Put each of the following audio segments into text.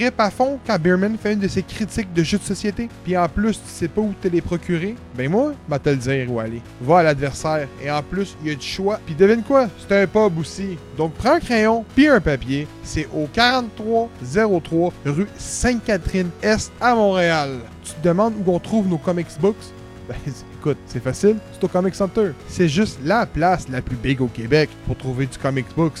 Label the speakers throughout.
Speaker 1: tripes à fond quand Beerman fait une de ses critiques de jeux de société, puis en plus, tu sais pas où te les procurer, ben moi, va te le dire où aller. Va à l'adversaire, et en plus, il y a du choix. Puis devine quoi? C'est un pub aussi. Donc prends un crayon, puis un papier. C'est au 4303 rue Sainte-Catherine-Est à Montréal. Tu te demandes où on trouve nos comics books? Ben, écoute, c'est facile, c'est au Comic Center. C'est juste la place la plus big au Québec pour trouver du comics books,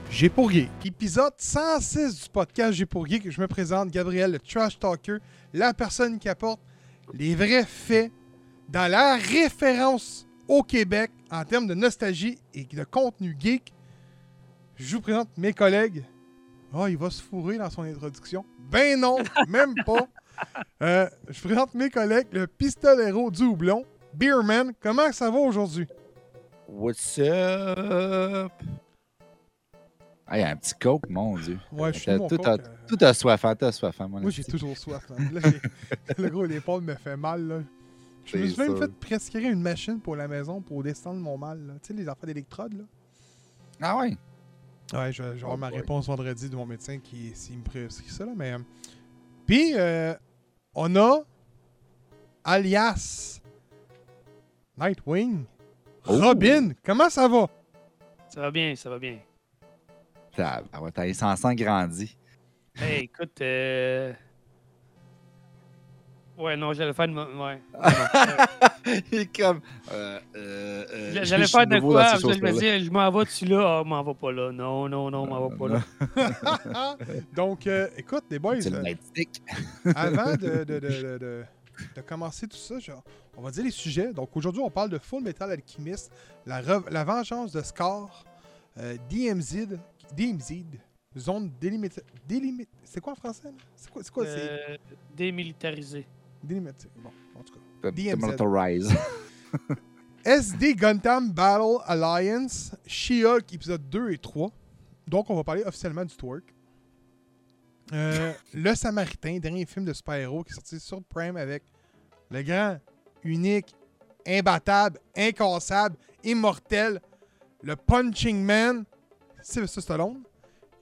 Speaker 1: J'ai pour Geek. Épisode 106 du podcast J'ai pour Geek. Je me présente Gabriel, le Trash Talker, la personne qui apporte les vrais faits dans la référence au Québec en termes de nostalgie et de contenu geek. Je vous présente mes collègues. Oh, il va se fourrer dans son introduction. Ben non, même pas. Euh, je présente mes collègues, le pistolero du houblon, Beerman. Comment ça va aujourd'hui?
Speaker 2: What's up? Ah, il y a un petit coke, mon Dieu.
Speaker 1: Ouais, je suis mon
Speaker 2: tout,
Speaker 1: coke,
Speaker 2: a,
Speaker 1: euh,
Speaker 2: tout a soif, hein, t'as soif, hein, mon
Speaker 1: Moi,
Speaker 2: esti.
Speaker 1: j'ai toujours soif. Là, j'ai- le gros, l'épaule me fait mal. Là. Je me suis même fait prescrire une machine pour la maison pour descendre mon mal. là. Tu sais, les enfants d'électrode. là.
Speaker 2: Ah ouais?
Speaker 1: Ouais, je, vais avoir
Speaker 2: Oh
Speaker 1: ma
Speaker 2: boy.
Speaker 1: réponse vendredi de mon médecin qui s'il me prescrit ça. Là, mais, euh, Puis, euh, on a alias Nightwing.
Speaker 2: Oh.
Speaker 1: Robin, comment ça va?
Speaker 3: Ça va bien, ça va bien.
Speaker 2: Ça, ah ouais, t'as les 500 grandi.
Speaker 3: Hey, écoute, euh... Ouais, non, j'allais faire de... mo- Ouais.
Speaker 2: Il est comme. Euh, euh, euh,
Speaker 3: J'allais faire de quoi? Je me disais, je m'en vais dessus là? Ah, m'en va pas là. Non, non, non, m'en va pas là.
Speaker 1: Donc, euh, écoute, les boys,
Speaker 2: C'est le
Speaker 1: euh, avant de, de- de- de- de- de commencer tout ça, genre, on va dire les sujets. Donc aujourd'hui, on parle de Full Metal Alchemist, la, re- la vengeance de Scar, euh, DMZ, DMZ, zone délimitée. Délimit... C'est quoi en français? C'est quoi? C'est quoi? C'est?
Speaker 3: Euh, démilitarisé.
Speaker 1: délimité. Bon, en tout cas.
Speaker 2: The
Speaker 1: DMZ.
Speaker 2: Demilitarize.
Speaker 1: SD Gundam Battle Alliance, She-Hulk épisode 2 et 3. Donc, on va parler officiellement du twerk. Euh, le Samaritain, dernier film de super-héros qui est sorti sur Prime avec le grand, unique, imbattable, incassable, immortel, le Punching Man, Sylvester Stallone.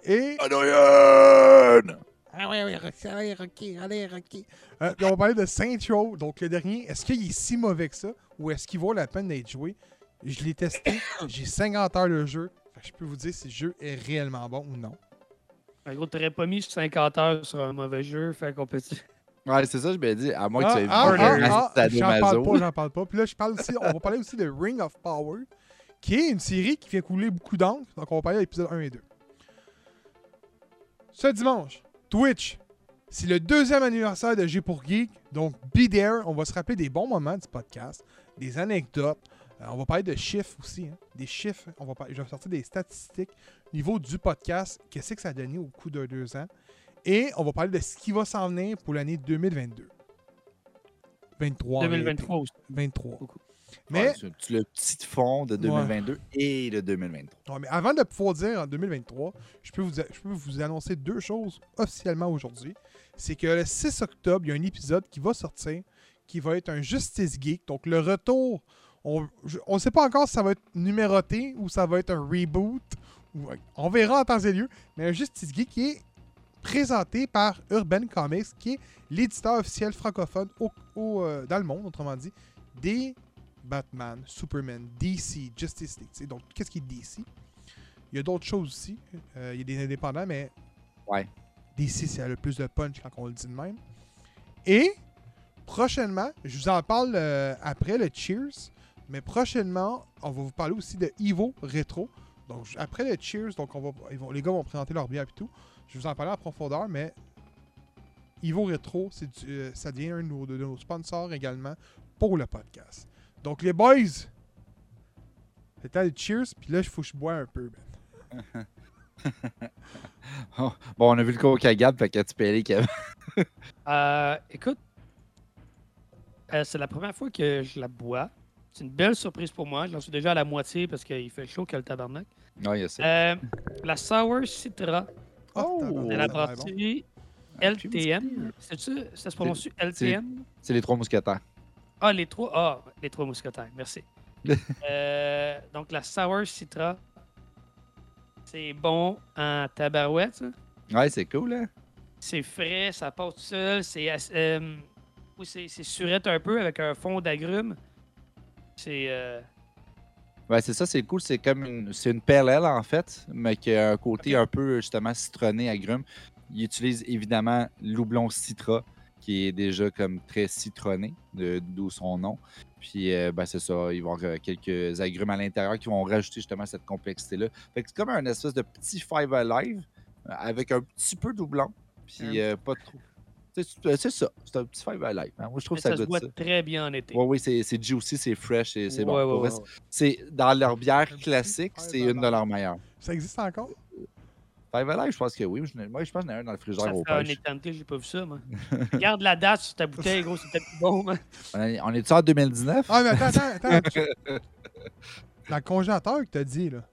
Speaker 1: Et.
Speaker 2: Adrien!
Speaker 1: Ah ouais, ouais, Rocky, allez, Rocky, allez, Rocky. Euh, puis on va parler de Saint Row, donc le dernier. Est-ce qu'il est si mauvais que ça ou est-ce qu'il vaut la peine d'être joué? Je l'ai testé, j'ai 50 heures de jeu. Fait que je peux vous dire si le jeu est réellement bon ou non.
Speaker 3: En gros, t'aurais pas mis 50 heures sur un mauvais jeu, fait qu'on peut...
Speaker 2: Ouais, c'est ça, je me dis. À moins que
Speaker 1: Ah,
Speaker 2: tu aies
Speaker 1: ah,
Speaker 2: vu
Speaker 1: ah,
Speaker 2: un
Speaker 1: ah, j'en parle pas, j'en parle pas. Puis là, je parle aussi, on va parler aussi de Ring of Power, qui est une série qui fait couler beaucoup d'encre. Donc, on va parler de l'épisode 1 et 2. Ce dimanche, Twitch, c'est le deuxième anniversaire de G pour Geek. Donc, be there. On va se rappeler des bons moments du podcast, des anecdotes. Euh, on va parler de chiffres aussi, hein, des chiffres. On va parler, je vais sortir des statistiques au niveau du podcast. Qu'est-ce que ça a donné au cours de deux ans. Et on va parler de ce qui va s'en venir pour l'année 2022. 23. en
Speaker 3: 2023 aussi.
Speaker 1: réalité. 23.
Speaker 3: Beaucoup.
Speaker 1: Mais,
Speaker 2: Ouais, le petit fond de 2022 et de 2023.
Speaker 1: ouais, mais avant de pouvoir dire en 2023, je peux, vous, je peux vous annoncer deux choses officiellement aujourd'hui. C'est que le 6 octobre, il y a un épisode qui va sortir qui va être un Justice Geek. Donc le retour, on ne sait pas encore si ça va être numéroté ou ça va être un reboot. ou- On verra en temps et lieu. Mais un Justice Geek qui est présenté par Urban Comics, qui est l'éditeur officiel francophone au- au, euh, dans le monde, autrement dit, des Batman, Superman, DC, Justice League. Donc, qu'est-ce qui est DC? Il y a d'autres choses aussi. Euh, il y a des indépendants, mais
Speaker 2: Ouais.
Speaker 1: DC, c'est le plus de punch quand on le dit de même. Et prochainement, je vous en parle euh, après le Cheers, mais prochainement, on va vous parler aussi de Evo Retro. Donc, après le Cheers, donc on va, vont- les gars vont présenter leur bière et tout. Je vous en parler en profondeur, mais Evo Retro, du- euh, ça devient un de nos, de nos sponsors également pour le podcast. Donc, les boys, c'est le temps de Cheers, puis là, il faut que je bois un peu. Ben.
Speaker 2: Oh, Bon, on a vu le coke à Gab, fait que tu peux y aller, Kev.
Speaker 3: Euh, écoute, euh, c'est la première fois que je la bois. C'est une belle surprise pour moi. J'en suis déjà à la moitié parce qu'il fait chaud que le tabarnak.
Speaker 2: Ouais, il y a ça.
Speaker 3: Euh, la Sour Citra
Speaker 1: Oh,
Speaker 3: de la
Speaker 1: ça
Speaker 2: Ah,
Speaker 3: LTM. C'est-tu, ça se prononce LTM?
Speaker 2: C'est les trois mousquetaires.
Speaker 3: Ah, les trois. Ah, les trois mousquetaires. Merci. Euh, donc, la Sour Citra. C'est bon en tabarouette. ça.
Speaker 2: Ouais, c'est cool, hein?
Speaker 3: C'est frais, ça passe tout seul. C'est euh, surette un peu avec un fond d'agrumes. C'est. euh,
Speaker 2: Ouais, c'est ça, c'est cool. C'est comme une, c'est une pale ale, en fait, mais qui a un côté un peu, justement, citronné, agrume. Il utilise évidemment l'oublon citra, qui est déjà comme très citronné, d'où son nom. Puis, euh, ben, c'est ça, il va y avoir euh, quelques agrumes à l'intérieur qui vont rajouter justement cette complexité-là. Fait que c'est comme un espèce de petit Five Alive euh, avec un petit peu doublon, puis euh, pas trop. C'est ça, c'est un petit Five Alive. hein. Moi, je trouve
Speaker 3: mais
Speaker 2: que ça,
Speaker 3: ça se
Speaker 2: goûte
Speaker 3: boit
Speaker 2: ça.
Speaker 3: très bien en été.
Speaker 2: Oui, oui, c'est juicy, c'est fresh, et c'est bon.
Speaker 3: Ouais,
Speaker 2: Pour
Speaker 3: ouais,
Speaker 2: vrai,
Speaker 3: ouais, ouais.
Speaker 2: c'est dans leur bière classique, c'est une de leurs meilleures.
Speaker 1: Ça existe encore?
Speaker 2: Five Alive, je pense que oui. Moi, je pense qu'il y en a un dans le
Speaker 3: Ça
Speaker 2: frigidaire au
Speaker 3: fait un
Speaker 2: pêche.
Speaker 3: éternité, j'ai pas vu ça, moi. Regarde la date sur ta bouteille, gros, c'est peut-être plus bon, man.
Speaker 2: On est, on est-tu en 2019?
Speaker 1: Ah, mais attends, attends, attends. Dans le congélateur que t'as dit, là.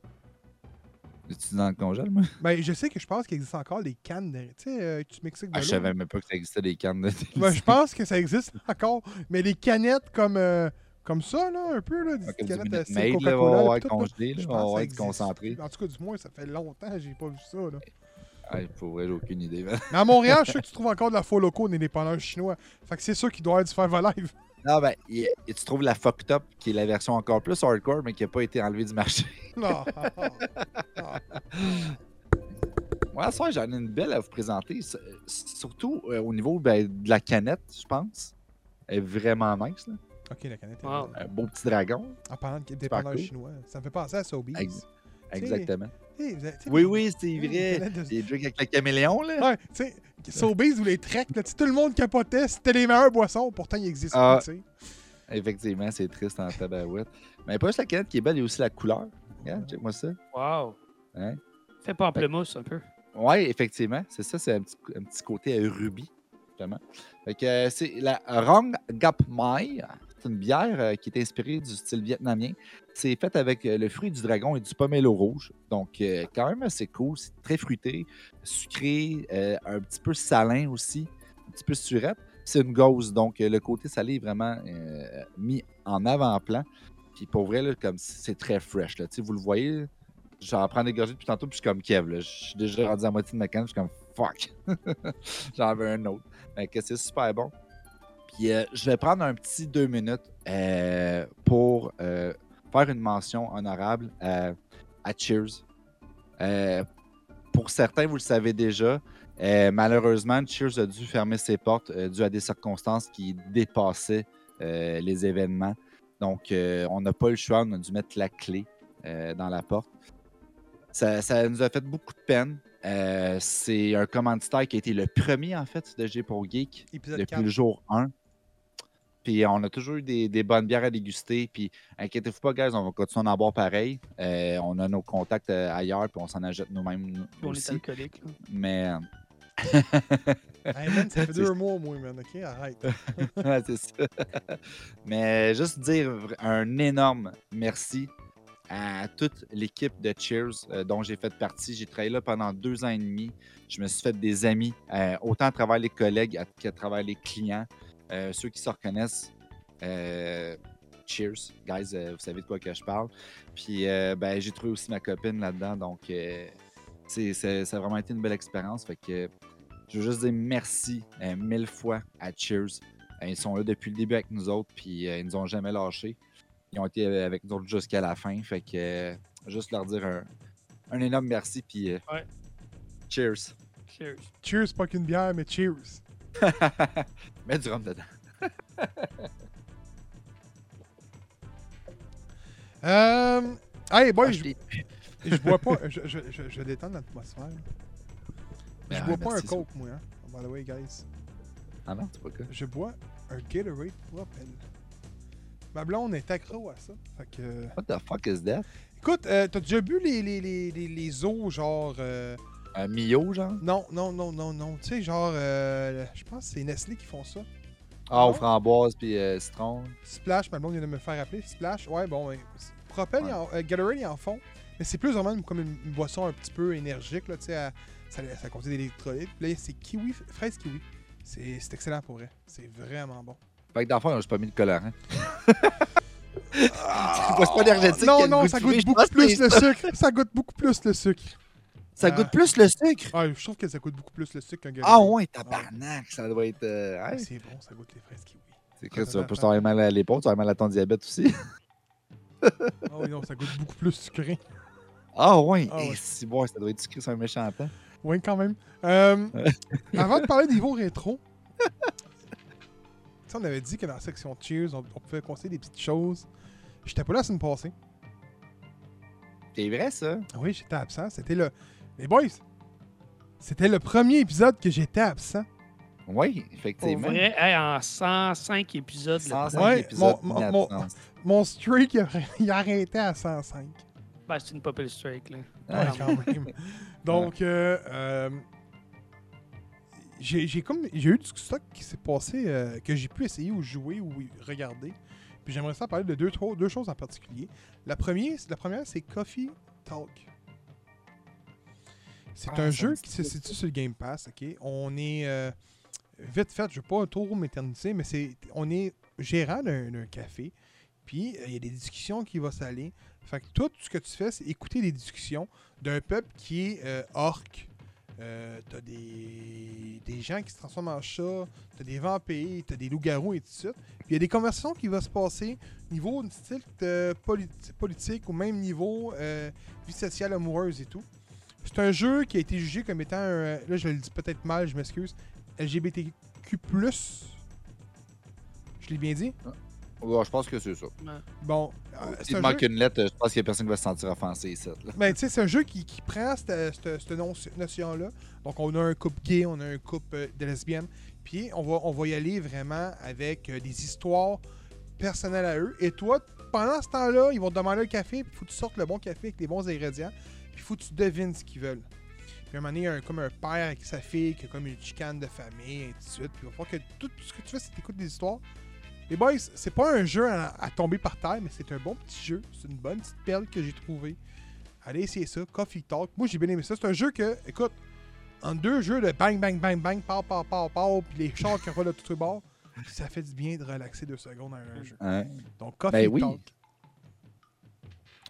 Speaker 2: Es-tu dans le congèle, moi?
Speaker 1: Ben, je sais que je pense qu'il existe encore des cannes de. Tu sais, euh, tu avec de
Speaker 2: Ah, je savais même pas que ça existait des cannes de
Speaker 1: Ben, je pense que ça existe encore. Mais les canettes comme, euh, comme ça, là, un peu, là, des
Speaker 2: du
Speaker 1: canettes style
Speaker 2: Maid, là, va
Speaker 1: là, tout, là,
Speaker 2: congelé, là,
Speaker 1: je
Speaker 2: va
Speaker 1: ça existe.
Speaker 2: concentré.
Speaker 1: En tout cas, du moins, ça fait longtemps que j'ai pas vu ça. Là.
Speaker 2: Ah, pour vrai, j'ai aucune idée.
Speaker 1: Mais à Montréal, je sais que tu trouves encore de la faux loco des dépanneurs chinois. Fait que c'est sûr qu'il doit y avoir du Five Alive.
Speaker 2: Non, ben, tu trouves la Fucked Up, qui est la version encore plus hardcore, mais qui n'a pas été enlevée du marché.
Speaker 1: Non.
Speaker 2: Ouais, à soir, j'en ai une belle à vous présenter. Surtout euh, au niveau ben, de la canette, je pense. Elle est vraiment nice. Là.
Speaker 1: Ok, la canette est
Speaker 3: Wow.
Speaker 2: Un beau petit dragon.
Speaker 1: En parlant de dépanneurs
Speaker 2: cool.
Speaker 1: chinois, ça me fait penser à Sobeys.
Speaker 2: Ex- Exactement. Oui, oui, c'est vrai.
Speaker 1: de-
Speaker 2: Les drinks avec le caméléon, là.
Speaker 1: Ouais, tu sais, Sobeys ou les Trek, là, tout le monde capotait, c'était les meilleures boissons, pourtant ils existent
Speaker 2: Ah.
Speaker 1: plus, tu sais.
Speaker 2: Effectivement, c'est triste en tabarouette. Mais pas juste la canette qui est belle, il y a aussi la couleur. Regarde, check-moi ça.
Speaker 3: Wow.
Speaker 2: Hein?
Speaker 3: Fait pamplemousse un peu.
Speaker 2: Oui, effectivement. C'est ça, c'est un petit, un petit côté euh, rubis, justement. Fait que euh, c'est la Rong Gap Mai. C'est une bière euh, qui est inspirée du style vietnamien. C'est fait avec euh, le fruit du dragon et du pomelo rouge. Donc, euh, quand même assez cool. C'est très fruité, sucré, un petit peu salin aussi, un petit peu surette. C'est une gauze, donc le côté salé est vraiment mis en avant-plan. Puis pour vrai, là, comme c'est très fresh. Là. Vous le voyez, j'en prends des gorgées depuis tantôt, puis je suis comme Kev. Je suis déjà rendu à moitié de ma canne, je suis comme fuck. J'en veux un autre. C'est super bon. Puis euh, je vais prendre un petit deux minutes euh, pour euh, faire une mention honorable à, Cheers. Pour certains, vous le savez déjà, malheureusement, Cheers a dû fermer ses portes dû à des circonstances qui dépassaient les événements. Donc, on n'a pas le choix, on a dû mettre la clé dans la porte. Ça, ça nous a fait beaucoup de peine. Euh, c'est un commanditaire qui a été le premier, en fait, de G pour Geek
Speaker 1: Épisode
Speaker 2: depuis
Speaker 1: 4.
Speaker 2: le jour 1. Puis on a toujours eu des, des bonnes bières à déguster. Puis inquiétez-vous pas, guys, on va continuer à en boire pareil. Euh, on a nos contacts euh, ailleurs, puis on s'en achète nous-mêmes nous
Speaker 3: On est
Speaker 2: aussi.
Speaker 3: alcoolique. là.
Speaker 2: Mais
Speaker 1: Hey, man, ça fait deux mois, moi, man, ok? Arrête.
Speaker 2: Ouais, c'est ça. Mais juste dire un énorme merci à toute l'équipe de Cheers euh, dont j'ai fait partie. J'ai travaillé là pendant deux ans et demi. Je me suis fait des amis, euh, autant à travers les collègues qu'à travers les clients. Euh, ceux qui se reconnaissent, euh, cheers, guys, euh, vous savez de quoi que je parle. Puis ben, j'ai trouvé aussi ma copine là-dedans, donc c'est, ça a vraiment été une belle expérience. Fait que je veux juste dire merci mille fois à Cheers. Ils sont là depuis le début avec nous autres, puis ils nous ont jamais lâchés. Ils ont été avec nous autres jusqu'à la fin. Fait que juste leur dire un, un énorme merci, puis
Speaker 3: Ouais.
Speaker 2: cheers.
Speaker 3: Cheers.
Speaker 1: Cheers, pas qu'une bière, mais cheers.
Speaker 2: Mets du rhum dedans.
Speaker 1: Euh. Hey, boy,
Speaker 2: Ah,
Speaker 1: je,
Speaker 2: je
Speaker 1: je bois pas. Je, je, je, je détends l'atmosphère. Je
Speaker 2: Ben
Speaker 1: bois
Speaker 2: ouais,
Speaker 1: pas un. Coke, moi, hein. By the way, guys.
Speaker 2: Ah non, c'est pas quoi.
Speaker 1: Je bois un Gatorade Propel. Ma blonde est accro à ça. Fait que.
Speaker 2: What the fuck is that?
Speaker 1: Écoute, euh, t'as déjà bu les, les, les, les, les eaux, genre. euh,
Speaker 2: Un Mio, genre?
Speaker 1: Non, non, non, non, non. Tu sais, genre. euh, Je pense que c'est Nestlé qui font ça.
Speaker 2: Ah, aux framboises puis euh, citron.
Speaker 1: Splash, ma blonde vient de me faire appeler. Splash, ouais, bon. ouais. Propel,
Speaker 2: Ouais.
Speaker 1: ils en- euh, Gatorade, ils en font. Mais c'est plus vraiment comme une, une boisson un petit peu énergique, là, tu sais. à- Ça, ça contient des électrolytes. Puis là, c'est kiwi, fraise kiwi. C'est excellent pour vrai. C'est vraiment bon.
Speaker 2: Fait que fond, ils ont juste pas mis de colorant. C'est pas énergétique.
Speaker 1: Non, non, ça goûte beaucoup plus le sucre. Ça goûte beaucoup plus le sucre.
Speaker 2: Ça
Speaker 1: Ah.
Speaker 2: goûte plus le sucre.
Speaker 1: Ah, je trouve que ça goûte beaucoup plus le sucre qu'un
Speaker 2: Ah
Speaker 1: Gatorade.
Speaker 2: ouais, tabarnak, ça doit être... euh,
Speaker 1: Ah,
Speaker 2: ouais.
Speaker 1: C'est bon, ça goûte les fraises kiwi.
Speaker 2: C'est que tu vas plus avoir mal à l'épaule, tu vas mal à ton diabète aussi.
Speaker 1: Ah oui, non, ça goûte beaucoup plus sucré.
Speaker 2: Ah ouais,
Speaker 1: Ah
Speaker 2: Eh,
Speaker 1: ouais.
Speaker 2: si bon, ça doit être sucré sur un méchant temps.
Speaker 1: Oui, quand même. Euh, avant de parler niveau rétro, tu sais, on avait dit que dans la section Cheers, on, on pouvait conseiller des petites choses. J'étais pas là la semaine passée.
Speaker 2: C'est vrai, ça?
Speaker 1: Ah Oui, j'étais absent. C'était le. Les boys! C'était le premier épisode que j'étais absent.
Speaker 2: Oui,
Speaker 3: Pour
Speaker 2: effectivement.
Speaker 3: vrai, hey, en 105 épisodes. là,
Speaker 2: 105
Speaker 1: Ouais,
Speaker 2: épisodes
Speaker 1: mon- streak, il, a- il arrêtait à 105.
Speaker 3: ben, c'est une popule strike. Là.
Speaker 2: Ah,
Speaker 1: Ouais, quand même. Donc, euh, euh, j'ai j'ai comme j'ai eu du stock qui s'est passé euh, que j'ai pu essayer ou jouer ou regarder. Puis j'aimerais ça parler de deux, trois, deux choses en particulier. La première, la première c'est Coffee Talk. C'est
Speaker 2: Ah,
Speaker 1: un jeu qui se situe sur le Game Pass. ok? On est euh, vite fait, je ne vais pas trop m'éterniser, mais c'est on est gérant d'un café. Puis euh, il y a des discussions qui vont s'aller. Fait que tout ce que tu fais, c'est écouter des discussions d'un peuple qui est euh, orc. Euh, t'as des, des gens qui se transforment en chats, t'as des vampires, t'as des loups-garous et tout ça. Puis il y a des conversations qui vont se passer niveau style euh, poli- politique ou même niveau euh, vie sociale amoureuse et tout. C'est un jeu qui a été jugé comme étant, un- là je le dis peut-être mal, je m'excuse, LGBTQ+. Je l'ai bien dit?
Speaker 2: Ouais, je pense que c'est ça.
Speaker 1: Bon, euh,
Speaker 2: S'il
Speaker 1: un
Speaker 2: manque
Speaker 1: jeu-
Speaker 2: une lettre, je pense qu'il y a personne qui va se sentir offensé ici.
Speaker 1: Ben, tu sais, c'est un jeu qui, qui prend cette, cette- cette non- notion-là. Donc, on a un couple gay, on a un couple euh, de lesbiennes. Puis, on va, on va y aller vraiment avec euh, des histoires personnelles à eux. Et toi, pendant ce temps-là, ils vont te demander un café. Puis, il faut que tu sortes le bon café avec les bons ingrédients. Puis, il faut que tu devines ce qu'ils veulent. Puis, à un moment donné, il y a un- comme un père avec sa fille qui a comme une chicane de famille, et ainsi de suite. Puis, il va falloir que tout ce que tu fais, c'est que tu écoutes des histoires. Les boys, c'est pas un jeu à, à tomber par terre, mais c'est un bon petit jeu. C'est une bonne petite perle que j'ai trouvée. Allez essayer ça, Coffee Talk. Moi, j'ai bien aimé ça. C'est un jeu que, écoute, en deux jeux de bang, bang, bang, bang, pow, pow, pow, pow, puis les chars qui volent de tous les bords, ça fait du bien de relaxer deux secondes dans un jeu.
Speaker 2: Hein?
Speaker 1: Donc, Coffee
Speaker 2: Ben oui.
Speaker 1: Talk.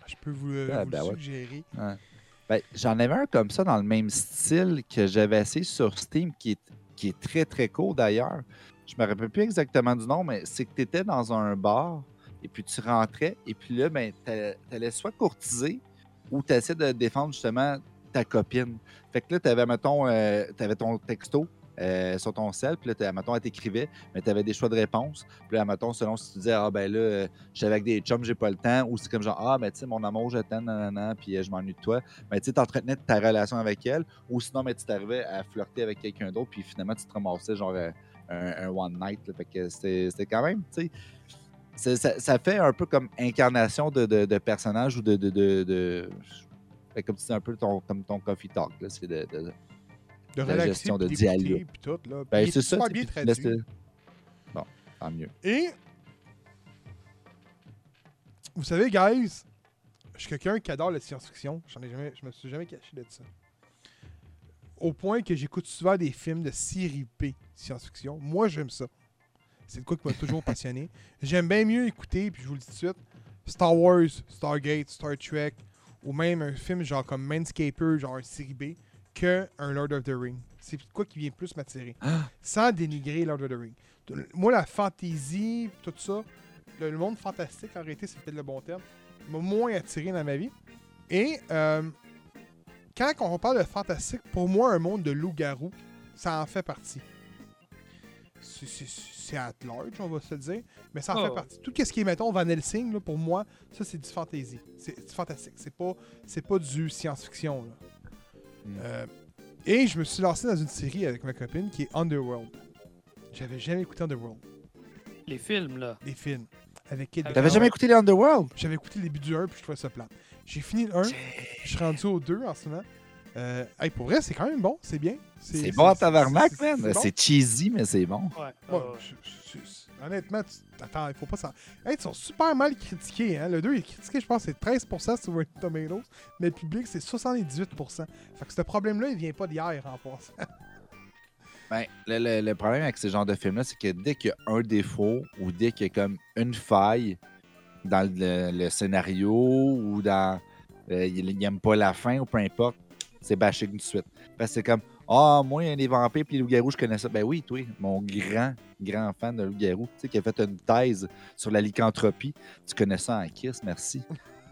Speaker 1: Je peux vous, le-
Speaker 2: Ah,
Speaker 1: vous
Speaker 2: ben
Speaker 1: le
Speaker 2: ouais.
Speaker 1: suggérer.
Speaker 2: Ben, J'en avais un comme ça dans le même style que j'avais essayé sur Steam, qui est, qui est très très court d'ailleurs. Je me rappelle plus exactement du nom, mais c'est que tu étais dans un bar et puis tu rentrais et puis là, ben, tu allais soit courtiser ou tu essaies de défendre justement ta copine. Fait que là, tu avais, mettons, euh, t'avais ton texto euh, sur ton cell, puis là, mettons, elle t'écrivait, mais tu avais des choix de réponse. Puis là, mettons, selon si tu disais, ah ben là, euh, je suis avec des chums, j'ai pas le temps, ou c'est comme genre, ah, ben tu sais, mon amour, je t'aime, nanana, puis euh, je m'ennuie de toi. Ben tu sais, t'entretenais ta relation avec elle, ou sinon, ben, tu t'arrivais à flirter avec quelqu'un d'autre, puis finalement, tu te ramassais genre un, one night. là. fait que c'était quand même, tu sais. Ça, fait un peu comme incarnation de, de, personnage ou de. de, comme c'est un peu ton, comme ton coffee talk. C'est de, de-
Speaker 1: De
Speaker 2: La
Speaker 1: relaxer,
Speaker 2: gestion de dialogue.
Speaker 1: puis tout. Là.
Speaker 2: Ben, c'est
Speaker 1: est
Speaker 2: ça.
Speaker 1: bien traduit.
Speaker 2: Bon, tant mieux.
Speaker 1: Et vous savez, guys, je suis quelqu'un qui adore la science-fiction. J'en ai jamais, je me suis jamais caché de ça. Au point que j'écoute souvent des films de série B science-fiction. Moi, j'aime ça. C'est le quoi qui m'a toujours passionné. J'aime bien mieux écouter, puis je vous le dis tout de suite, Star Wars, Stargate, Star Trek, ou même un film genre comme Manscaper, genre une série B, que un Lord of the Ring. C'est quoi qui vient plus m'attirer. Sans dénigrer Lord of the Ring. Moi, la fantasy, tout ça, le, le monde fantastique, en réalité, c'est peut-être le bon terme, m'a moins attiré dans ma vie. Et euh, quand on parle de fantastique, pour moi, un monde de loup-garou, ça en fait partie. C'est- at large, on va se le dire, mais ça en
Speaker 3: Oh.
Speaker 1: fait partie. Tout ce qui est, mettons, Van Helsing, là, pour moi, ça, c'est du fantasy. C'est du fantastique. C'est pas, c'est pas du science-fiction.
Speaker 2: Mm.
Speaker 1: Euh, et je me suis lancé dans une série avec ma copine qui est Underworld. J'avais jamais écouté Underworld,
Speaker 3: Les films, là.
Speaker 1: les films. Avec Kid
Speaker 3: T'avais
Speaker 2: jamais écouté les Underworld?
Speaker 1: J'avais écouté le début du 1 puis je trouvais ça plate. J'ai fini le 1, je suis rendu au 2 en ce moment. Euh, hey, pour vrai, c'est quand même bon, c'est bien.
Speaker 2: C'est bon à tabarnak,
Speaker 1: c'est-
Speaker 2: man.
Speaker 1: bon.
Speaker 2: C'est cheesy, mais c'est bon.
Speaker 3: Ouais.
Speaker 1: Ouais,
Speaker 3: ouais.
Speaker 1: Honnêtement, tu- attends, il faut pas ça. Hey, ils sont super mal critiqués. Hein? Le 2 est critiqué, je pense, c'est 13% sur Rotten Tomatoes, mais le public, c'est 78%. Fait que ce problème-là, il vient pas d'hier en passant.
Speaker 2: Ben, le, le- problème avec ce genre de film-là, c'est que dès qu'il y a un défaut ou dès qu'il y a comme une faille dans le, scénario ou dans. euh, il n'aime pas la fin ou peu importe, c'est bâché tout de suite. Parce que c'est comme Ah, moi, les vampires puis les loups-garous, je connais ça. Ben oui, toi, mon grand, grand fan de loups-garous, tu sais, qui a fait une thèse sur la lycanthropie. Tu connais ça en kiss, merci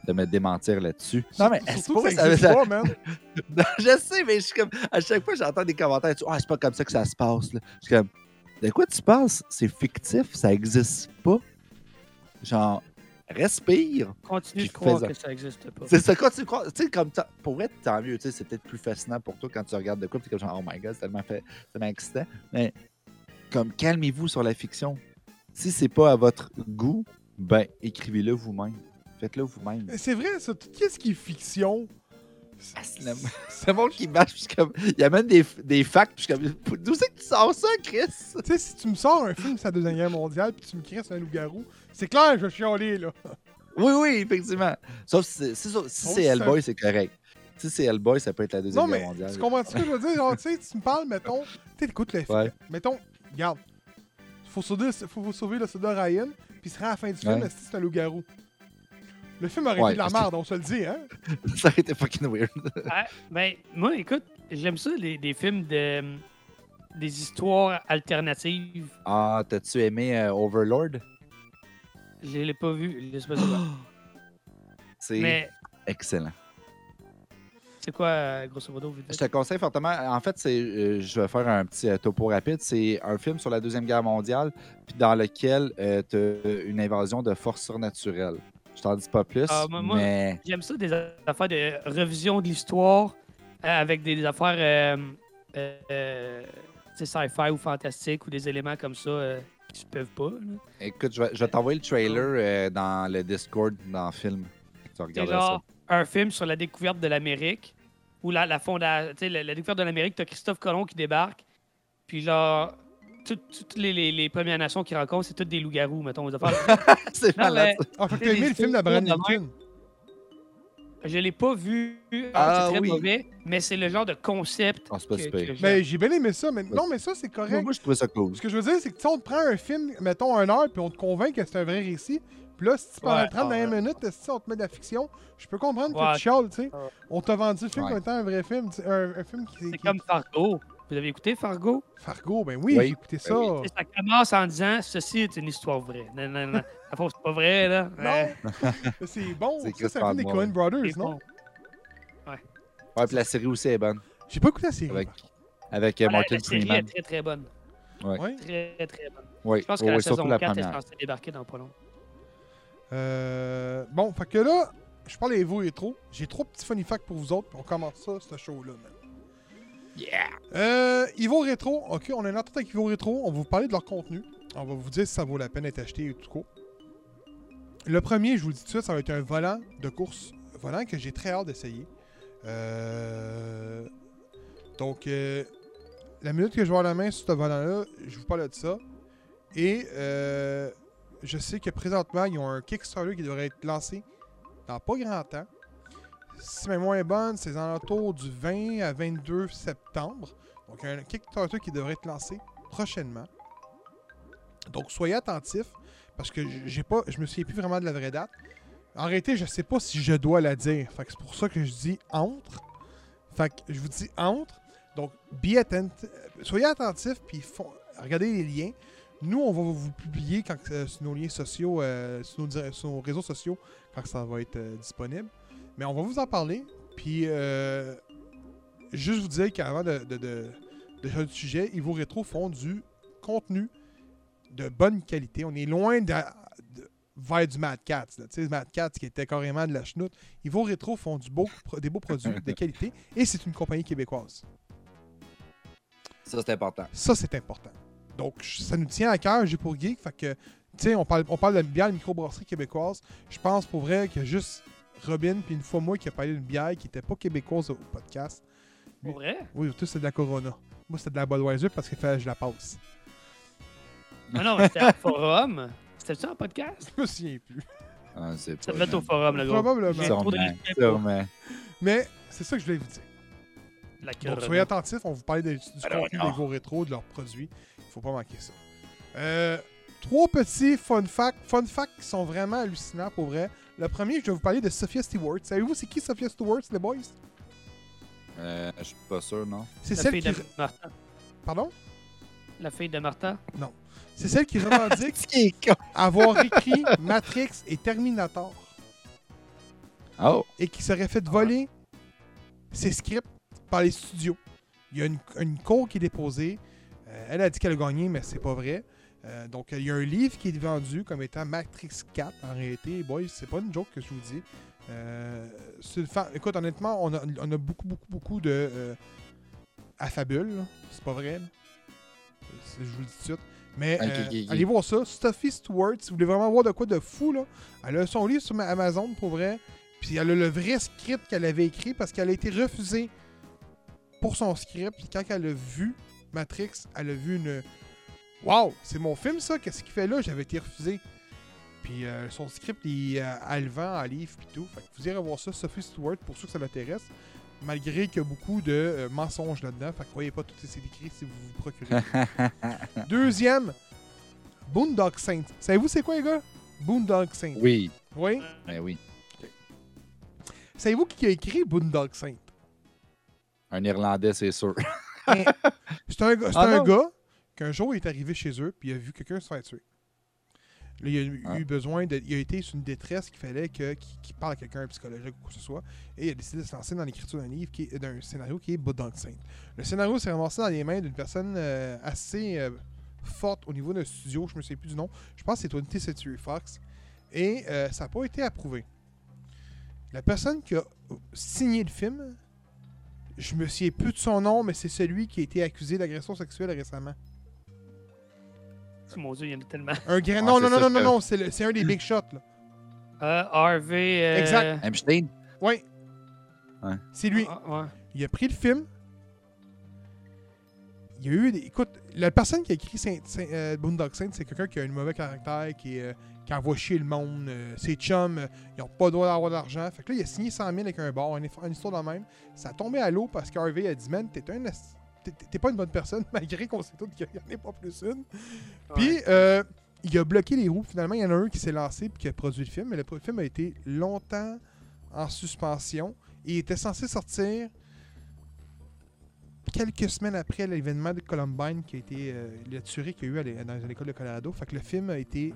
Speaker 2: de me démentir là-dessus. Non, mais est-ce
Speaker 1: que ça existe pas, man.
Speaker 2: non, je sais, mais je suis comme. À chaque fois, j'entends des commentaires. Ah, c'est pas comme ça que ça se passe. Là. Je suis comme. De quoi tu penses? C'est fictif, ça existe pas? Genre, respire.
Speaker 3: Continue de croire que ça n'existe pas.
Speaker 2: C'est ça, quand tu crois. Tu sais, comme ça. Pour être tant mieux, tu sais, c'est peut-être plus fascinant pour toi quand tu regardes de quoi. Tu es comme genre, oh my god, c'est tellement, fait, tellement excitant. Mais, comme, calmez-vous sur la fiction. Si c'est pas à votre goût, ben, écrivez-le vous-même. Faites-le vous-même.
Speaker 1: Mais C'est vrai, ça. Tout ce qui est fiction.
Speaker 2: Ah, c'est monde qui marche, puis comme. Il y a même des, des facts, puis je suis comme. D'où c'est que tu sors ça, Chris?
Speaker 1: Tu sais, si tu me sors un film sur la Deuxième Guerre mondiale puis tu me cries sur un loup-garou, c'est clair, je vais chialer, là.
Speaker 2: Oui, oui, effectivement. Sauf si c'est, si, si c'est Hellboy, c'est correct. Si c'est Hellboy, ça peut être la Deuxième
Speaker 1: Non,
Speaker 2: Guerre
Speaker 1: mais
Speaker 2: mondiale.
Speaker 1: tu comprends ce que je veux dire? Genre, tu sais, tu me parles, mettons, tu sais, écoute le film.
Speaker 2: Ouais.
Speaker 1: Mettons, regarde, faut sauver, faut sauver le soldat Ryan, puis il sera à la fin du film,
Speaker 2: Ouais.
Speaker 1: que c'est un loup-garou? Le film aurait
Speaker 2: Ouais,
Speaker 1: été de la merde, on se le dit, hein?
Speaker 2: ça aurait été fucking weird.
Speaker 3: Ah, ben, moi, écoute, j'aime ça, les, des films de. des histoires alternatives.
Speaker 2: Ah, t'as-tu aimé euh, Overlord?
Speaker 3: Je l'ai pas vu, je sais pas c'est quoi.
Speaker 2: C'est
Speaker 3: Mais
Speaker 2: excellent.
Speaker 3: c'est quoi, euh, grosso modo, vite
Speaker 2: Je te conseille fortement. En fait, c'est, euh, je vais faire un petit euh, topo rapide. C'est un film sur la Deuxième Guerre mondiale, puis dans lequel tu as une invasion de forces surnaturelles. Je t'en dis pas plus,
Speaker 3: Ah, moi-
Speaker 2: mais
Speaker 3: J'aime ça, des affaires de revision de l'histoire euh, avec des affaires euh, euh, sci-fi ou fantastique ou des éléments comme ça euh, qui se peuvent pas. là.
Speaker 2: écoute, je vais, t'envoyer le trailer dans le Discord, dans le film. Tu regarderas
Speaker 3: genre un film sur la découverte de l'Amérique ou la, la, fonda- la, la découverte de l'Amérique, t'as Christophe Colomb qui débarque, puis genre, toutes les, les, les Premières Nations qu'il rencontre, c'est toutes des loups-garous, mettons. affaires.
Speaker 2: c'est malade.
Speaker 3: mais
Speaker 1: Ah, fait que t'as aimé le film
Speaker 3: de
Speaker 1: Lincoln?
Speaker 3: je l'ai pas vu,
Speaker 2: Ah,
Speaker 3: c'est très
Speaker 2: oui.
Speaker 3: mauvais, mais c'est le genre de concept
Speaker 2: Ah,
Speaker 3: que, que.
Speaker 1: Mais j'ai bien aimé ça, mais non, mais ça, c'est correct.
Speaker 2: moi, je trouvais ça cool.
Speaker 1: Ce que je veux dire, c'est que si on te prend un film, mettons un heure, puis on te convainc que c'est un vrai récit, puis là, si pendant
Speaker 3: Ouais,
Speaker 1: 30
Speaker 3: ah,
Speaker 1: dernières
Speaker 3: ouais.
Speaker 1: minutes, si on te met de la fiction, je peux comprendre
Speaker 3: Ouais.
Speaker 1: que tu chiales, tu sais.
Speaker 3: Ouais.
Speaker 1: On t'a vendu le film
Speaker 2: Ouais.
Speaker 1: comme étant un vrai film, tu un, un film qui...
Speaker 3: C'est
Speaker 1: qui-
Speaker 3: comme Fargo. Vous avez écouté Fargo?
Speaker 1: Fargo, ben oui,
Speaker 2: Oui.
Speaker 1: j'ai écouté ça.
Speaker 2: oui.
Speaker 3: Et Ça commence en disant ceci est une histoire vraie. Non, non, non. La c'est pas vrai, là. Ouais,
Speaker 1: Non, c'est bon.
Speaker 2: C'est
Speaker 1: Ça, film des. Coen Brothers,
Speaker 3: c'est
Speaker 1: non?
Speaker 3: bon.
Speaker 2: Ouais, puis la série aussi est bonne.
Speaker 1: J'ai pas écouté la série.
Speaker 2: Avec, avec euh,
Speaker 3: Ah, la-
Speaker 2: Martin
Speaker 3: la série
Speaker 2: Freeman.
Speaker 3: est très, très bonne.
Speaker 1: Ouais.
Speaker 3: Très, très bonne.
Speaker 2: Oui,
Speaker 3: Je pense que la saison
Speaker 2: la
Speaker 3: 4 est censée débarquer dans pas long.
Speaker 1: Euh, bon, fait que là, je parle des vous rétro. J'ai trois petits funny facts pour vous autres, puis on commence ça, ce show-là, man.
Speaker 2: Yeah!
Speaker 1: Euh, Ivo Rétro, ok, on a une entente avec Ivo Rétro, on va vous parler de leur contenu. On va vous dire si ça vaut la peine d'être acheté et tout court. Le premier, je vous le dis tout de suite, ça va être un volant de course, volant que j'ai très hâte d'essayer. Euh, donc, euh, la minute que je vais avoir la main sur ce volant-là, je vous parle de ça. Et euh, je sais que présentement, ils ont un Kickstarter qui devrait être lancé dans pas grand temps. Si ma mémoire est bonne, c'est aux alentours du 20 à 22 septembre. Donc, un Kickstarter qui devrait être lancé prochainement. Donc, soyez attentifs parce que j'ai pas, je me souviens plus vraiment de la vraie date. En réalité, je sais pas si je dois la dire. Fait c'est pour ça que je dis entre. Fait que je vous dis entre. Donc, soyez attentifs puis regardez les liens. Nous, on va vous publier euh, sur nos liens sociaux, euh, sur, nos, sur nos réseaux sociaux, quand ça va être euh, disponible. Mais on va vous en parler. Puis, euh, juste vous dire qu'avant de, de, de, de changer de sujet, Ivo Rétro font du contenu de bonne qualité. On est loin de, de- vers du Mad Cats. Tu sais, Mad Cats qui était carrément de la chenoute. Ivo Rétro font du beau, des beaux produits de qualité et c'est une compagnie québécoise.
Speaker 2: Ça, c'est important.
Speaker 1: Ça, c'est important. Donc, ça nous tient à cœur, j'ai pour geek. Fait que, tu sais, on parle, on parle de bien de microbrasserie québécoise. Je pense pour vrai que juste Robin, puis une fois moi qui a parlé d'une bière qui était pas québécoise au podcast.
Speaker 3: Pour vrai?
Speaker 1: Oui, tout c'est de la Corona. Moi, c'était de la Budweiser parce qu'il fallait que je la passe.
Speaker 3: Ah non, mais c'était un forum. C'était ça un podcast?
Speaker 1: Je me souviens plus.
Speaker 2: Ah, c'est
Speaker 3: Ça devait être au forum, le gros.
Speaker 1: Probablement.
Speaker 3: J'ai trop de
Speaker 2: Sûrement.
Speaker 1: Mais c'est ça que je voulais vous dire.
Speaker 3: La
Speaker 1: Donc,
Speaker 3: Corona.
Speaker 1: soyez attentifs, on vous parlait de- du
Speaker 2: Alors,
Speaker 1: contenu
Speaker 2: non.
Speaker 1: des gros rétros, de leurs produits. Il faut pas manquer ça. Euh, trois petits fun facts, fun facts qui sont vraiment hallucinants pour vrai. Le premier, je vais vous parler de Sophia Stewart. Savez-vous c'est qui Sophia Stewart, les boys?
Speaker 2: Euh, je suis pas sûr, non.
Speaker 1: C'est
Speaker 3: La
Speaker 1: celle
Speaker 3: fille
Speaker 1: qui...
Speaker 3: de Martha.
Speaker 1: Pardon?
Speaker 3: La fille de Martha?
Speaker 1: C'est celle qui revendique avoir écrit Matrix et Terminator
Speaker 2: Oh!
Speaker 1: et qui serait fait voler ses scripts par les studios. Il y a une, une cour qui est déposée. Euh, elle a dit qu'elle a gagné, mais c'est pas vrai. Euh, donc, il y a un livre qui est vendu comme étant Matrix 4. En réalité, boys, c'est pas une joke que je vous dis. Euh, fa- Écoute, honnêtement, on a, on a beaucoup, beaucoup, beaucoup de euh, affabules. là. C'est pas vrai. là. Je vous le dis tout de suite. Mais euh, allez voir ça. Stuffy Stewart, si vous voulez vraiment voir de quoi de fou, là, elle a son livre sur ma- Amazon pour vrai. Puis elle a le vrai script qu'elle avait écrit parce qu'elle a été refusée pour son script. Puis quand elle a vu Matrix, elle a vu une. Waouh, c'est mon film ça, qu'est-ce qu'il fait là? J'avais été refusé. Puis euh, son script, il, euh, elle le vend en livre puis tout. Fait que vous irez voir ça, Sophie Stewart, pour ceux que ça l'intéresse. Malgré qu'il y a beaucoup de euh, mensonges là-dedans. Fait que croyez pas tout ce qui est écrit si vous vous procurez. Deuxième, Boondock Saints. Savez-vous c'est quoi les gars? Boondock Saints.
Speaker 2: Oui.
Speaker 1: Oui?
Speaker 2: Ben oui.
Speaker 1: Savez-vous qui a écrit Boondock Saints?
Speaker 2: Un Irlandais, c'est sûr.
Speaker 1: C'est un, gars- c'est
Speaker 2: Ah
Speaker 1: un gars qu'un jour il est arrivé chez eux puis il a vu quelqu'un se faire tuer. Là, il a eu
Speaker 2: Ah.
Speaker 1: besoin de. Il a été sur une détresse qu'il fallait que- qu'il parle à quelqu'un, un psychologique ou quoi que ce soit. Et il a décidé de se lancer dans l'écriture d'un livre, qui est- d'un scénario qui est Boondock Saints. Le scénario s'est ramassé dans les mains d'une personne euh, assez euh, forte au niveau d'un studio, je me souviens plus du nom. Je pense que c'est 20th Century Fox. Et euh, ça n'a pas été approuvé. La personne qui a signé le film, je me souviens plus de son nom, mais c'est celui qui a été accusé d'agression sexuelle récemment.
Speaker 3: Mon Dieu, il y en a tellement.
Speaker 1: Un grand.
Speaker 2: Ah,
Speaker 1: non, non, non, non, non, non, c'est un des big shots, là.
Speaker 3: Euh, Harvey. euh,
Speaker 1: Exact.
Speaker 2: Epstein?
Speaker 1: Oui.
Speaker 2: Ouais.
Speaker 1: C'est lui.
Speaker 3: ah, ouais.
Speaker 1: Il a pris le film. Il y a eu des. Écoute, la personne qui a écrit Saint, Saint- euh, Boondock Saints, c'est quelqu'un qui a un mauvais caractère, qui, euh, qui envoie chier le monde. euh, ses chums, euh, ils n'ont pas le droit d'avoir d'argent. Fait que là, il a signé 100 000 avec un bar, une, une histoire de même. Ça a tombé à l'eau parce qu'Harvey a dit Man, t'es un. T'es- pas une bonne personne, malgré qu'on sait tous qu'il n'y en a pas plus une. Puis, euh, il a bloqué les roues. Finalement, il y en a un qui s'est lancé et qui a produit le film. Mais le film a été longtemps en suspension. Et il était censé sortir quelques semaines après l'événement de Columbine qui a été euh, la tuerie qu'il y a eu dans l'école de Colorado. Fait que le film a été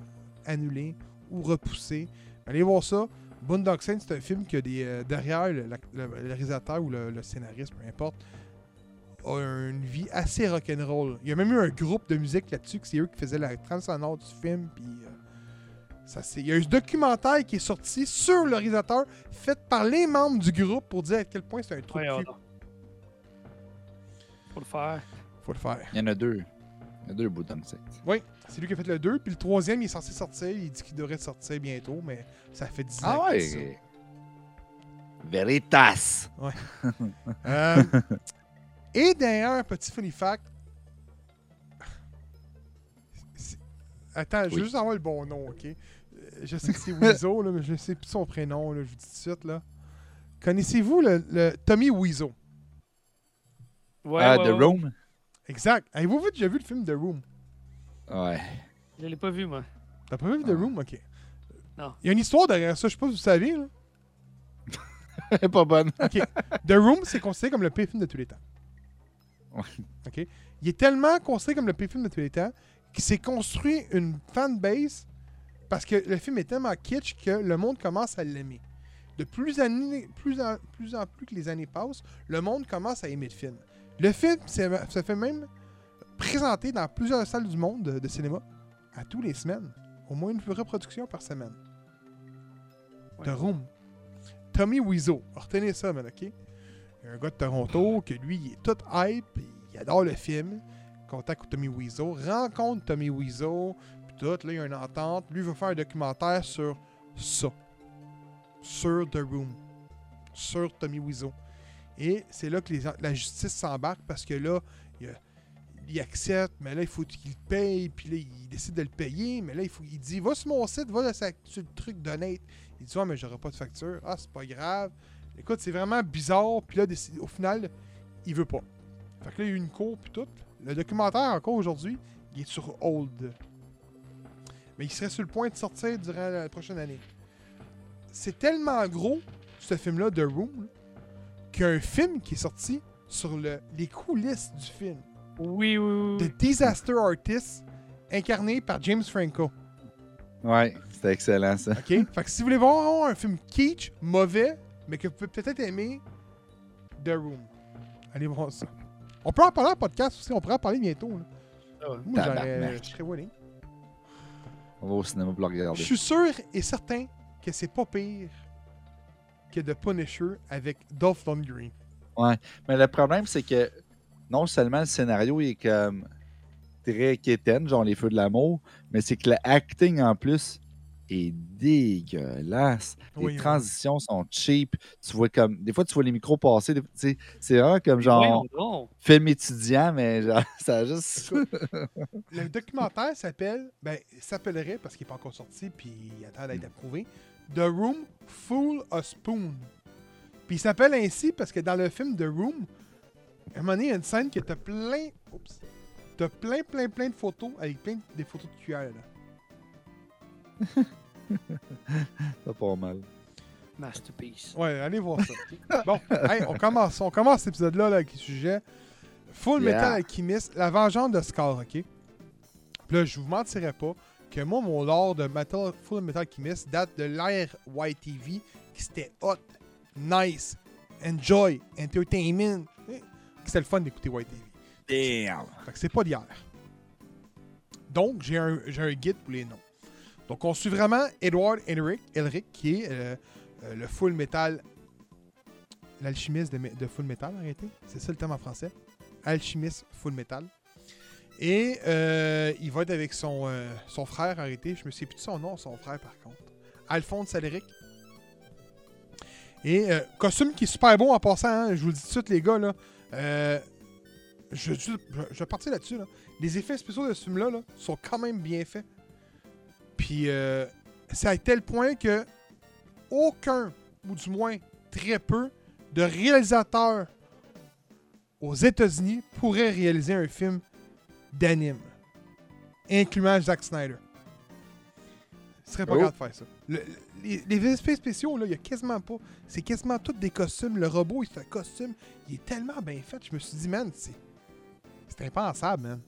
Speaker 1: annulé ou repoussé. Allez voir ça. Boondock Saints, c'est un film que des, euh, derrière le, la- le- le réalisateur ou le, le scénariste, peu importe, a une vie assez rock'n'roll. Il y a même eu un groupe de musique là-dessus, que c'est eux qui faisaient la trame sonore du film. Puis, euh, ça, c'est- il y a un documentaire qui est sorti sur le réalisateur, fait par les membres du groupe pour dire à quel point c'est un truc
Speaker 3: Ouais. Faut le faire.
Speaker 1: Faut le faire.
Speaker 2: Il y en a deux. Il y a deux bouts.
Speaker 1: Oui, c'est lui qui a fait le 2. Puis le troisième, il est censé sortir. Il dit qu'il devrait sortir bientôt, mais ça fait 10 ans.
Speaker 2: Ah ouais! Veritas!
Speaker 1: Euh, et d'ailleurs, petit funny fact. Attends, je veux juste avoir le bon nom, ok? Je sais que c'est là, mais je ne sais plus son prénom, là, je vous dis tout de suite. Là. Connaissez-vous le, le Tommy?
Speaker 3: Ouais,
Speaker 2: ah,
Speaker 3: ouais,
Speaker 2: The
Speaker 3: ouais.
Speaker 2: Room?
Speaker 1: Exact. Avez-vous vu- déjà vu le film The Room?
Speaker 2: Ouais.
Speaker 3: Je l'ai pas vu, moi.
Speaker 1: T'as pas vu The
Speaker 2: Ah.
Speaker 1: Room? Ok.
Speaker 3: Non.
Speaker 1: Il y a une histoire derrière ça, je sais pas si vous savez. Là.
Speaker 2: pas bonne.
Speaker 1: OK. The Room, c'est considéré comme le pire film de tous les temps. OK? Il est tellement considéré comme le pire film de tous les temps qu'il s'est construit une fanbase parce que le film est tellement kitsch que le monde commence à l'aimer. De plus, années- plus, en, plus en plus que les années passent, le monde commence à aimer le film. Le film se fait même présenter dans plusieurs salles du monde de, de cinéma à tous les semaines. Au moins une reproduction par semaine. The
Speaker 3: Ouais.
Speaker 1: Room. Tommy Wiseau. Retenez ça, man, OK? Un gars de Toronto que lui, il est tout hype, il adore le film. Contacte Tommy Wiseau, rencontre Tommy Wiseau, puis tout, là, il y a une entente. Lui veut faire un documentaire sur ça. sur The Room, sur Tommy Wiseau. Et c'est là que les- la justice s'embarque parce que là, il, accepte, mais là, il faut qu'il paye, puis là, il décide de le payer, mais là, il, faut, il dit Va sur mon site, va sur le truc d'honnête. Il dit Ouais, mais j'aurai pas de facture. Ah, c'est pas grave. Écoute, c'est vraiment bizarre, puis là, au final, il veut pas. Fait que là, il y a eu une cour, puis tout. Le documentaire, encore aujourd'hui, il est sur hold. Mais il serait sur le point de sortir durant la prochaine année. C'est tellement gros, ce film-là, The Room, qu'il y a un film qui est sorti sur le- les coulisses du film.
Speaker 3: Oui, oui, oui.
Speaker 1: The Disaster Artist, incarné par James Franco.
Speaker 2: Ouais, c'était excellent ça.
Speaker 1: OK? fait que si vous voulez voir un film kitsch, mauvais, mais que vous pouvez peut-être aimer, The Room. Allez voir ça. On peut en parler en podcast aussi, on pourrait en parler bientôt. là.
Speaker 3: Ah ouais.
Speaker 1: Moi, j'aurais-
Speaker 2: Tabarnak.
Speaker 1: je serais willing.
Speaker 2: On va au cinéma pour le
Speaker 1: Je
Speaker 2: regarder.
Speaker 1: suis sûr et certain que c'est pas pire que The Punisher avec Dolph Lundgren.
Speaker 2: Mais le problème, c'est que non seulement le scénario est comme très quétaine, genre les feux de l'amour, mais c'est que le acting en plus est dégueulasse. Les
Speaker 1: Oui, oui.
Speaker 2: transitions sont cheap. Tu vois comme. Des fois, tu vois les micros passer. des- tu sais, C'est vraiment comme genre
Speaker 3: donc.
Speaker 2: film étudiant, mais genre, ça a juste.
Speaker 1: Le documentaire s'appelle, ben, il s'appellerait, parce qu'il n'est pas encore sorti, puis il attend d'être approuvé, The Room Full of Spoon. Puis il s'appelle ainsi parce que dans le film The Room, à un moment donné, il y a une scène que t'as plein. Oups. T'as plein, plein, plein de photos avec plein de- des photos de cuillère. Là.
Speaker 2: C'est pas mal.
Speaker 3: Masterpiece.
Speaker 1: Ouais, allez voir ça. bon, hey, on commence, on commence cet épisode-là là, avec le sujet. Full
Speaker 2: Yeah.
Speaker 1: Metal Alchemist, la vengeance de Scar, ok? Puis là, je vous mentirai pas que moi, mon lore de Metal, Full Metal Alchemist date de l'ère YTV, qui c'était hot, nice, enjoy, entertainment. Eh, C'était le fun d'écouter YTV.
Speaker 2: Damn!
Speaker 1: Fait que c'est pas d'hier. Donc, j'ai un, j'ai un guide pour les noms. Donc, on suit vraiment Edward Elric, Elric qui est euh, euh, le full metal. L'alchimiste de, full metal, en réalité. C'est ça le terme en français. Alchimiste full metal. Et euh, il va être avec son, frère, en réalité. Je me souviens plus de son nom, son frère, par contre. Alphonse Elric. Et costume qui est super bon en passant, hein, je vous le dis tout de suite, les gars. Là. Je, je, vais partir là-dessus. Là. Les effets spéciaux de ce film-là là, sont quand même bien faits. Puis euh, c'est à tel point que aucun, ou du moins très peu, de réalisateurs aux États-Unis pourraient réaliser un film d'anime, incluant Zack Snyder. Il serait pas
Speaker 2: Oh.
Speaker 1: capable de faire ça. Le- les, les effets spéciaux, là, il y a quasiment pas. C'est quasiment tous des costumes. Le robot, c'est un costume. Il est tellement bien fait. Je me suis dit, man, c'est. C'est impensable, man.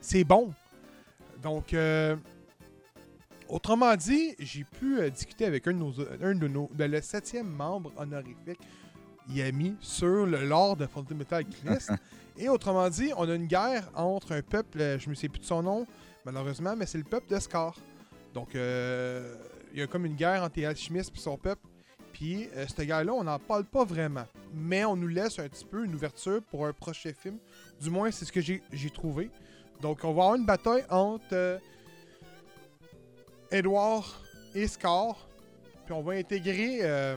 Speaker 1: C'est bon. Donc, euh, autrement dit, j'ai pu euh, discuter avec un de nos. Un de nos ben, le septième membre honorifique, Yami, sur le lore de Fundamental Alchemist. Et autrement dit, on a une guerre entre un peuple, euh, je me sais plus de son nom, malheureusement, mais c'est le peuple de Scar. Donc, euh, il y a comme une guerre entre les alchimistes et son peuple. Puis, euh, cette guerre-là, on n'en parle pas vraiment. Mais on nous laisse un petit peu une ouverture pour un prochain film. Du moins, c'est ce que j'ai j'ai trouvé. Donc, on va avoir une bataille entre Edward et Scar. Puis, on va intégrer. euh,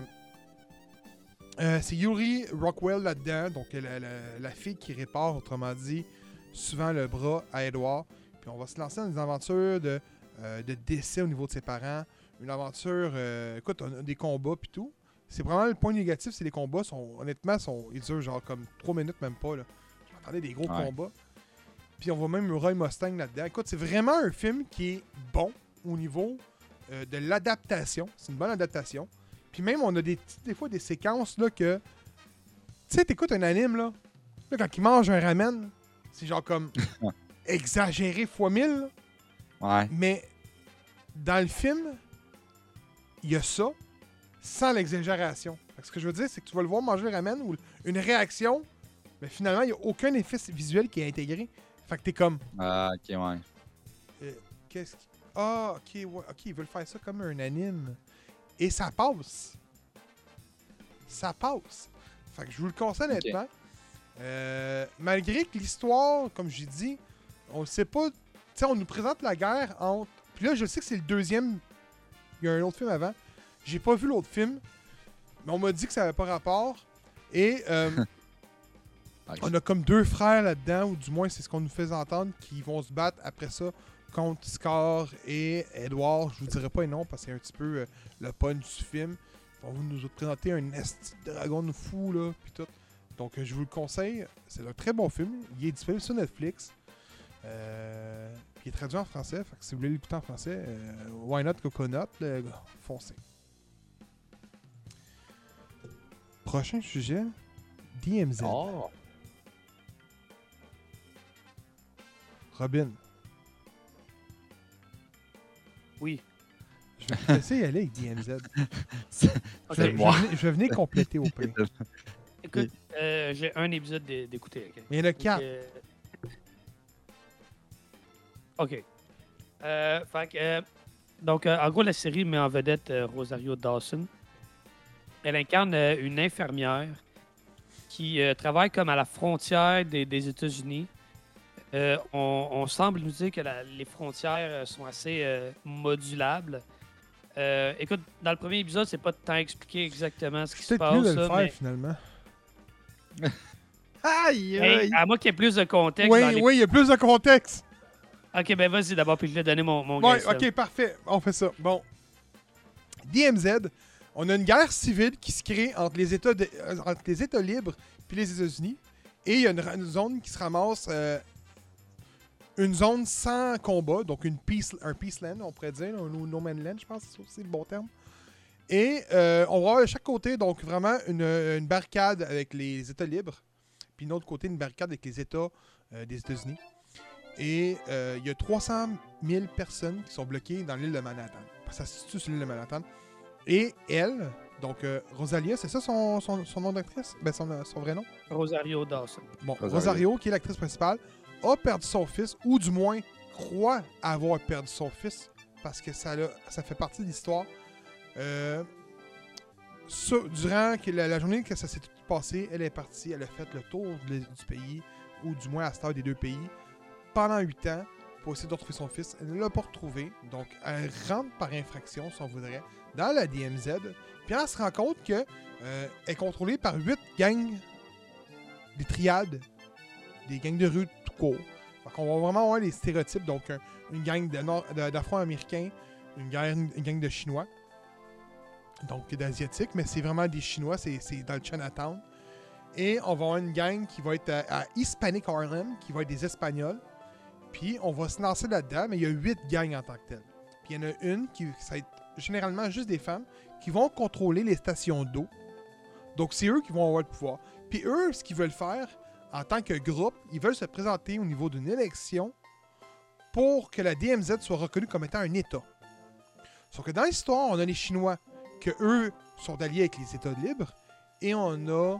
Speaker 1: euh, c'est Yuri Rockwell là-dedans. Donc, la, la- la fille qui répare, autrement dit, souvent le bras à Edward. Puis, on va se lancer dans des aventures de, euh, de décès au niveau de ses parents. Une aventure. euh, écoute, on a des combats puis tout. C'est vraiment le point négatif, c'est les combats sont honnêtement sont ils durent genre comme 3 minutes même pas là. Je m'attendais des gros
Speaker 2: Ouais.
Speaker 1: combats. Puis on voit même Roy Mustang là-dedans. Écoute, c'est vraiment un film qui est bon au niveau euh, de l'adaptation. C'est une bonne adaptation. Puis même on a des des fois des séquences là que tu sais t'écoutes un anime là, là quand il mange un ramen, c'est genre comme exagéré fois 1000. là.
Speaker 2: Ouais.
Speaker 1: Mais dans le film, il y a ça sans l'exagération. Ce que je veux dire, c'est que tu vas le voir manger le ramen ou une réaction, mais finalement, il n'y a aucun effet visuel qui est intégré. Fait que t'es comme,
Speaker 2: Ah, ok, ouais.
Speaker 1: qu'est-ce qui. Ah, ok, ouais, ok, ils veulent faire ça comme un anime. Et ça passe. Ça passe. Fait que je vous le conseille honnêtement. Euh, malgré que l'histoire, comme j'ai dit, on ne sait pas. Tu sais, on nous présente la guerre entre. Puis là, je sais que c'est le deuxième. Il y a un autre film avant. J'ai pas vu l'autre film, mais on m'a dit que ça avait pas rapport. Et euh,
Speaker 2: Nice.
Speaker 1: on a comme deux frères là-dedans, ou du moins c'est ce qu'on nous fait entendre, qui vont se battre après ça contre Scar et Edward. Je vous dirai pas les noms parce que c'est un petit peu euh, le punch du film. Ils vont nous présenter un esti dragon fou là, puis tout. Donc euh, je vous le conseille, c'est un très bon film. Il est disponible sur Netflix. Euh, il est traduit en français. Fait que si vous voulez l'écouter en français, euh, Why Not Coconut, le gars, foncez. Prochain sujet, DMZ.
Speaker 2: Oh!
Speaker 1: Robin,
Speaker 3: Oui.
Speaker 1: je vais te laisser y aller avec DMZ. Je vais,
Speaker 2: C'est moi.
Speaker 1: je vais venir- je vais venir compléter au pire.
Speaker 3: Écoute, euh, j'ai un épisode d'é- d'écouter.
Speaker 1: Mais il y en a quatre.
Speaker 3: Euh, OK. Euh, fait que, euh, donc, euh, en gros, la série met en vedette euh, Rosario Dawson. Elle incarne euh, une infirmière qui euh, travaille comme à la frontière des, des États-Unis. Euh, on, on semble nous dire que la- les frontières euh, sont assez euh, modulables. Euh, écoute, dans le premier épisode, c'est pas tant expliqué exactement ce qui se
Speaker 1: C'est
Speaker 3: passe.
Speaker 1: peut-être mieux de le faire
Speaker 3: mais-
Speaker 1: finalement.
Speaker 2: Aïe,
Speaker 3: Hey, à moi qu'il y ait plus de contexte.
Speaker 1: Oui,
Speaker 3: dans les-
Speaker 1: oui, il y a plus de contexte.
Speaker 3: Ok, ben vas-y d'abord, puis je vais donner mon, mon
Speaker 1: Ouais,
Speaker 3: guess, là.
Speaker 1: ok, parfait. On fait ça. Bon. DMZ, on a une guerre civile qui se crée entre les États, de- entre les États libres puis les États-Unis. Et il y a une, zone qui se ramasse. euh, une zone sans combat, donc une peace, un peace land, on pourrait dire, un no, man land, je pense, c'est aussi le bon terme. Et euh, on va avoir de chaque côté, donc vraiment une, une barricade avec les États libres, puis de l'autre côté, une barricade avec les États euh, des États-Unis. Et euh, il y a 300 000 personnes qui sont bloquées dans l'île de Manhattan. Que ça se situe sur l'île de Manhattan. Et elle, donc euh, Rosalia, c'est ça son, son- son nom d'actrice? Ben, son, son vrai nom?
Speaker 3: Rosario Dawson.
Speaker 1: Bon,
Speaker 2: Rosario.
Speaker 1: Rosario, qui est l'actrice principale, a perdu son fils, ou du moins croit avoir perdu son fils, parce que ça, fait partie de l'histoire. Euh, durant la, la journée que ça s'est passé, elle est partie, elle a fait le tour du pays, ou du moins à cette heure des deux pays, pendant huit ans, pour essayer de retrouver son fils. Elle ne l'a pas retrouvé, donc elle rentre par infraction, si on voudrait, dans la DMZ, puis elle se rend compte que euh, est contrôlée par huit gangs, des triades, des gangs de rue court. Qu'on va vraiment avoir les stéréotypes, donc un- une gang d'Afro-Américains, une gang, de Chinois, donc d'Asiatiques, mais c'est vraiment des Chinois, c'est dans le Chinatown. Et on va avoir une gang qui va être à, à Hispanic Harlem, qui va être des Espagnols. Puis on va se lancer là-dedans, mais il y a huit gangs en tant que telles. Puis il y en a une qui va être généralement juste des femmes qui vont contrôler les stations d'eau. Donc c'est eux qui vont avoir le pouvoir. Puis eux, ce qu'ils veulent faire en tant que groupe, ils veulent se présenter au niveau d'une élection pour que la DMZ soit reconnue comme étant un État. Sauf que dans l'histoire, on a les Chinois que eux sont alliés avec les États libres et on a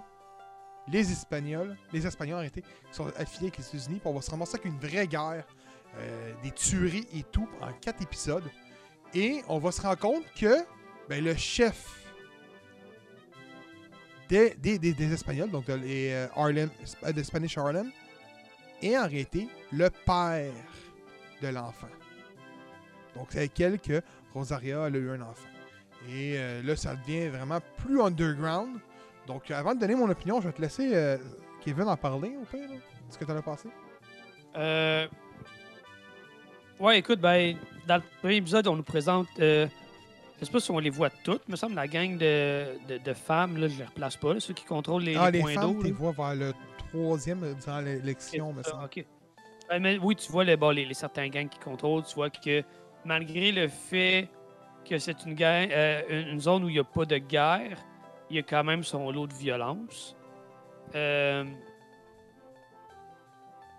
Speaker 1: les Espagnols, les Espagnols arrêtés, qui sont affiliés avec les États-Unis. On va se ramasser avec une vraie guerre, euh, des tueries et tout en quatre épisodes. Et on va se rendre compte que ben, le chef des, Espagnols, donc les euh, Harlem, euh, Spanish Harlem, est en réalité le père de l'enfant. Donc c'est avec elle que Rosaria a eu un enfant. Et euh, là, ça devient vraiment plus underground. Donc avant de donner mon opinion, je vais te laisser Kevin en parler au pire. là. Ce que tu en as pensé.
Speaker 3: Euh... Ouais, écoute, ben, dans le premier épisode, on nous présente. Je sais pas si on les voit toutes, me semble, la gang de, de, de femmes, là, je les replace pas, là, ceux qui contrôlent les,
Speaker 1: ah,
Speaker 3: les
Speaker 1: femmes,
Speaker 3: d'eau.
Speaker 1: tu les vois vers le troisième euh, durant l'élection, me semble.
Speaker 3: ok. Mais oui, tu vois les, bon, les, les certains gangs qui contrôlent, tu vois que malgré le fait que c'est une, gang- euh, une zone où il n'y a pas de guerre, il y a quand même son lot de violence. Euh,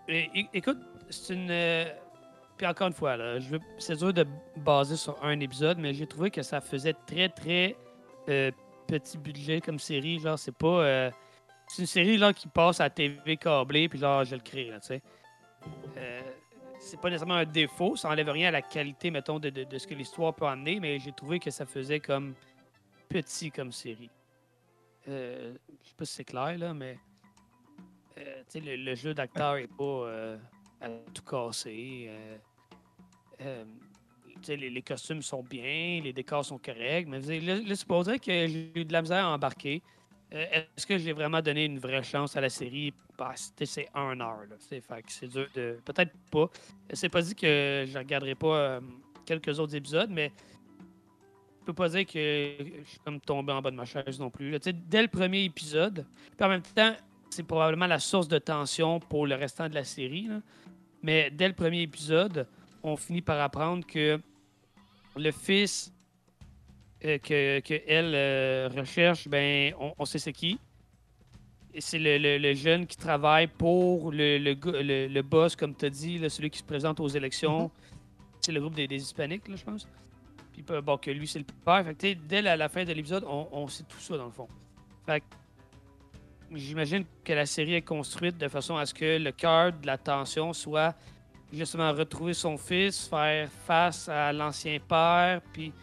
Speaker 3: et- écoute, c'est une. Puis encore une fois, c'est dur de baser sur un épisode, mais j'ai trouvé que ça faisait très, très euh, petit budget comme série. Genre, c'est pas. euh, c'est une série là, qui passe à TV câblée, puis là, je le crée, tu sais. Euh, c'est pas nécessairement un défaut, ça enlève rien à la qualité, mettons, de, de- ce que l'histoire peut amener, mais j'ai trouvé que ça faisait comme petit comme série. Je sais pas si c'est clair, là, mais tu sais, le, le jeu d'acteur est pas à tout casser. Euh, les, costumes sont bien, les décors sont corrects, mais là, là, c'est que j'ai eu de la misère à embarquer. Euh, Est-ce que j'ai vraiment donné une vraie chance à la série? Bah, c'est un heure. C'est dur de. Peut-être pas. C'est pas dit que je regarderai pas euh, quelques autres épisodes, mais je peux pas dire que je suis comme tombé en bas de ma chaise non plus. dès le premier épisode, puis en même temps, c'est probablement la source de tension pour le restant de la série. Mais dès le premier épisode, on finit par apprendre que le fils euh, que, que elle euh, recherche, ben, on, on sait c'est qui. C'est le, le- le jeune qui travaille pour le, boss, comme tu as dit, là, celui qui se présente aux élections. C'est le groupe des, des Hispaniques, là, je pense. Puis bah, bon, que lui, c'est le père. Fait que, dès la, la fin de l'épisode, on, on sait tout ça, dans le fond. Fait j'imagine que la série est construite de façon à ce que le cœur de la tension soit justement retrouver son fils, faire face à l'ancien père, puis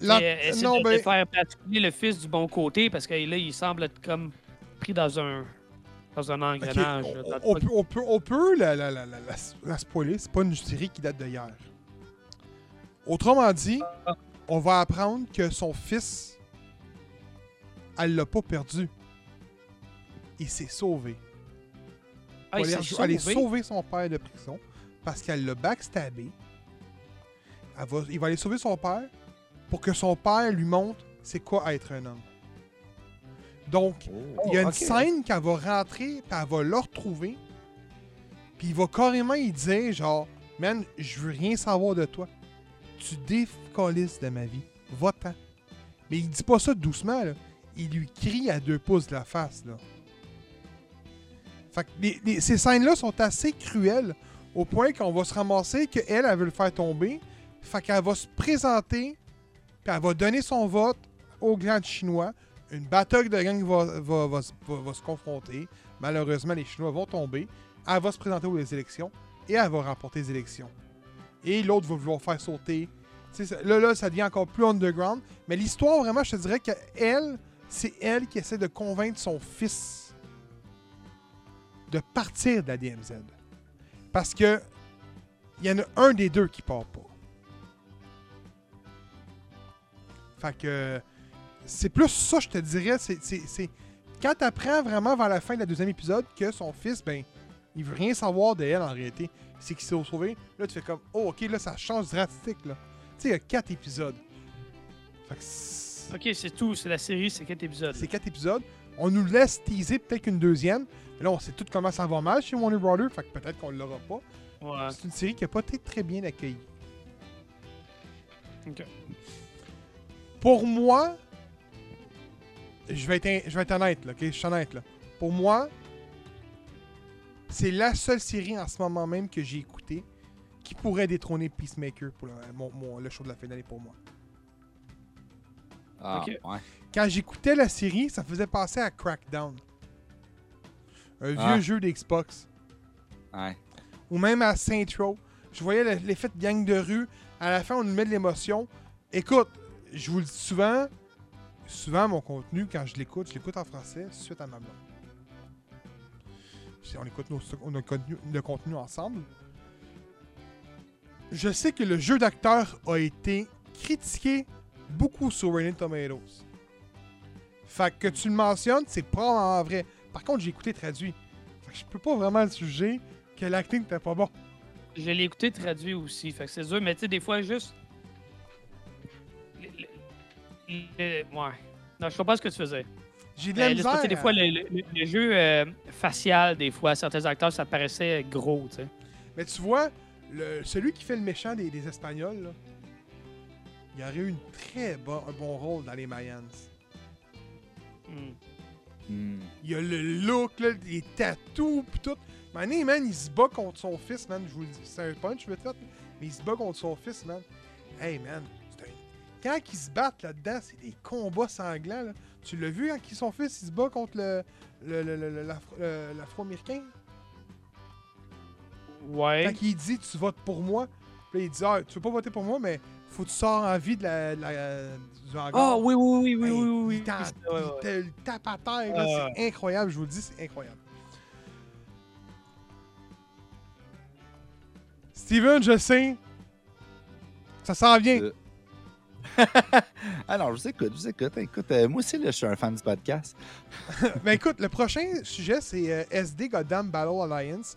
Speaker 3: essayer
Speaker 1: non,
Speaker 3: de,
Speaker 1: ben,
Speaker 3: de faire basculer le fils du bon côté parce que là, il semble être comme pris dans un dans un engrenage. là,
Speaker 1: on, peut, on peut, on peut la, la, la, la, la, spoiler. C'est pas une série qui date d'hier. Autrement dit, on va apprendre que son fils, elle l'a pas perdu. Il s'est sauvé.
Speaker 3: Ah, il
Speaker 1: va aller, aller sauver son père de prison parce qu'elle l'a backstabé. Elle va- il va aller sauver son père pour que son père lui montre c'est quoi être un homme. Donc, il y a une scène qu'elle va rentrer, puis elle va le retrouver, puis il va carrément y dire genre, man, je veux rien savoir de toi. Tu décollisses de ma vie. Va-t'en. Mais il dit pas ça doucement, là. Il lui crie à deux pouces de la face, là. Fait que les- ces scènes-là sont assez cruelles au point qu'on va se ramasser qu'elle, elle veut le faire tomber. Fait qu'elle va se présenter, puis elle va donner son vote au clan chinois. Une bataille de gang va, se- confronter. Malheureusement, les Chinois vont tomber. Elle va se présenter aux élections et elle va remporter les élections. Et l'autre va vouloir faire sauter. Là, là, ça devient encore plus underground. Mais l'histoire, vraiment, je te dirais qu'elle, c'est elle qui essaie de convaincre son fils de partir de la DMZ. Parce que il y en a un des deux qui part pas. Fait que c'est plus ça, je te dirais. C'est, quand tu apprends vraiment vers la fin de la deuxième épisode que son fils, ben, il veut rien savoir de elle en réalité. C'est qu'il s'est sauvé. Là, tu fais comme, oh, ok, là, ça change drastique. Là. Tu sais, il y a quatre épisodes. Fait que
Speaker 3: Ok, c'est tout. C'est la série, c'est quatre épisodes.
Speaker 1: c'est quatre épisodes. On nous laisse teaser peut-être qu'une deuxième. Mais là, on sait tout comment ça va mal chez Warner Brothers. Fait que peut-être qu'on l'aura pas.
Speaker 3: Ouais.
Speaker 1: C'est une série qui a pas été très bien accueillie.
Speaker 3: Ok.
Speaker 1: Pour moi, je vais être, je vais être honnête, là, ok? Je suis honnête, là. Pour moi, c'est la seule série en ce moment même que j'ai écoutée qui pourrait détrôner Peacemaker pour le, mon- mon- le show de la finale pour moi.
Speaker 2: Ah, ouais.
Speaker 1: Quand j'écoutais la série, ça faisait penser à Crackdown. Un vieux
Speaker 2: Ah.
Speaker 1: jeu d'Xbox.
Speaker 2: Ouais.
Speaker 1: ou même à Saint Row. Je voyais le- l'effet de gang de rue. À la fin, on nous met de l'émotion. Écoute, je vous le dis souvent, souvent mon contenu, quand je l'écoute, je l'écoute en français suite à ma blonde. On écoute nos, contenu, le contenu ensemble. Je sais que le jeu d'acteur a été critiqué beaucoup sur Rotten Tomatoes. Fait que tu le mentionnes, c'est probablement vrai. Par contre, j'ai écouté traduit. Fait que je peux pas vraiment le juger que l'acting était pas bon.
Speaker 3: Je l'ai écouté traduit aussi. Fait que c'est dur, mais tu sais, des fois, juste. le- le- le- ouais. Non, je comprends ce que tu faisais.
Speaker 1: J'ai de la
Speaker 3: parce
Speaker 1: misère.
Speaker 3: des fois, le, jeu euh, facial, des fois, certains acteurs, ça paraissait gros, tu sais.
Speaker 1: Mais tu vois, le- celui qui fait le méchant des, des Espagnols, là, il aurait eu une très bon, un bon rôle dans les Mayans.
Speaker 3: Hmm.
Speaker 2: Hmm.
Speaker 1: Il a le look, là, les tatous, pis tout. Mané, man, il se bat contre son fils, man. Je vous le dis, c'est un punch vite fait, mais il se bat contre son fils, man. Hey, man, un... quand ils se battent là-dedans, c'est des combats sanglants, là. Tu l'as vu quand qui- son fils, il se bat contre le, le- le- le- le- l'Afro- le- l'Afro-Américain?
Speaker 3: Ouais.
Speaker 1: Quand il dit tu votes pour moi, puis là, il dit ah, tu veux pas voter pour moi, mais faut que tu sors en vie de la, de la- du hangar.
Speaker 3: Ah oui, oui, oui, oui,
Speaker 1: Hey,
Speaker 3: oui, oui.
Speaker 1: Il,
Speaker 3: oui,
Speaker 1: il tape à terre, là,
Speaker 3: Ah.
Speaker 1: c'est incroyable, je vous le dis, c'est incroyable. Steven, je sais, Ça s'en vient.
Speaker 2: Euh. non, je vous écoute, je vous écoute. Écoute, euh, moi aussi, là, je suis un fan du podcast.
Speaker 1: ben écoute, le prochain sujet, c'est euh, SD Goddamn Battle Alliance.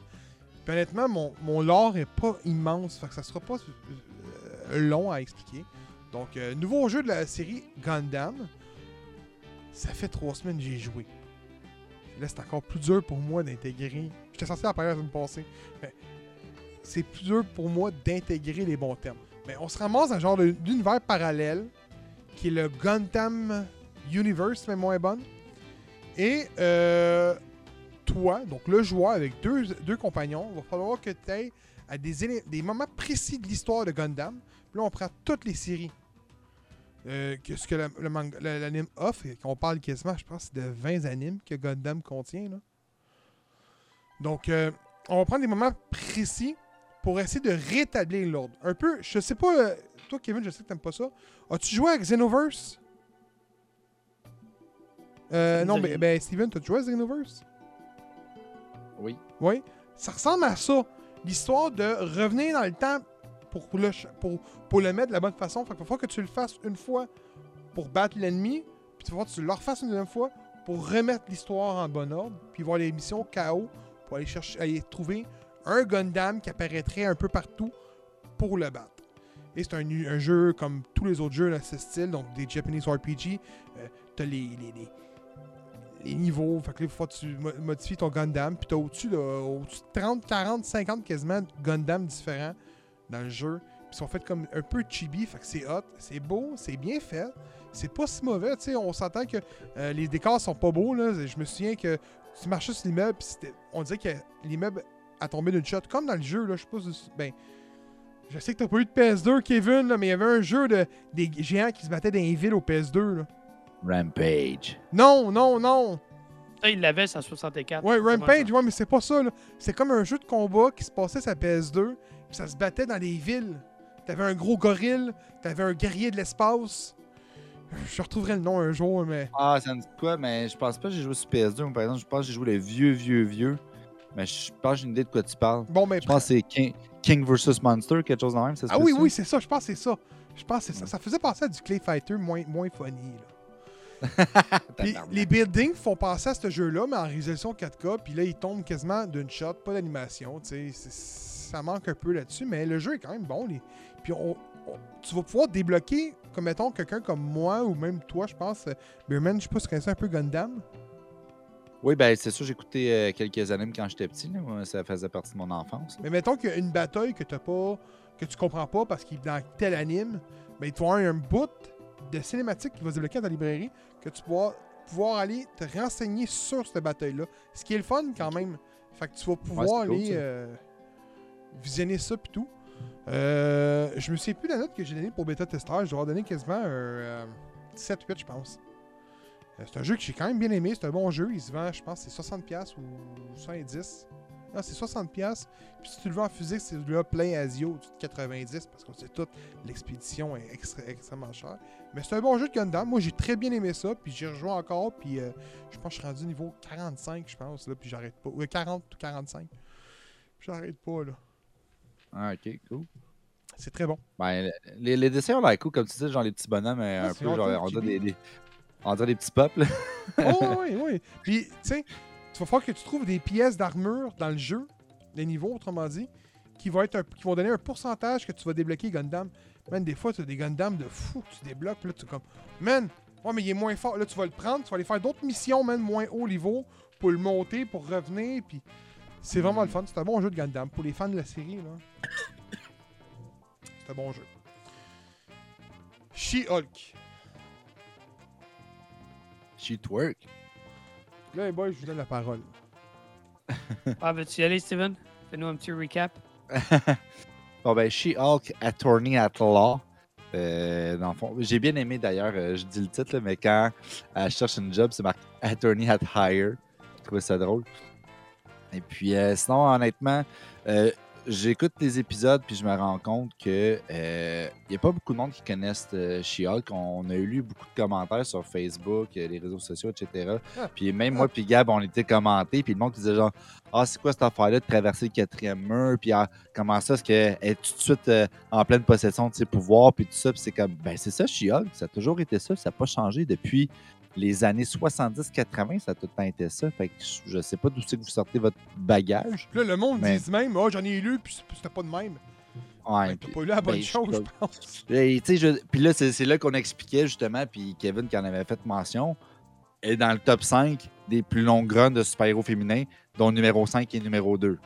Speaker 1: Puis honnêtement, mon, mon lore est pas immense, fait que ça sera pas long à expliquer. Donc, euh, nouveau jeu de la série Gundam. Ça fait trois semaines que j'ai joué. Là, c'est encore plus dur pour moi d'intégrer. J'étais censé en parler la semaine passée. Mais c'est plus dur pour moi d'intégrer les bons termes. Mais on se ramasse dans un genre d'univers parallèle qui est le Gundam Universe, mais moins bonne. Et euh, toi, donc le joueur avec deux, deux compagnons, il va falloir que tu ailles à des, des moments précis de l'histoire de Gundam. Puis là, on prend toutes les séries. Euh, que ce que l'anime offre, et qu'on parle quasiment, je pense, de 20 animes que Gundam contient. Là. Donc, euh, on va prendre des moments précis pour essayer de rétablir l'ordre. Un peu, je sais pas, euh, toi Kevin, je sais que t'aimes pas ça. As-tu joué à Xenoverse? Euh, non, mais
Speaker 3: rien.
Speaker 1: ben, Steven, t'as joué à Xenoverse?
Speaker 2: Oui.
Speaker 1: Oui. Ça ressemble à ça. L'histoire de revenir dans le temps pour le, pour, le mettre de la bonne façon. Fait qu'il falloir que tu le fasses une fois pour battre l'ennemi, puis il va falloir que tu le refasses une deuxième fois pour remettre l'histoire en bon ordre, puis voir les missions KO pour aller chercher, aller trouver un Gundam qui apparaîtrait un peu partout pour le battre. Et c'est un, jeu comme tous les autres jeux de ce style, donc des Japanese RPG. Euh, t'as les, les, les, les niveaux, fait que là, faut que tu mo- modifies ton Gundam, puis t'as au-dessus de, au-dessus de 30, 40, 50 quasiment Gundam différents dans le jeu. Ils sont faits comme un peu chibi, fait que c'est hot, c'est beau, c'est bien fait. C'est pas si mauvais, tu sais, on s'entend que euh, les décors sont pas beaux, là. Je me souviens que tu marchais sur l'immeuble, on disait que l'immeuble a tombé d'une shot, comme dans le jeu, là, je sais pas si- Ben, je sais que t'as pas eu de PS2, Kevin, là, mais il y avait un jeu de des géants qui se battaient dans les villes au PS2, là.
Speaker 2: Rampage.
Speaker 1: Non, non, non!
Speaker 3: Ça, il l'avait, sur 64.
Speaker 1: Ouais, Rampage,
Speaker 3: ça?
Speaker 1: ouais, mais c'est pas ça, là. C'est comme un jeu de combat qui se passait sur la PS2, puis ça se battait dans des villes. T'avais un gros gorille, t'avais un guerrier de l'espace. Je retrouverai le nom un jour, mais.
Speaker 2: Ah, ça me dit quoi, mais je pense pas que j'ai joué sur PS2. Moi, par exemple, je pense que j'ai joué le vieux, vieux, vieux. Mais je pense que j'ai une idée de quoi tu parles.
Speaker 1: Bon, mais.
Speaker 2: Je pense que c'est King, King vs Monster, quelque chose de même. Ça se
Speaker 1: Ah oui,
Speaker 2: ça?
Speaker 1: oui, c'est ça, je pense que c'est ça. Je pense que c'est ça. Ça faisait penser à du Clay Fighter moins, moins funny, là. Puis les buildings font penser à ce jeu-là, mais en résolution 4K, puis là, ils tombent quasiment d'une shot, pas d'animation, tu sais. Ça manque un peu là-dessus, mais le jeu est quand même bon. les- Puis on, on- tu vas pouvoir débloquer, comme mettons, quelqu'un comme moi, ou même toi, je pense, euh, Beerman, je sais pas si tu un peu Gundam.
Speaker 2: Oui, ben c'est sûr, j'ai écouté euh, quelques animes quand j'étais petit. là. Ça faisait partie de mon enfance. là.
Speaker 1: Mais mettons qu'il y a une bataille que t'as pas, que tu comprends pas parce qu'il est dans tel anime, ben il te faut un bout de cinématique qui va se débloquer dans ta librairie que tu vas pouvoir aller te renseigner sur cette bataille-là. Ce qui est le fun quand même. Fait que tu vas pouvoir aller euh, visionner ça pis tout. Euh, je me souviens plus de la note que j'ai donnée pour bêta testeur. Je dois avoir donné quasiment un euh, 7-8, je pense. Euh, c'est un jeu que j'ai quand même bien aimé. C'est un bon jeu. Il se vend, je pense, c'est 60$ ou 70$. Non, c'est 60$. Puis si tu le veux en physique, c'est celui-là Play Asio, du 90, parce qu'on sait tout, l'expédition est extrêmement chère. Mais c'est un bon jeu de Gundam. Moi, j'ai très bien aimé ça, puis j'y rejoins encore, puis euh, je pense que je suis rendu niveau 45, je pense, là, puis j'arrête pas. Ou 40 ou 45. Puis J'arrête pas, là.
Speaker 2: Ah, ok, cool.
Speaker 1: C'est très bon.
Speaker 2: Ben, les, les dessins ont l'air cool, comme tu dis, genre les petits bonhommes, euh,
Speaker 1: Ah,
Speaker 2: un peu, genre,
Speaker 1: hot,
Speaker 2: on dirait des, des- on dirait des petits peuples.
Speaker 1: Oh, oui, oui. Puis, tu sais, tu vas falloir que tu trouves des pièces d'armure dans le jeu, les niveaux, autrement dit, qui vont, être un- qui vont donner un pourcentage que tu vas débloquer Gundam. Man, des fois, tu as des Gundam de fou que tu débloques, là, tu es comme, man, ouais, mais il est moins fort. Là, tu vas le prendre, tu vas aller faire d'autres missions, man, moins haut niveau, pour le monter, pour revenir, puis c'est vraiment le fun. C'est un bon jeu de Gundam. Pour les fans de la série, là, c'est un bon jeu. She-Hulk.
Speaker 2: She twerk.
Speaker 1: Là, les boys, je vous donne la parole.
Speaker 3: Ah, veux-tu y aller, Steven? Fais-nous un petit recap.
Speaker 2: Bon, ben, She-Hulk Attorney at Law. Euh, dans le fond, j'ai bien aimé d'ailleurs, euh, je dis le titre, là, mais quand elle cherche une job, c'est marqué Attorney at Hire. Je trouvais ça drôle. Et puis, euh, sinon, honnêtement, euh, j'écoute les épisodes puis je me rends compte que il n'y a pas beaucoup de monde qui connaissent euh, She-Hulk. On a eu lu beaucoup de commentaires sur Facebook, euh, les réseaux sociaux, etc.
Speaker 1: Ah.
Speaker 2: Puis même moi puis Gab, on était commentés. Puis le monde qui disait genre Ah, c'est quoi cette affaire-là de traverser le quatrième mur? Puis ah, comment ça, est-ce qu'elle est tout de suite euh, en pleine possession de ses pouvoirs? Puis tout ça? Puis c'est comme Ben, c'est ça, She-Hulk. Ça a toujours été ça. Ça n'a pas changé depuis les années 70-80. Ça a tout le temps été ça. Fait que je- sais pas d'où c'est que vous sortez votre bagage.
Speaker 1: Puis là, le monde
Speaker 2: Mais-
Speaker 1: dit même, oh, j'en ai lu, puis c'était pas de même.
Speaker 2: Ouais,
Speaker 1: Ben,
Speaker 2: puis-
Speaker 1: T'as pas lu la bonne
Speaker 2: ben,
Speaker 1: chose, je pense.
Speaker 2: Et, je- Puis là, c'est là qu'on expliquait justement, puis Kevin qui en avait fait mention, est dans le top 5 des plus longues runs de super-héros féminins, dont numéro 5 et numéro 2.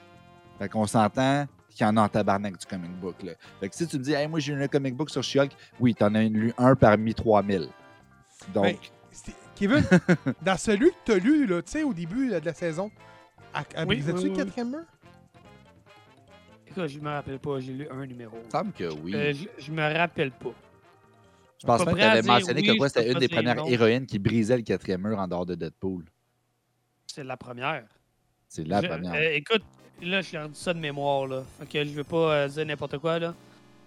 Speaker 2: Fait qu'on s'entend qu'il y en a en tabarnak du comic book. Là. Fait que si tu me dis, hey, moi j'ai lu un comic book sur She-Hulk, oui, t'en as lu un parmi 3000. Donc,
Speaker 1: Ben, c'était- Kevin, dans celui que t'as lu, là, tu sais, au début là, de la saison,
Speaker 3: Oui,
Speaker 1: brisais-tu
Speaker 3: oui,
Speaker 1: le
Speaker 3: oui.
Speaker 1: quatrième? Mur?
Speaker 3: Écoute, je me rappelle pas, j'ai lu un numéro.
Speaker 2: il me semble que oui.
Speaker 3: Euh, je, je me rappelle pas.
Speaker 2: je pense
Speaker 3: pas
Speaker 2: même que tu avais mentionné
Speaker 3: oui,
Speaker 2: que quoi, c'était une des premières
Speaker 3: non.
Speaker 2: héroïnes qui brisait le quatrième mur en dehors de Deadpool.
Speaker 3: C'est la première.
Speaker 2: C'est la
Speaker 3: Je-
Speaker 2: première.
Speaker 3: euh, écoute, là, je suis rendu ça de mémoire, là. Fait que je veux pas euh, dire n'importe quoi, là.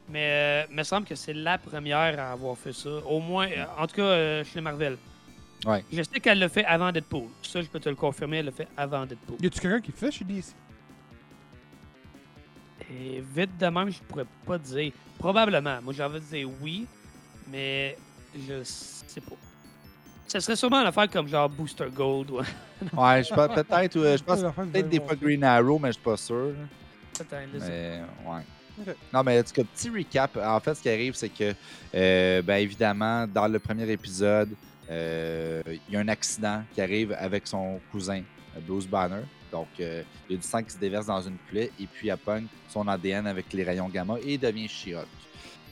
Speaker 3: Mais euh, il me semble que c'est la première à avoir fait ça. Au moins, euh, en tout cas, euh, chez Marvel.
Speaker 2: Ouais.
Speaker 3: Je sais qu'elle l'a fait avant Deadpool. Ça, je peux te le confirmer, elle l'a fait avant Deadpool.
Speaker 1: Y a-tu quelqu'un qui fait chez DC?
Speaker 3: Et vite de même, je pourrais pas dire. Probablement. Moi, j'ai envie de dire oui, mais je sais pas. Ça serait sûrement une affaire comme genre Booster Gold ou
Speaker 2: Ouais, je pense peut-être, euh, je pense peut-être des fois Green Arrow, mais je suis pas sûr.
Speaker 3: Peut-être,
Speaker 2: Mais, ouais. Non, mais en tout cas, petit recap. En fait, ce qui arrive, c'est que, euh, ben, évidemment, dans le premier épisode, euh, il y a un accident qui arrive avec son cousin, euh, Bruce Banner. Donc, euh, il y a du sang qui se déverse dans une plaie et puis elle pogne son ADN avec les rayons gamma et devient She-Hulk.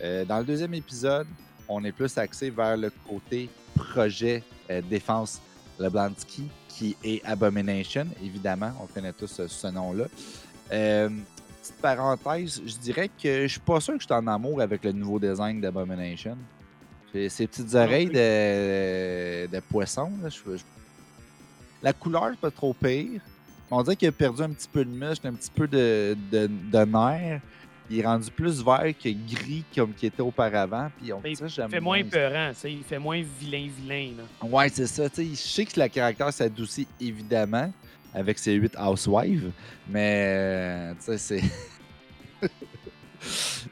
Speaker 2: Euh, dans le deuxième épisode, on est plus axé vers le côté projet euh, défense Leblansky, qui est Abomination, évidemment. On connaît tous euh, ce nom-là. Euh, petite parenthèse, je dirais que je suis pas sûr que je suis en amour avec le nouveau design d'Abomination. Ces petites oreilles de, de poisson, là, je- je- la couleur pas trop pire. On dirait qu'il a perdu un petit peu de muscle, un petit peu de, de, de nerf. Il est rendu plus vert que gris comme qu'il était auparavant. Puis on que
Speaker 3: Il fait moins peurant, il fait moins vilain-vilain. là.
Speaker 2: Ouais, c'est ça. Je sais que le caractère s'adoucit évidemment avec ses huit housewives, mais euh, tu sais, c'est.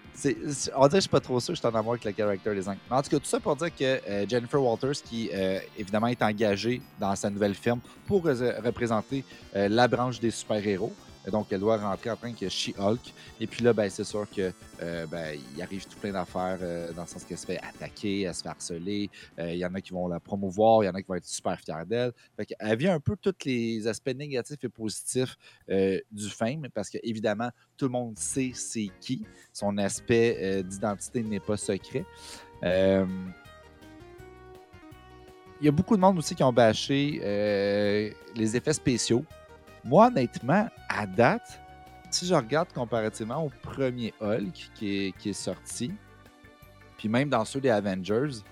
Speaker 2: c'est- on dirait que je suis pas trop sûr que je suis en amour avec le character design. Mais en tout cas, tout ça pour dire que euh, Jennifer Walters, qui euh, évidemment est engagée dans sa nouvelle firme pour re- représenter euh, la branche des super-héros. Donc, elle doit rentrer en tant que She-Hulk. Et puis là, ben, c'est sûr que euh, ben, arrive tout plein d'affaires euh, dans le sens qu'elle se fait attaquer, elle se fait harceler. Euh, Il y en a qui vont la promouvoir, il y en a qui vont être super fiers d'elle. Qu'elle vit un peu tous les aspects négatifs et positifs euh, du fame, parce qu'évidemment, tout le monde sait c'est qui. Son aspect d'identité n'est pas secret. Il y a beaucoup de monde aussi qui ont bâché les effets spéciaux. Moi, honnêtement, à date, si je regarde comparativement au premier Hulk qui est, sorti, puis même dans ceux des Avengers,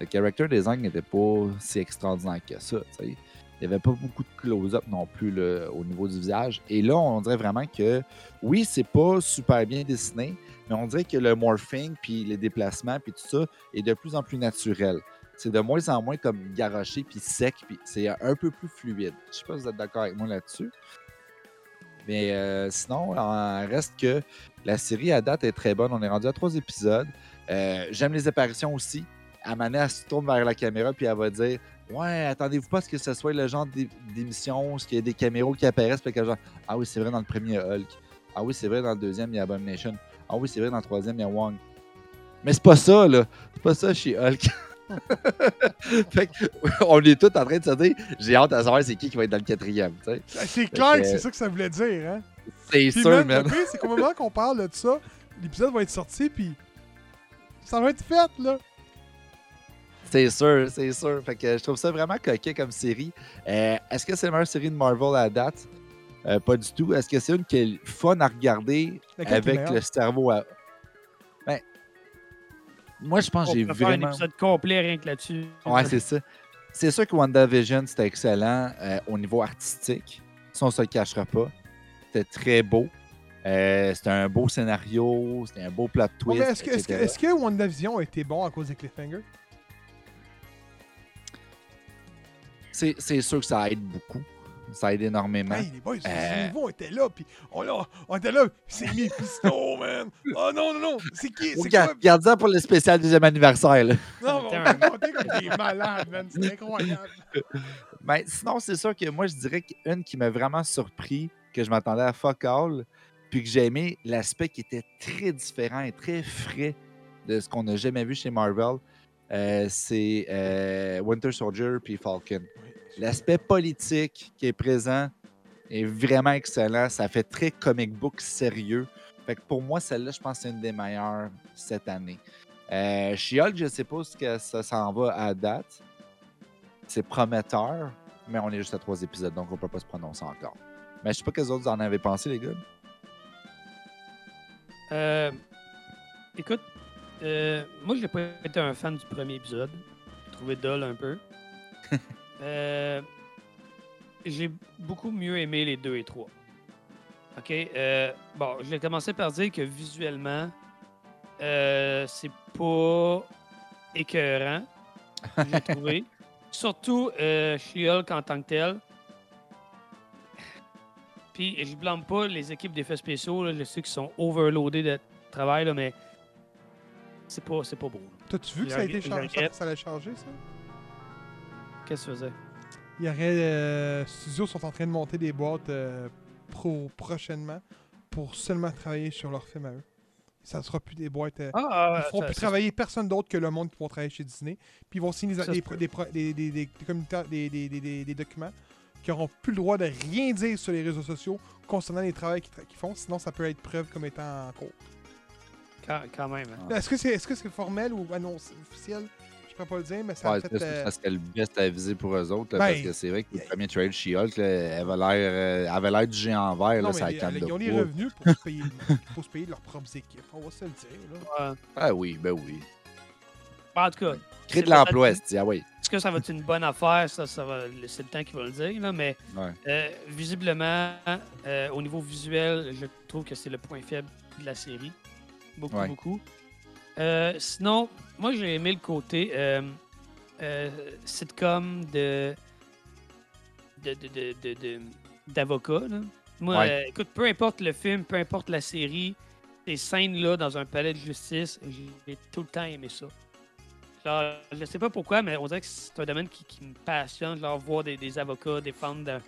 Speaker 2: le character design n'était pas si extraordinaire que ça. Il n'y avait pas beaucoup de close-up non plus au niveau du visage. Et là, on dirait vraiment que, oui, c'est pas super bien dessiné, mais on dirait que le morphing, puis les déplacements, puis tout ça, est de plus en plus naturel. C'est de moins en moins comme garoché, puis sec, puis c'est un peu plus fluide. Je sais pas si vous êtes d'accord avec moi là-dessus. Mais euh, sinon, il reste que la série à date est très bonne. On est rendu à trois épisodes. Euh, J'aime les apparitions aussi. À Manet, elle se tourne vers la caméra puis elle va dire Ouais, attendez-vous pas à ce que ce soit le genre d'é- d'émission, ce qu'il y a des caméras qui apparaissent, puis genre Ah oui, c'est vrai dans le premier Hulk. Ah oui, c'est vrai dans le deuxième, il y a Abomination. Ah oui, c'est vrai dans le troisième, il y a Wong. Mais c'est pas ça, là. C'est pas ça chez Hulk. fait que, on est tous en train de se dire J'ai hâte à savoir c'est qui qui va être dans le quatrième.
Speaker 1: Ah, C'est clair
Speaker 2: que-
Speaker 1: c'est ça que ça voulait dire, hein?
Speaker 2: C'est sûr,
Speaker 1: man,
Speaker 2: man.
Speaker 1: c'est qu'au moment qu'on parle de ça, l'épisode va être sorti, puis ça va être fait, là.
Speaker 2: C'est sûr, c'est sûr. Fait que je trouve ça vraiment coquet comme série. Euh, Est-ce que c'est la meilleure série de Marvel à la date? Euh, pas du tout. Est-ce que c'est une qui est fun à regarder avec le cerveau à. Moi, je pense que
Speaker 3: On
Speaker 2: j'ai
Speaker 3: peut faire un
Speaker 2: vraiment.
Speaker 3: épisode complet rien que là-dessus.
Speaker 2: Ouais, c'est ça. C'est sûr que WandaVision, c'était excellent euh, au niveau artistique. Ça, on se le cachera pas. C'était très beau. Euh, c'était un beau scénario, c'était un beau plot twist.
Speaker 1: mais est-ce que, est-ce que,
Speaker 2: etc.
Speaker 1: est-ce que WandaVision a été bon à cause des cliffhangers?
Speaker 2: C'est c'est sûr que ça aide beaucoup. Ça aide énormément.
Speaker 1: Hey, les boys,
Speaker 2: Euh.
Speaker 1: ce niveau était là, puis on, on était là, c'est Mephisto, man! Oh non, non, non, c'est qui? C'est quoi?
Speaker 2: garde ça pour le spécial deuxième anniversaire. là.
Speaker 1: Non, mais on monté comme des malades, man, c'est incroyable.
Speaker 2: Ben, sinon, c'est sûr que moi, je dirais qu'une qui m'a vraiment surpris, que je m'attendais à fuck all, puis que j'ai aimé l'aspect qui était très différent et très frais de ce qu'on n'a jamais vu chez Marvel, euh, c'est euh, Winter Soldier puis Falcon. L'aspect politique qui est présent est vraiment excellent. Ça fait très comic book sérieux. Fait que pour moi, celle-là, je pense que c'est une des meilleures cette année. Euh, She-Hulk, je ne sais pas ce que ça s'en va à date. C'est prometteur, mais on est juste à trois épisodes, donc on peut pas se prononcer encore. Mais je sais pas que les autres en avaient pensé, les gars.
Speaker 3: Euh, écoute, euh, moi, je n'ai pas été un fan du premier épisode. J'ai trouvé dull un peu. Euh, J'ai beaucoup mieux aimé les deux et trois. OK? euh, bon, je vais commencer par dire que visuellement, euh, c'est pas écœurant, j'ai trouvé. Surtout euh, She-Hulk en tant que tel. Puis je blâme pas les équipes d'effets spéciaux. là, je sais qu'ils sont overloadés de travail, là, mais c'est pas, c'est pas beau.
Speaker 1: T'as-tu vu que ça a été changé? Ça, ça allait changer, ça?
Speaker 3: Qu'est-ce que tu faisais?
Speaker 1: Il y aurait. Euh, studios sont en train de monter des boîtes euh, pro prochainement pour seulement travailler sur leurs films à eux. Ça ne sera plus des boîtes. euh,
Speaker 3: Ah,
Speaker 1: ils feront
Speaker 3: ça-
Speaker 1: plus travailler personne d'autre que le monde qui vont travailler chez Disney. Puis ils vont signer des, des, documents qui n'auront plus le droit de rien dire sur les réseaux sociaux concernant les travaux qu'ils tra- font. Sinon, ça peut être preuve comme étant en cours.
Speaker 3: quand, quand même. hein.
Speaker 1: Est-ce que c'est est -ce c'est formel ou annoncé officiel pourrais pas le dire, mais ça
Speaker 2: Ouais,
Speaker 1: a fait.
Speaker 2: c'est
Speaker 1: euh,
Speaker 2: parce que le best à viser pour eux autres. là,
Speaker 1: Ben,
Speaker 2: parce que c'est vrai que le
Speaker 1: y a-
Speaker 2: premier trailer de She-Hulk, là, elle avait l'air euh, avait l'air du géant vert. Là,
Speaker 1: non,
Speaker 2: ça
Speaker 1: mais
Speaker 2: canne
Speaker 1: ils
Speaker 2: de
Speaker 1: ont les revenus pour se payer, pour se payer de leurs propres équipes. On va se le dire. Là.
Speaker 3: Ouais.
Speaker 2: Ah oui, ben oui.
Speaker 3: En tout cas,
Speaker 2: Crée
Speaker 3: C'est
Speaker 2: de l'emploi, c'est ah oui.
Speaker 3: est-ce que ça va être une bonne affaire? Ça, ça va, c'est le temps qui va le dire, là, mais
Speaker 2: Ouais.
Speaker 3: euh, visiblement, euh, au niveau visuel, je trouve que c'est le point faible de la série. Beaucoup,
Speaker 2: Ouais.
Speaker 3: beaucoup. Euh, sinon, moi, j'ai aimé le côté euh, euh, sitcom de d'avocat. là. Moi,
Speaker 2: Ouais.
Speaker 3: euh, écoute, peu importe le film, peu importe la série, ces scènes-là dans un palais de justice, j'ai tout le temps aimé ça. Genre, je sais pas pourquoi, mais on dirait que c'est un domaine qui, qui me passionne. Genre, voir des, des avocats défendre de-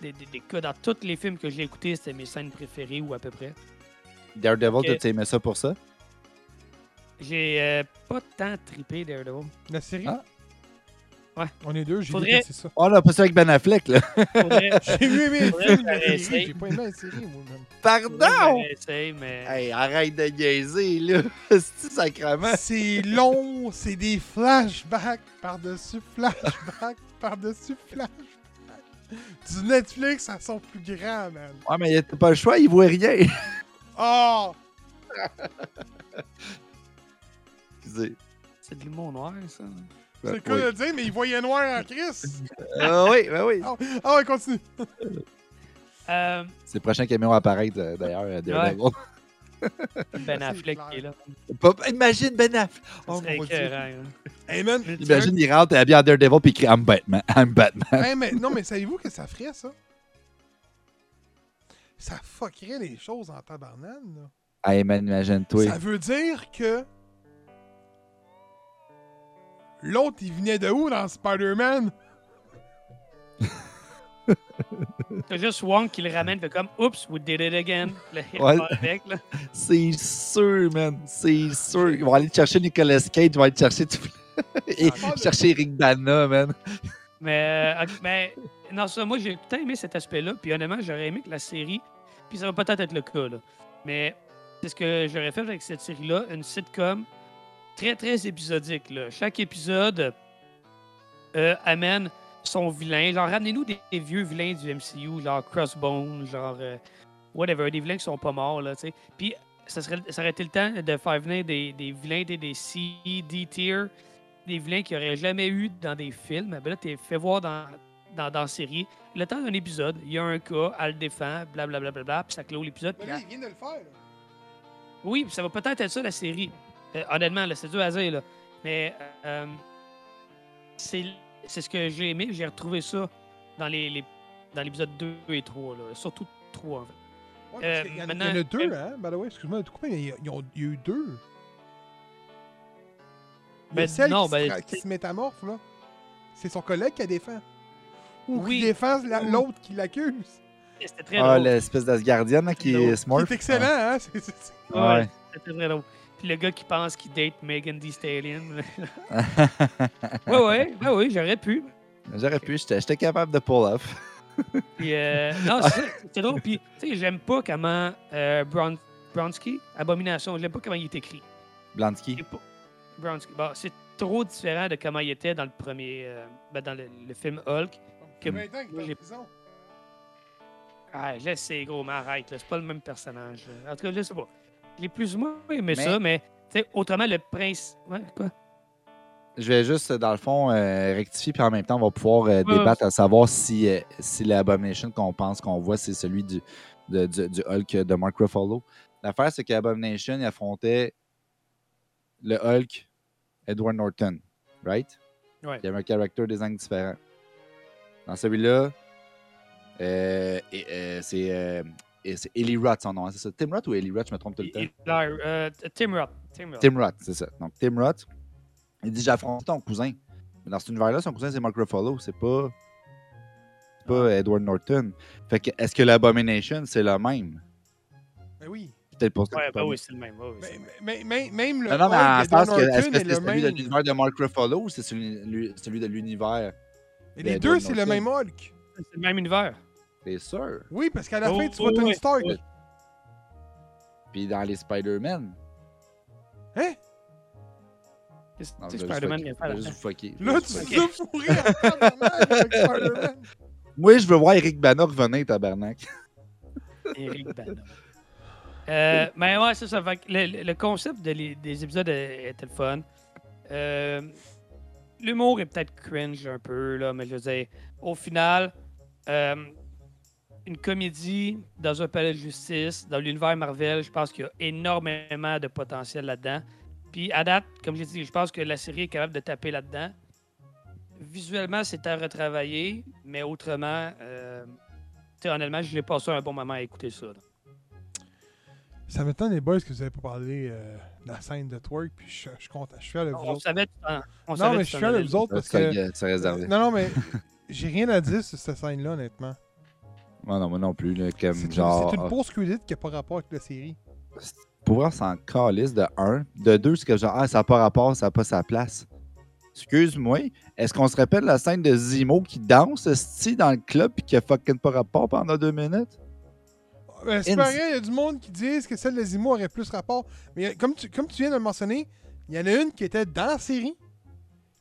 Speaker 3: des, des- des cas. Dans tous les films que j'ai écoutés, c'était mes scènes préférées ou à peu près.
Speaker 2: Daredevil, t'as aimé ça pour ça?
Speaker 3: J'ai euh, pas tant trippé Daredevil.
Speaker 1: La série?
Speaker 2: Ah.
Speaker 3: Ouais.
Speaker 1: On est deux, j'ai
Speaker 3: Faudrait-
Speaker 1: détesté ça.
Speaker 2: Oh, on a pas ça avec Ben Affleck, là.
Speaker 3: Faudrait-
Speaker 1: J'ai mieux aimé
Speaker 3: que
Speaker 1: la série, j'ai pas aimé la série, moi. même.
Speaker 2: Pardon!
Speaker 3: que mais.
Speaker 2: Hey, arrête de niaiser, là. C'est sacrement.
Speaker 1: C'est long, c'est des flashbacks par-dessus flashbacks par-dessus flashbacks. Du Netflix à son plus grand, man.
Speaker 2: Ouais, mais il a pas le choix, il voit rien.
Speaker 1: Oh!
Speaker 2: Excusez.
Speaker 3: C'est de l'humour noir, ça.
Speaker 1: C'est le cas de le dire, mais il voyait noir en crise.
Speaker 2: Ah oui, ben oui.
Speaker 1: Ah ah ouais, continue.
Speaker 3: Euh,
Speaker 2: C'est le prochain camion à apparaître, euh, d'ailleurs, euh, Daredevil.
Speaker 3: ben
Speaker 1: C'est
Speaker 3: Affleck qui est là.
Speaker 2: Imagine Ben Affleck. Oh mon dieu.
Speaker 3: hein.
Speaker 1: Hey, man.
Speaker 2: Imagine, il rentre habillé en Daredevil puis il crie I'm Batman. I'm Batman.
Speaker 1: Hey, mais, non, mais savez-vous que ça ferait, ça? Ça fuckerait les choses en tabarnane, là.
Speaker 2: Hey man, imagine-toi.
Speaker 1: Ça veut dire que. L'autre, il venait de où dans Spider-Man?
Speaker 3: T'as juste Wong qui le ramène, fait comme Oups, we did it again. Là, il
Speaker 2: Ouais.
Speaker 3: repart avec, là.
Speaker 2: C'est sûr, man. C'est sûr. Ils vont aller chercher Nicolas Cage, ils vont aller chercher tout... Et
Speaker 1: Ah,
Speaker 2: chercher Eric Bana, man.
Speaker 3: Mais, euh, ok, mais non, ça, moi, j'ai tout aimé cet aspect-là. Puis honnêtement, j'aurais aimé que la série, puis ça va peut-être être le cas, là. Mais c'est ce que j'aurais fait avec cette série-là, une sitcom très, très épisodique. Là. Chaque épisode euh, amène son vilain. Genre, ramenez-nous des, des vieux vilains du MCU, genre Crossbone, genre euh, whatever, des vilains qui sont pas morts, là, tu sais. Puis ça, serait, ça aurait été le temps de faire venir des, des vilains, des, des C, D tier, des vilains qu'il n'y aurait jamais eu dans des films. Ben là, t'es fait voir dans, dans, dans la série le temps d'un épisode, il y a un cas, elle le défend, blablabla, bla, bla, bla, puis ça clôt l'épisode. Puis
Speaker 1: là,
Speaker 3: elle-
Speaker 1: il vient de le faire. là.
Speaker 3: Oui, ça va peut-être être ça la série. Euh, honnêtement, là, c'est dur à dire, là. Mais euh, c'est c'est ce que j'ai aimé. J'ai retrouvé ça dans les, les- dans l'épisode 2 et 3, là. surtout 3 en fait.
Speaker 1: Ouais,
Speaker 3: Euh,
Speaker 1: qu'il y, en a-
Speaker 3: maintenant-
Speaker 1: il y en a deux, hein? By the way, excuse-moi de te couper, mais il y, a- il y a eu deux. A
Speaker 3: Ben,
Speaker 1: celle
Speaker 3: non,
Speaker 1: qui,
Speaker 3: ben,
Speaker 1: se, qui se métamorphe, là. C'est son collègue qui la défend. Ou
Speaker 3: Oui.
Speaker 1: qui défend l'autre qui l'accuse.
Speaker 3: C'était très
Speaker 2: Ah,
Speaker 3: drôle.
Speaker 2: l'espèce d'Asgardienne qui est smart.
Speaker 1: est excellent, hein? C'est- c'est- c'est-
Speaker 3: Ouais,
Speaker 2: Ouais.
Speaker 3: c'était très drôle. Puis le gars qui pense qu'il date Megan Thee Stallion. ouais, ouais, ouais, oui, j'aurais pu.
Speaker 2: J'aurais pu, j'étais j'étais capable de pull off.
Speaker 3: Puis, euh, non, c'est ça, c'est drôle. Puis, tu sais, j'aime pas comment euh, Bron- Bronsky, Abomination, j'aime pas comment il est écrit. Pas- Bronsky. Bon, c'est trop différent de comment il était dans le premier, euh, ben, dans le, le film Hulk. Que-
Speaker 1: 20 ans qu'il est
Speaker 3: moi,
Speaker 1: en
Speaker 3: j'ai-
Speaker 1: prison.
Speaker 3: Ah, là, c'est gros, mais arrête, là, c'est pas le même personnage. En tout cas, je sais pas. J'ai plus ou moins aimé
Speaker 2: Mais-
Speaker 3: ça, mais, autrement, le prince. Ouais, quoi?
Speaker 2: Je vais juste, dans le fond, euh, rectifier, puis en même temps, on va pouvoir euh, débattre à savoir si, euh, si l'Abomination qu'on pense qu'on voit, c'est celui du, de- du, du Hulk de Mark Ruffalo. L'affaire, c'est qu'Abomination, il affrontait le Hulk Edward Norton, right?
Speaker 3: Ouais.
Speaker 2: Il y avait un character design différent. Dans celui-là, euh, euh, c'est euh, c'est Eli Roth, son nom. hein, C'est ça? Tim Roth ou Eli Roth? Je me trompe tout le temps?
Speaker 3: Euh, Tim Roth. Tim Roth.
Speaker 2: C'est ça. Donc, Tim Roth, il dit J'ai affronté ton cousin. Mais dans cet univers-là, son cousin, c'est Mark Ruffalo. C'est pas. C'est pas Edward Norton. Fait que, est-ce que l'Abomination, c'est le même?
Speaker 1: Ben oui.
Speaker 2: Peut-être pour ça.
Speaker 3: Ouais, ben oui, c'est le même. ouais,
Speaker 1: Mais,
Speaker 3: le même.
Speaker 1: mais- mais- même le.
Speaker 2: Non, non, mais que, est-ce que
Speaker 1: est
Speaker 2: c'est
Speaker 1: le
Speaker 2: celui de
Speaker 1: même.
Speaker 2: l'univers de Mark Ruffalo ou c'est celui, celui de l'univers
Speaker 1: Et les deux, c'est le même Hulk.
Speaker 3: C'est le même univers.
Speaker 2: T'es sûr
Speaker 1: Oui, parce qu'à la
Speaker 3: Oh,
Speaker 1: fin, tu vois
Speaker 3: oh,
Speaker 1: Tony
Speaker 3: ouais.
Speaker 1: Stark.
Speaker 3: Ouais.
Speaker 2: Puis dans les Spider-Man.
Speaker 1: Hein?
Speaker 3: Qu'est-ce que Spider-Man vient faire
Speaker 2: fucker. Je
Speaker 1: Là, tu en tabarnak avec Spider-Man.
Speaker 2: Moi, je veux voir Eric Bana revenir, tabarnak.
Speaker 3: Eric Bana. Euh, mais ouais, c'est ça. Le, le- concept de les- des épisodes est- était le fun. Euh, L'humour est peut-être cringe un peu, là, mais je veux dire, au final, euh, une comédie dans un palais de justice, dans l'univers Marvel, je pense qu'il y a énormément de potentiel là-dedans. Puis à date, comme j'ai dit, je pense que la série est capable de taper là-dedans. Visuellement, c'est à retravailler, mais autrement, euh, tu sais, honnêtement, j'ai passé un bon moment à écouter ça. là.
Speaker 1: Ça m'étonne, les boys, que vous n'avez pas parlé euh, de la scène de twerk, puis je, content. Je suis fier de vous
Speaker 3: On
Speaker 1: autres.
Speaker 3: savait, on
Speaker 1: Non,
Speaker 3: savait
Speaker 1: mais je suis fier de vous autres parce que. Non, non, mais j'ai rien à dire sur cette scène-là, honnêtement.
Speaker 2: Moi, non, moi non plus. là, comme
Speaker 1: C'est une,
Speaker 2: genre.
Speaker 1: c'est une post-credit qui n'a pas rapport avec la série.
Speaker 2: pour voir s'en calisse de un. De deux, c'est que genre, ah, ça n'a pas rapport, ça n'a pas sa place. Excuse-moi, est-ce qu'on se rappelle la scène de Zimo qui danse sti dans le club puis qui a fucking pas rapport pendant deux minutes?
Speaker 1: Ben, c'est pareil, il y a du monde qui disent que celle de Zimo aurait plus rapport. Mais euh, comme tu, comme tu viens de le mentionner, il y en a une qui était dans la série,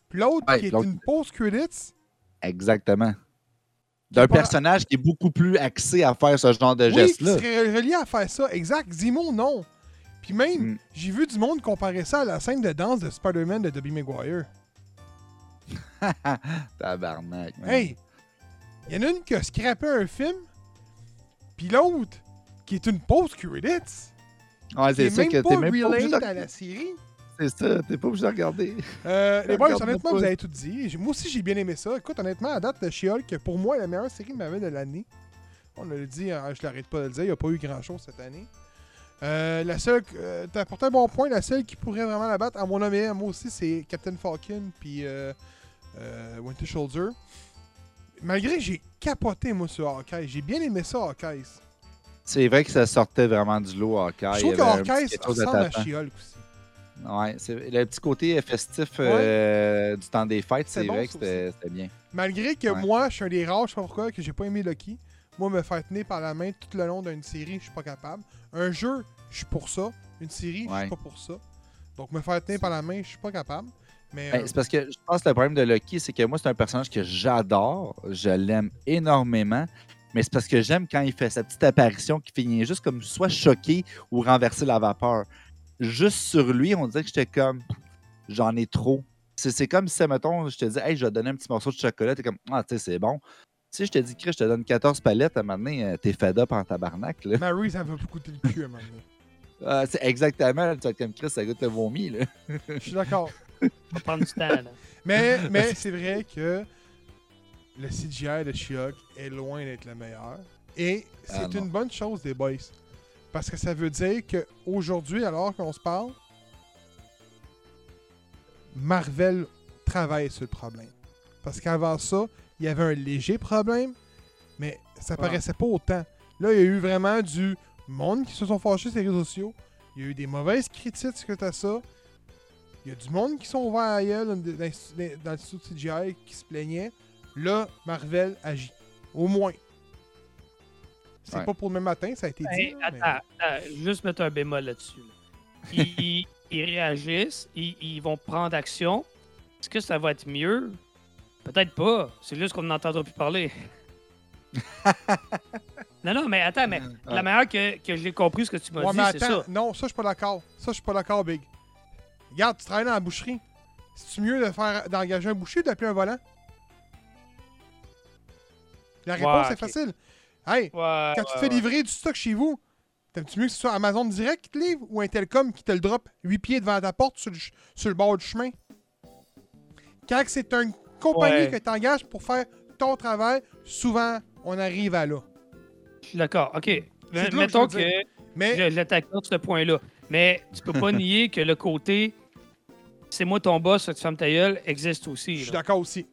Speaker 1: puis l'autre
Speaker 2: Ouais,
Speaker 1: qui est
Speaker 2: l'autre-
Speaker 1: une post-credits.
Speaker 2: Exactement. D'un personnage qui est beaucoup plus axé à faire ce genre de
Speaker 1: Oui, qui
Speaker 2: geste-là.
Speaker 1: serait relié à faire ça. Exact. Zimo, non. Puis même,
Speaker 2: Mm.
Speaker 1: j'ai vu du monde comparer ça à la scène de danse de Spider-Man de Tobey Maguire.
Speaker 2: Tabarnak. man.
Speaker 1: Hey! Il y en a une qui a scrappé un film, puis l'autre qui est une post-credits.
Speaker 2: Ouais,
Speaker 1: qui
Speaker 2: c'est
Speaker 1: est
Speaker 2: ça que t'es même pas
Speaker 1: relate
Speaker 2: de...
Speaker 1: à la série.
Speaker 2: C'est ça, t'es pas obligé de regarder.
Speaker 1: Euh, les boys, honnêtement, vous avez tout dit. Moi aussi, j'ai bien aimé ça. Écoute, honnêtement, à date, She-Hulk, pour moi, la meilleure série de ma vie de l'année. On l'a dit, hein, je l'arrête pas de le dire, il n'y a pas eu grand-chose cette année. Euh, la seule, euh, t'as apporté un bon point, la seule qui pourrait vraiment la battre, à mon avis, à moi aussi, c'est Captain Falcon puis euh, euh, Winter Soldier. Malgré que j'ai capoté, moi, sur Hawkeye. J'ai bien aimé ça, Hawkeye.
Speaker 2: C'est vrai que ça sortait vraiment du lot, Hawkeye.
Speaker 1: je trouve que Hawkeye ressemble à. She-Hulk aussi.
Speaker 2: Ouais, le petit côté festif euh, du temps des fêtes,
Speaker 1: C'est bon,
Speaker 2: vrai que c'était bien.
Speaker 1: Malgré que
Speaker 2: Ouais.
Speaker 1: moi, je suis un des rares, je sais pas pourquoi, que j'ai pas aimé Lucky. Moi, me faire tenir par la main tout le long d'une série, je suis pas capable. Un jeu, je suis pour ça. Une série, je suis pas pour ça. Donc, me faire tenir par la main, je suis pas capable. Mais
Speaker 2: Ben,
Speaker 1: euh,
Speaker 2: c'est parce que je pense que le problème de Lucky, c'est que moi, c'est un personnage que j'adore. Je l'aime énormément. Mais c'est parce que j'aime quand il fait sa petite apparition qui finit juste comme soit choqué ou renverser la vapeur. Juste sur lui, on dirait que j'étais comme j'en ai trop. C'est comme si, mettons, je te dis, hey, je vais te donner un petit morceau de chocolat. T'es comme, ah, tu sais, c'est bon. Si je te dis, Chris, je te donne 14 palettes, à un moment donné, euh, t'es fed up en tabarnak. Là.
Speaker 1: Marie, ça va beaucoup coûter le cul à un moment donné.
Speaker 2: Ah, c'est exactement, tu vas être comme Chris, ça goûte le vomi. Là.
Speaker 1: Je suis d'accord.
Speaker 3: Ça va prendre du temps. Là.
Speaker 1: Mais, mais c'est vrai que le CGI de She-Hulk est loin d'être le meilleur. Et c'est
Speaker 2: Ah,
Speaker 1: une bonne chose des boys. Parce que ça veut dire qu'aujourd'hui, alors qu'on se parle, Marvel travaille sur le problème. Parce qu'avant ça, il y avait un léger problème, mais ça paraissait pas autant. Là, il y a eu vraiment du monde qui se sont fâchés sur les réseaux sociaux. Il y a eu des mauvaises critiques suite à ça. Il y a du monde qui sont ouverts à gueule dans, dans- dans le studio CGI qui se plaignait. Là, Marvel agit. Au moins. C'est
Speaker 2: Ouais.
Speaker 1: pas pour le même matin, ça a été dit.
Speaker 3: Hey,
Speaker 1: là, mais-
Speaker 3: attends, attends, juste mettre un bémol là-dessus. là. Ils, ils- ils réagissent, ils, ils vont prendre action. Est-ce que ça va être mieux? Peut-être pas. C'est juste qu'on n'entendra plus parler. non, non, mais attends, mais
Speaker 2: Ouais.
Speaker 3: la manière que, que j'ai compris ce que tu m'as
Speaker 1: Ouais,
Speaker 3: dit,
Speaker 1: mais
Speaker 3: c'est
Speaker 1: attends,
Speaker 3: ça.
Speaker 1: non, ça, je suis pas d'accord. Ça, je suis pas d'accord, Big. Regarde, tu travailles dans la boucherie. C'est-tu mieux de faire d'engager un boucher ou d'appeler un volant? La réponse
Speaker 3: Ouais,
Speaker 1: est facile. Hey,
Speaker 3: Ouais,
Speaker 1: quand tu te fais livrer du stock chez vous, t'aimes-tu mieux que ce soit Amazon Direct qui te livre ou un Telcom qui te le drop 8 pieds devant ta porte sur le, ch- sur le bord du chemin? Quand c'est une compagnie que tu engages pour faire ton travail, souvent, on arrive à là.
Speaker 3: Je suis d'accord. OK.
Speaker 1: C'est là que
Speaker 3: Mettons que
Speaker 1: Mais
Speaker 3: je, t'accorde ce point-là. Mais tu peux pas nier que le côté c'est moi ton boss, tu fermes ta gueule existe aussi.
Speaker 1: Je suis d'accord aussi.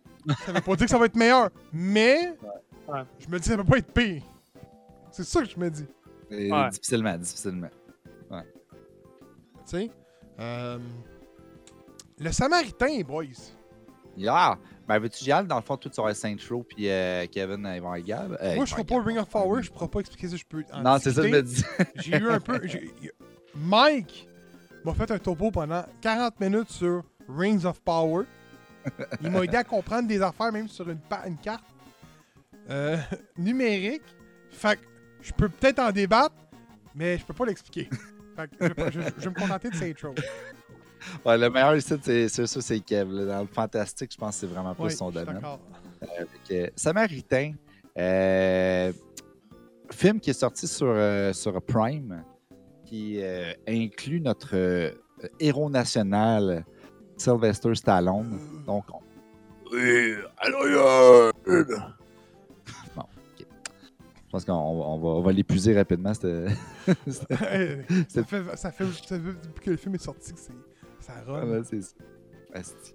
Speaker 1: Ça veut pas dire que ça va être meilleur, mais
Speaker 3: Ouais.
Speaker 1: Je me dis ça peut pas être pire. C'est ça que je me dis.
Speaker 2: Et
Speaker 3: Ouais.
Speaker 2: Difficilement, difficilement.
Speaker 1: Tu sais. Euh, Le Samaritain, boys.
Speaker 2: Yeah! Ben, veux-tu y aller? Dans le fond, tout sur Saint Row puis euh, Kevin, ils vont être Gab. Euh,
Speaker 1: Moi, je
Speaker 2: vont
Speaker 1: ferai pas Ring of Power, je pourrais pas expliquer ça, je peux. en
Speaker 2: Non, c'est ça que je me dis.
Speaker 1: J'ai eu un peu. Mike m'a fait un topo pendant 40 minutes sur Rings of Power. Il m'a aidé à comprendre des affaires, même sur une, pa- une carte euh, numérique. Fait que je peux peut-être en débattre, mais je peux pas l'expliquer. Fait que je, vais pas- je- je vais me contenter de Saint Row.
Speaker 2: Ouais, le meilleur ici, c'est ça, c'est Kev. là. Dans le fantastique, je pense que c'est vraiment plus
Speaker 1: Ouais,
Speaker 2: son domaine. que, Samaritain, euh, film qui est sorti sur, euh, sur Prime, qui euh, inclut notre euh, héros national, Sylvester Stallone. Donc, on... Oui, allô. Je pense qu'on on va, on va l'épuiser rapidement.
Speaker 1: ça, fait, ça, fait, ça fait depuis que le film est sorti que c'est, ça
Speaker 2: Ah, ouais, c'est ça. Asti.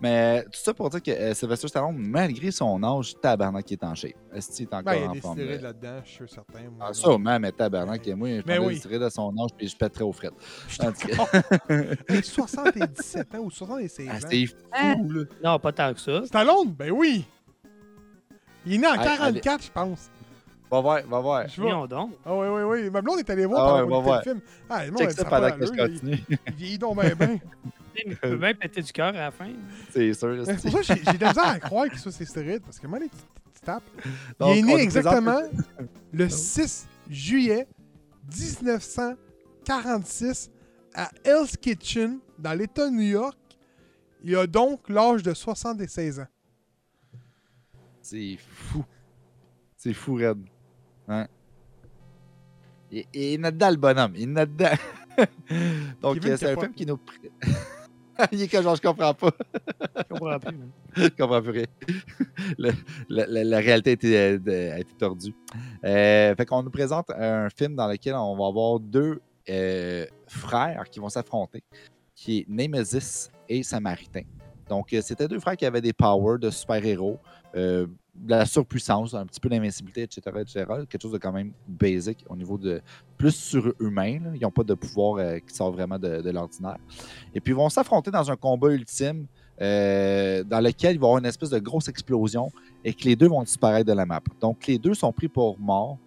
Speaker 2: Mais tout ça pour dire que euh, Sylvester Stallone, malgré son âge, tabarnak qui est en shape. Esti est encore
Speaker 1: Ben, il y a
Speaker 2: en
Speaker 1: des
Speaker 2: forme.
Speaker 1: stéroïdes
Speaker 2: là.
Speaker 1: là-dedans, je suis certain. moi.
Speaker 2: Ah, sûrement, mais tabarnak, et moi, je
Speaker 1: Mais oui.
Speaker 2: des à son âge puis je pèterais aux frettes.
Speaker 1: Je suis
Speaker 2: En tout cas.
Speaker 1: d'accord. Hey, 77 ans ou 76
Speaker 2: Ah,
Speaker 1: ans.
Speaker 2: c'est fou, là.
Speaker 3: Non, pas tant que ça.
Speaker 1: Stallone? Ben oui! Il est né en
Speaker 2: Allez,
Speaker 1: 44, je pense.
Speaker 2: Va voir, va voir.
Speaker 1: Je vois.
Speaker 3: Voyons donc.
Speaker 1: Ah oui, oui, oui. Ma blonde est allée voir
Speaker 2: Ah
Speaker 1: pendant
Speaker 2: ouais, va
Speaker 1: le film. Ah, monde,
Speaker 2: Check
Speaker 1: elle
Speaker 2: ça pendant que je continue.
Speaker 1: Il vieillit donc bien, bien.
Speaker 3: Il peut bien péter du cœur à la fin.
Speaker 2: C'est sûr.
Speaker 1: C'est pour ça que j'ai de la misère à croire qu'il soit ses stéroïdes, parce que moi, les tu tapes. Il est né exactement le 6 juillet 1946 à Hell's Kitchen, dans l'État de New York. Il a donc l'âge de 76 ans.
Speaker 2: C'est fou. C'est fou, Red. Hein? Il, il est dedans, le bonhomme. Il est dedans. Donc, euh, c'est un film qui nous. il est que genre, je comprends pas.
Speaker 3: Je comprends plus. man.
Speaker 2: Je comprends plus rien. Le- la, réalité a été, euh, a été tordue. Euh, fait qu'on nous présente un film dans lequel on va avoir deux euh, frères qui vont s'affronter, qui est Nemesis et Samaritain. Donc, c'était deux frères qui avaient des powers de super-héros, euh, de la surpuissance, un petit peu d'invincibilité, etc., etc. Quelque chose de quand même basic au niveau de plus surhumain. là. Ils n'ont pas de pouvoir euh, qui sort vraiment de, de l'ordinaire. Et puis, ils vont s'affronter dans un combat ultime euh, dans lequel il va y avoir une espèce de grosse explosion et que les deux vont disparaître de la map. Donc, les deux sont pris pour morts,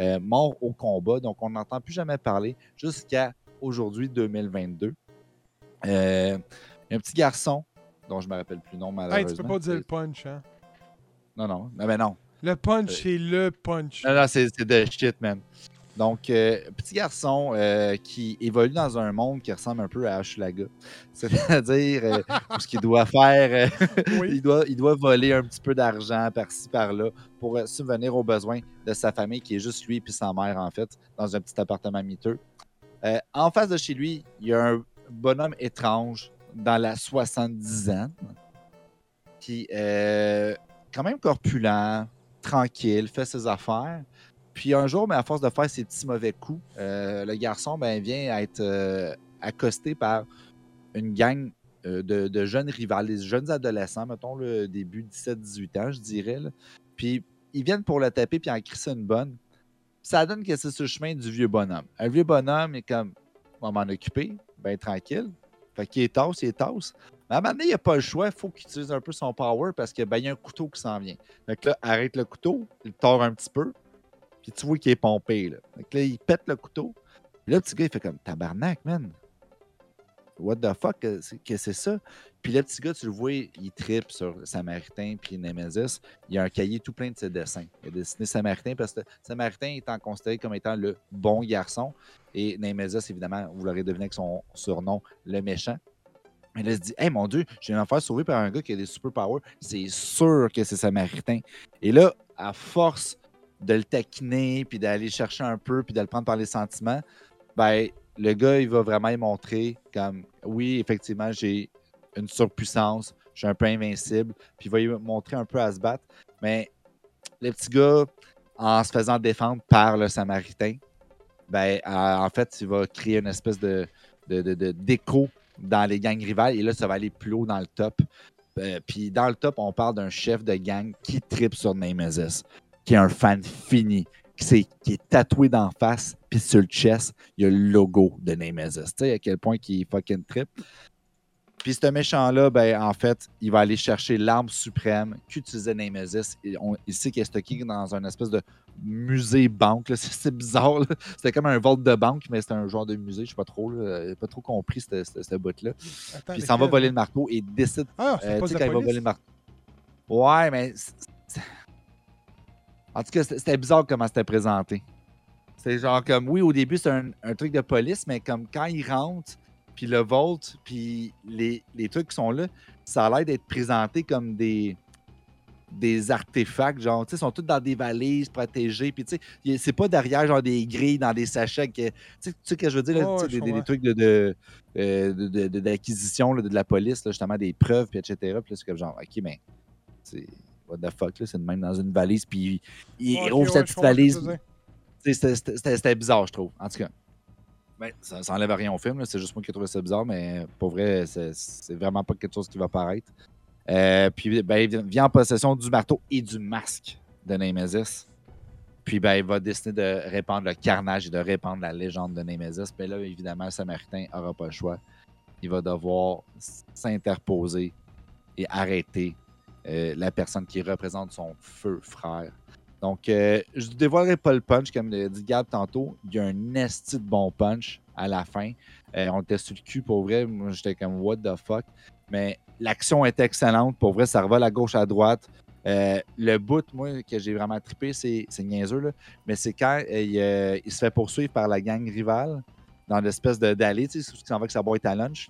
Speaker 2: euh, morts au combat. Donc, on n'entend plus jamais parler jusqu'à aujourd'hui, 2022. Euh, un petit garçon dont je ne me rappelle plus le nom, malheureusement.
Speaker 1: Hey, tu peux pas dire le punch, hein?
Speaker 2: Non, non. Non, mais non.
Speaker 1: Le punch,
Speaker 2: Euh,
Speaker 1: c'est le punch.
Speaker 2: Non, non, c'est de shit, man. Donc, euh, petit garçon euh, qui évolue dans un monde qui ressemble un peu à Ashulaga. C'est-à-dire, euh, ce qu'il doit faire,
Speaker 1: Oui.
Speaker 2: il, doit, il doit voler un petit peu d'argent par-ci, par-là pour subvenir aux besoins de sa famille, qui est juste lui et sa mère, en fait, dans un petit appartement miteux. En face de chez lui, il y a un bonhomme étrange dans la 70 ans, qui est quand même corpulent, tranquille, fait ses affaires. Puis un jour, mais à force de faire ses petits mauvais coups, euh, le garçon ben, vient être euh, accosté par une gang euh, de, jeunes rivales, des jeunes adolescents, mettons le début 17-18 ans, je dirais. Puis ils viennent pour le taper puis en crisser une bonne. Ça donne que c'est sur le chemin du vieux bonhomme. Un vieux bonhomme est comme, on m'en occuper, ben tranquille. Fait qu'il est tasse, il est tasse. Mais à un moment donné, il n'a pas le choix, il faut qu'il utilise un peu son power parce qu'il ben, y a un couteau qui s'en vient. Que là, arrête le couteau, il tord un petit peu, puis tu vois qu'il est pompé. Là. Que là, il pète le couteau. Puis là, le petit gars, il fait comme tabarnak, man. What the fuck, que c'est ça? Puis le petit gars, tu le vois, il tripe sur Samaritain puis Nemesis. Il a un cahier tout plein de ses dessins. Il a dessiné Samaritain parce que Samaritain étant considéré comme étant le bon garçon et Nemesis, évidemment, vous l'aurez deviné avec son surnom, le méchant. Et là, il se dit Hey mon Dieu, je viens de me faire sauver par un gars qui a des superpowers. C'est sûr que c'est Samaritain. Et là, à force de le taquiner, puis d'aller chercher un peu, puis de le prendre par les sentiments, ben, le gars, il va vraiment y montrer comme oui, effectivement, j'ai une surpuissance, je suis un peu invincible, puis il va y montrer un peu à se battre. Mais le petit gars, en se faisant défendre par le Samaritain, ben, euh, en fait, il va créer une espèce de, de, d'écho dans les gangs rivales, et là, ça va aller plus haut dans le top. Euh, puis dans le top, on parle d'un chef de gang qui tripe sur Nemesis, qui est un fan fini, qui, s'est- qui est tatoué d'en face, puis sur le chest, il y a le logo de Nemesis. Tu sais à quel point il est fucking trip. Puis ce méchant-là, ben, en fait, il va aller chercher l'arme suprême qu'utilisait Nemesis. Et on- il sait qu'il est stocké dans un espèce de musée-banque. C'est bizarre. C'était comme un vault de banque, mais c'était un genre de musée. Je sais pas trop. là. Pas trop compris ce bout-là. Puis il s'en va voler le marteau et décide
Speaker 1: Ah,
Speaker 2: euh, tu sais, quand il va voler le marteau. Ouais, mais. En tout cas, c'était c'était bizarre comment c'était présenté. C'est genre comme, oui, au début, c'est un, un truc de police, mais comme quand il rentre, puis le Volt, puis les, les trucs qui sont là, ça a l'air d'être présenté comme des des artefacts, genre, tu sais, ils sont tous dans des valises protégées, puis tu sais, c'est pas derrière, genre, des grilles dans des sachets, que, tu sais, tu sais ce que je veux dire, là, des, des- trucs de, de, euh, de- de- de- d'acquisition là, de, la police, là, justement, des preuves, puis etc. Puis là, c'est comme genre, OK, mais c'est what the fuck, là, c'est de même dans une valise, puis il ouvre
Speaker 1: ouais,
Speaker 2: cette petite valise. c'était bizarre, je trouve, en tout cas. Ben, ça, ça enlève rien au film, c'est juste moi qui ai trouvé ça bizarre, mais pour vrai, c'est vraiment pas quelque chose qui va paraître. Euh, puis ben, il vient- en possession du marteau et du masque de Nemesis. Puis ben, il va décider de répandre le carnage et de répandre la légende de Nemesis. Mais là, évidemment, le Samaritain n'aura pas le choix. Il va devoir s'interposer et arrêter euh, la personne qui représente son feu frère. Donc, euh, je ne dévoilerai pas le punch, comme l'a dit Gab tantôt. Il y a un esti de bon punch à la fin. Euh, on était sur le cul pour vrai. Moi, j'étais comme, what the fuck? Mais l'action est excellente. Pour vrai, ça revole à gauche, à droite. Euh, le bout, moi, que j'ai vraiment trippé, c'est niaiseux, là. mais c'est quand il, se fait poursuivre par la gang rivale dans l'espèce d'allée, tu sais, il s'en va avec sa boîte à lunch.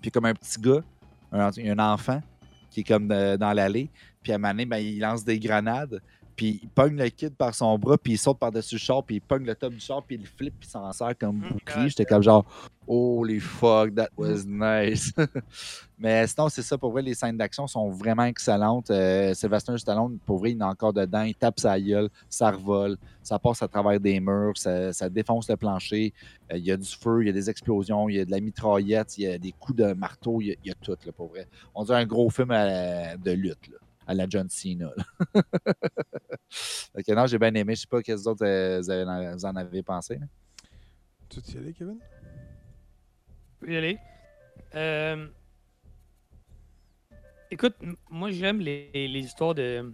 Speaker 2: Puis comme un petit gars, un, enfant qui est comme dans l'allée, puis à un moment donné, ben, il lance des grenades, puis il pogne le kid par son bras, puis il saute par-dessus le char, puis il pogne le top du char, puis il le flippe, puis il s'en sert comme
Speaker 3: Mm,
Speaker 2: bouclier. J'étais comme genre, holy fuck, that was nice. Mais sinon, c'est ça, pour vrai, les scènes d'action sont vraiment excellentes. Euh, Sylvester Stallone, pour vrai, il est encore dedans, il tape sa gueule, ça revole, ça passe à travers des murs, ça, ça défonce le plancher, Euh, il y a du feu, il y a des explosions, il y a de la mitraillette, il y a des coups de marteau, il y a, il y a tout, là, pour vrai. On dirait un gros film à- de lutte, là, à la John Cena. Ok, non, j'ai bien aimé. Je sais pas qu'est-ce d'autres euh, vous, en avez pensé. là.
Speaker 1: Tu veux y aller, Kevin?
Speaker 3: Je peux y aller. Euh, Écoute, moi j'aime les, les histoires de,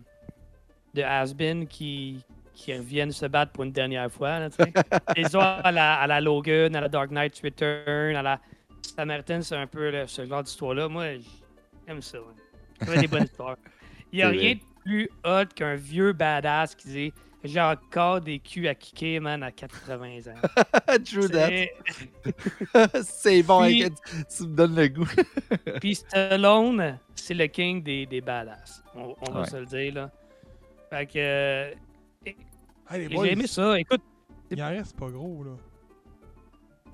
Speaker 3: de has-been qui, qui reviennent se battre pour une dernière fois. là, les histoires à la, à la Logan, à la Dark Knight Return, à la Samaritan, c'est un peu ce genre d'histoire-là. Moi, j'aime ça. ouais. Fait des bonnes histoires. Il n'y a, rien-
Speaker 2: vrai.
Speaker 3: plus hot qu'un vieux badass qui dit j'ai encore des culs à kicker, man, à 80 ans.
Speaker 2: True that.
Speaker 3: C'est-
Speaker 2: bon,
Speaker 3: Puis-
Speaker 2: hein, tu, me donnes le goût.
Speaker 3: Puis Stallone, c'est le king des, des badass. On, on va se le dire, là. Fait que.
Speaker 1: Hey, boys,
Speaker 3: j'ai aimé ça. Écoute,
Speaker 1: il en reste pas gros, là.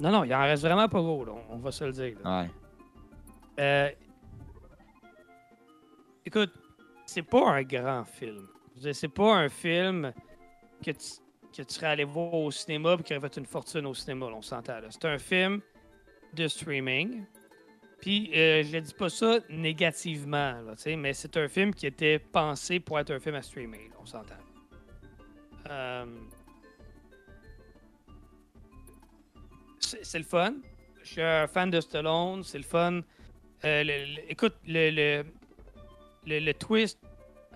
Speaker 3: non, non, il en reste vraiment pas gros, là. On va se le dire. là.
Speaker 2: Ouais.
Speaker 3: Euh, écoute, c'est pas un grand film. C'est pas un film que tu, que tu serais allé voir au cinéma et qui aurait fait une fortune au cinéma, on s'entend. C'est un film de streaming. Puis, euh, je ne dis pas ça négativement, mais c'est un film qui était pensé pour être un film à streamer, là, on s'entend. Euh, c'est le fun. Je suis un fan de Stallone, c'est le fun. Euh, écoute, le, le, le, twist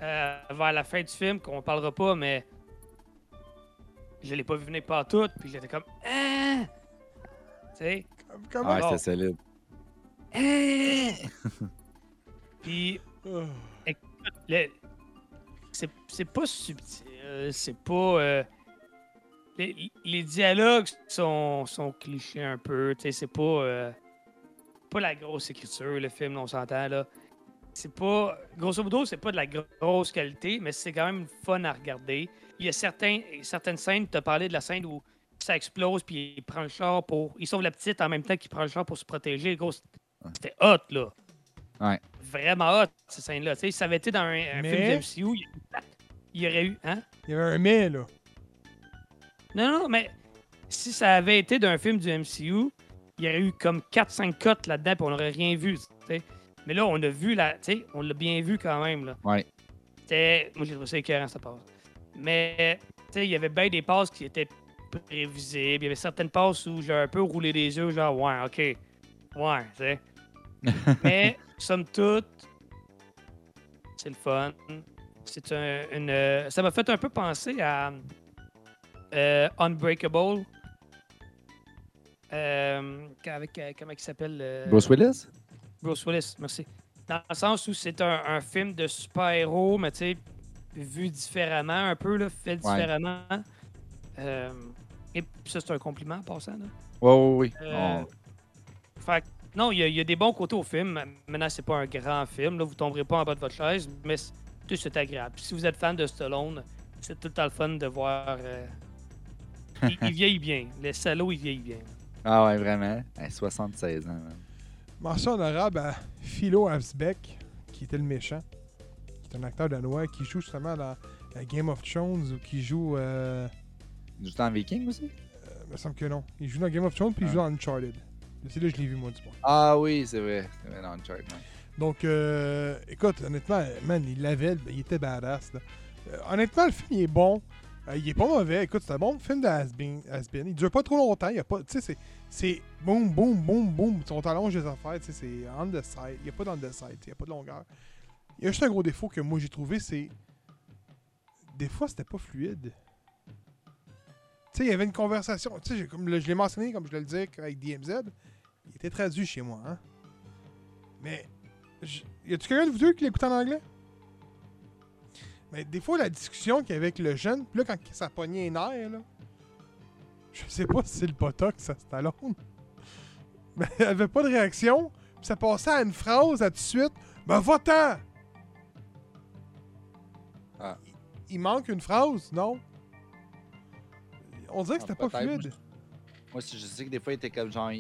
Speaker 3: euh, vers la fin du film, qu'on parlera pas, mais je l'ai pas vu venir pas tout, puis j'étais comme ah! Tu sais?
Speaker 2: Ouais,
Speaker 3: bon.
Speaker 2: c'était solide.
Speaker 3: Ah! puis
Speaker 1: Ah.
Speaker 3: c'est pas subtil, c'est pas. euh, les, les dialogues sont, sont clichés un peu, tu sais, c'est pas. euh, pas la grosse écriture, le film, on s'entend, là. C'est pas. Grosso modo, c'est pas de la grosse qualité, mais c'est quand même fun à regarder. Il y a certains, certaines scènes, tu as parlé de la scène où ça explose, puis il prend le char pour. Il sauve la petite en même temps qu'il prend le char pour se protéger. Gros, c'était hot, là.
Speaker 2: Ouais.
Speaker 3: Vraiment hot, ces scènes-là. Tu sais, si ça avait été dans un, un
Speaker 1: Mais-
Speaker 3: film de MCU, il il y aurait eu. Hein?
Speaker 1: Il y avait un mais, là.
Speaker 3: Non, non, mais si ça avait été d'un film du MCU, il y aurait eu comme 4-5 cotes là-dedans, puis on n'aurait rien vu. tu sais. Mais là, on a vu la. Tu sais, on l'a bien vu quand même. Là.
Speaker 2: Ouais.
Speaker 3: Moi, j'ai trouvé ça écœurant, cette passe. Mais, tu sais, il y avait bien des passes qui étaient prévisibles. Il y avait certaines passes où j'ai un peu roulé les yeux, genre, ouais, ok. Ouais, tu sais. Mais, somme toute, c'est le fun. C'est un, une. euh, Ça m'a fait un peu penser à euh, Unbreakable. Euh, avec, euh, comment il s'appelle euh,
Speaker 2: Bruce Willis?
Speaker 3: Bruce Willis, merci. Dans le sens où c'est un, un film de super-héros, mais tu sais, vu différemment, un peu, là, fait différemment. Euh, et ça, c'est un compliment en passant. Là.
Speaker 2: Ouais, ouais, ouais.
Speaker 3: Euh, Fait non, il y, a- il y a des bons côtés au film. Maintenant, c'est pas un grand film. Là, vous tomberez pas en bas de votre chaise, mais c'est tout c'est agréable. Puis si vous êtes fan de Stallone, c'est tout le temps le fun de voir. euh, il, il vieillit bien. Le salaud, il vieillit bien.
Speaker 2: Ah ouais, vraiment. Hey, 76 ans. man.
Speaker 1: Mention honorable à Philo Havsbeck, qui était le méchant. C'est un acteur danois qui joue justement dans euh, Game of Thrones ou qui joue. Euh,
Speaker 2: Juste en Viking aussi?
Speaker 1: euh, il me semble que non. Il joue dans Game of Thrones puis il
Speaker 2: Ah.
Speaker 1: joue dans Uncharted. C'est là que je l'ai vu, moi, du moins.
Speaker 2: Ah oui, c'est vrai. C'est vrai, dans Uncharted, ouais.
Speaker 1: Donc, euh, écoute, honnêtement, man, il l'avait, il était badass. là. Euh, honnêtement, le film, il est bon. Euh, il est pas mauvais. Écoute, c'est un bon film de. Has-Been. Il dure pas trop longtemps. Il y a pas, tu sais, c'est, c'est boum, boum, boum, boum. On t'allonge les affaires. C'est on the side. Il n'y a pas dans the side. Il n'y a pas de longueur. Il y a juste un gros défaut que moi j'ai trouvé, c'est. Des fois, c'était pas fluide. Tu sais, il y avait une conversation. Tu sais, comme je l'ai mentionné, comme je le disais avec DMZ, il était traduit chez moi. Hein? Mais je- Y a-tu quelqu'un de vous deux qui l'écoute en anglais? Mais des fois, la discussion qu'il y avait avec le jeune, puis là, quand ça pognait les nerfs, là, je sais pas si c'est le botox à Stallone, mais il avait pas de réaction, puis ça passait à une phrase à tout de suite, ben va-t'en!
Speaker 2: Ah.
Speaker 1: Il, il manque une phrase, non? On dirait que
Speaker 2: Ah,
Speaker 1: c'était pas fluide.
Speaker 2: Moi, je sais que des fois, il était comme genre.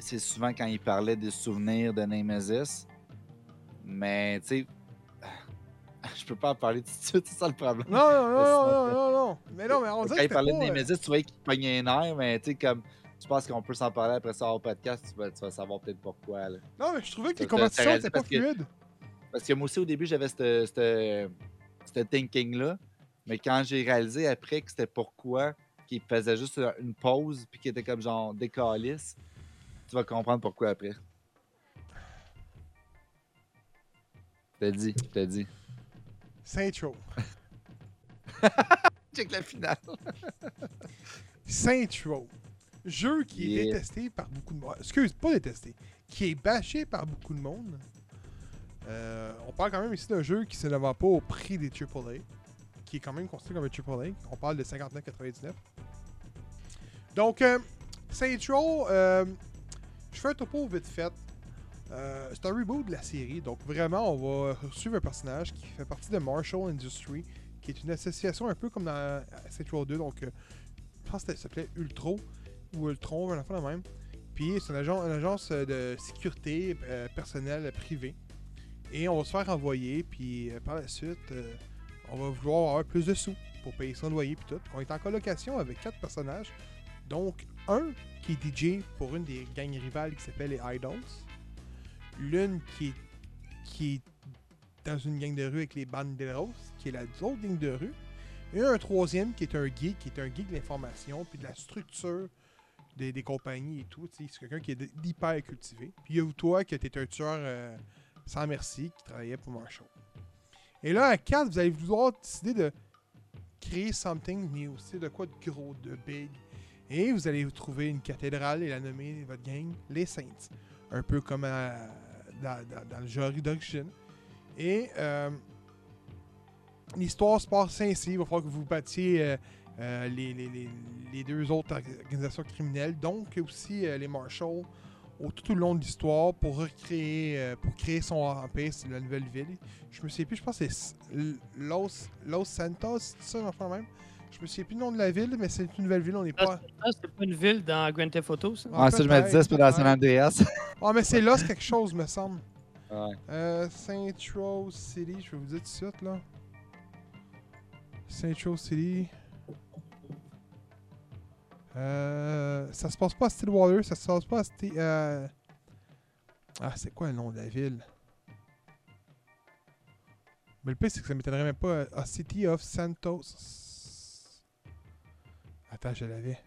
Speaker 2: C'est souvent quand il parlait des souvenirs de Nemesis. Mais, tu sais. Je peux pas en parler tout de suite, c'est ça le problème.
Speaker 1: Non, non, non, non, non, non, non. Mais non, mais on
Speaker 2: Quand
Speaker 1: dirait que
Speaker 2: il parlait de
Speaker 1: euh,
Speaker 2: Nemesis, tu voyais qu'il pognait un nerf, mais tu sais, comme. Tu penses qu'on peut s'en parler après ça au podcast, tu vas, tu vas savoir peut-être pourquoi. Là.
Speaker 1: Non, mais je trouvais que les conversations étaient pas fluides.
Speaker 2: Parce que moi aussi, au début, j'avais cette thinking-là. Mais quand j'ai réalisé après que c'était pourquoi qu'il faisait juste une pause puis qu'il était comme genre décalisse, tu vas comprendre pourquoi après. Je te dit, je te dit.
Speaker 1: Saint Row.
Speaker 2: Check la finale.
Speaker 1: Saint Row. Jeu qui est détesté par beaucoup de monde. Excuse, pas détesté. Qui est bâché par beaucoup de monde. Euh, on parle quand même ici d'un jeu qui ne vend pas au prix des AAA, qui est quand même considéré comme un AAA. On parle de 59,99. Donc, euh, Saints Row, euh, je fais un topo vite fait. Euh, c'est un reboot de la série, donc vraiment, on va suivre un personnage qui fait partie de Marshall Industry, qui est une association un peu comme dans Saints Row 2, donc euh, je pense que ça s'appelait Ultro ou Ultron, un enfant de même. Puis c'est une, agence, de sécurité euh, personnelle privée. Et on va se faire envoyer, puis euh, par la suite, on va vouloir avoir plus de sous pour payer son loyer puis tout. On est en colocation avec quatre personnages. Donc, un qui est DJ pour une des gangs rivales qui s'appelle les Idols. L'une qui est, qui est dans une gang de rue avec les Banderos, qui est la autre gang de rue. Et un troisième qui est un geek, qui est un geek de l'information puis de la structure des, compagnies et tout. C'est quelqu'un qui est hyper cultivé. Puis il y a toi qui était un tueur euh, sans merci qui travaillait pour Marshall. Et là, à 4, vous allez vouloir décider de créer something new. C'est de quoi de gros, de big. Et vous allez trouver une cathédrale et la nommer votre gang les Saints. Un peu comme à- dans, le genre d'origine. Et euh, l'histoire se passe ainsi. Il va falloir que vous battiez euh, euh, les, deux autres organisations criminelles, donc aussi les Marshals, au, tout au long de l'histoire pour recréer, pour créer son empire, c'est la nouvelle ville. Je me souviens plus, je pense que c'est Los, Los Santos, c'est ça, enfin même? Je me souviens plus du nom de la ville, mais c'est une nouvelle ville, on n'est pas.
Speaker 3: Ah, c'est pas une ville dans Grand Theft Auto, ça?
Speaker 1: Ah,
Speaker 2: Ouais, ça, je me disais, c'est pas dans San. Andreas.
Speaker 1: Ah, mais c'est Los quelque chose, me semble.
Speaker 2: Ouais.
Speaker 1: Euh, Saint Rose City, je vais vous dire tout de suite là. Saint Rose City. Euh, ça se passe pas à Stillwater, ça se passe pas à Sti- euh... Ah, c'est quoi le nom de la ville? Mais le pire, c'est que ça m'étonnerait même pas. euh, À City of Santos. Attends, je l'avais.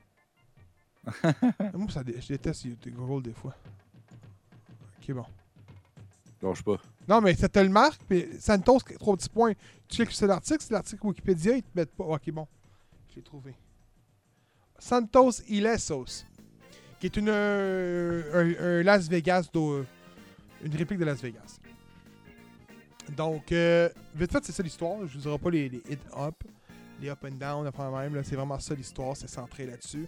Speaker 1: Moi, ça, dé- je déteste Google des fois. Ok, bon.
Speaker 2: Lâche pas.
Speaker 1: Non, mais ça te le marque, mais Santos, trois petits points. Tu cliques sur l'article, c'est l'article Wikipédia, ils te mettent pas. Ok, bon. Je l'ai trouvé. Santos Ilesos, qui est une, euh, un, un Las Vegas, d'au- une réplique de Las Vegas. Donc, euh, vite fait, c'est ça l'histoire. Je vous dirai pas les, les hit up, les up and down, enfin même. C'est vraiment ça l'histoire, c'est centré là-dessus.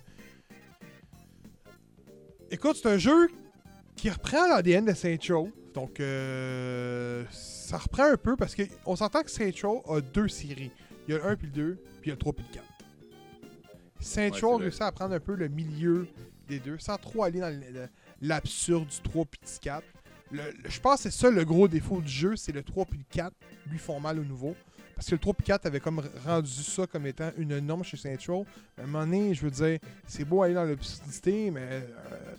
Speaker 1: Écoute, c'est un jeu qui reprend l'ADN de Saint Row. Donc, euh, ça reprend un peu parce qu'on s'entend que Saint Row a deux séries. Il y a le 1 puis le 2, puis il y a le 3 puis le 4. Saint
Speaker 2: Ouais,
Speaker 1: Row
Speaker 2: c'est
Speaker 1: a
Speaker 2: vrai.
Speaker 1: réussi à prendre un peu le milieu des deux, sans trop aller dans l'absurde du 3 puis du 4. Le- le- je pense que c'est ça le gros défaut du jeu, c'est le 3 puis le 4 lui font mal au nouveau. Parce que le 3 puis 4 avait comme rendu ça comme étant une norme chez Saint Row. À un moment donné, je veux dire, c'est beau aller dans l'obscurité, mais euh,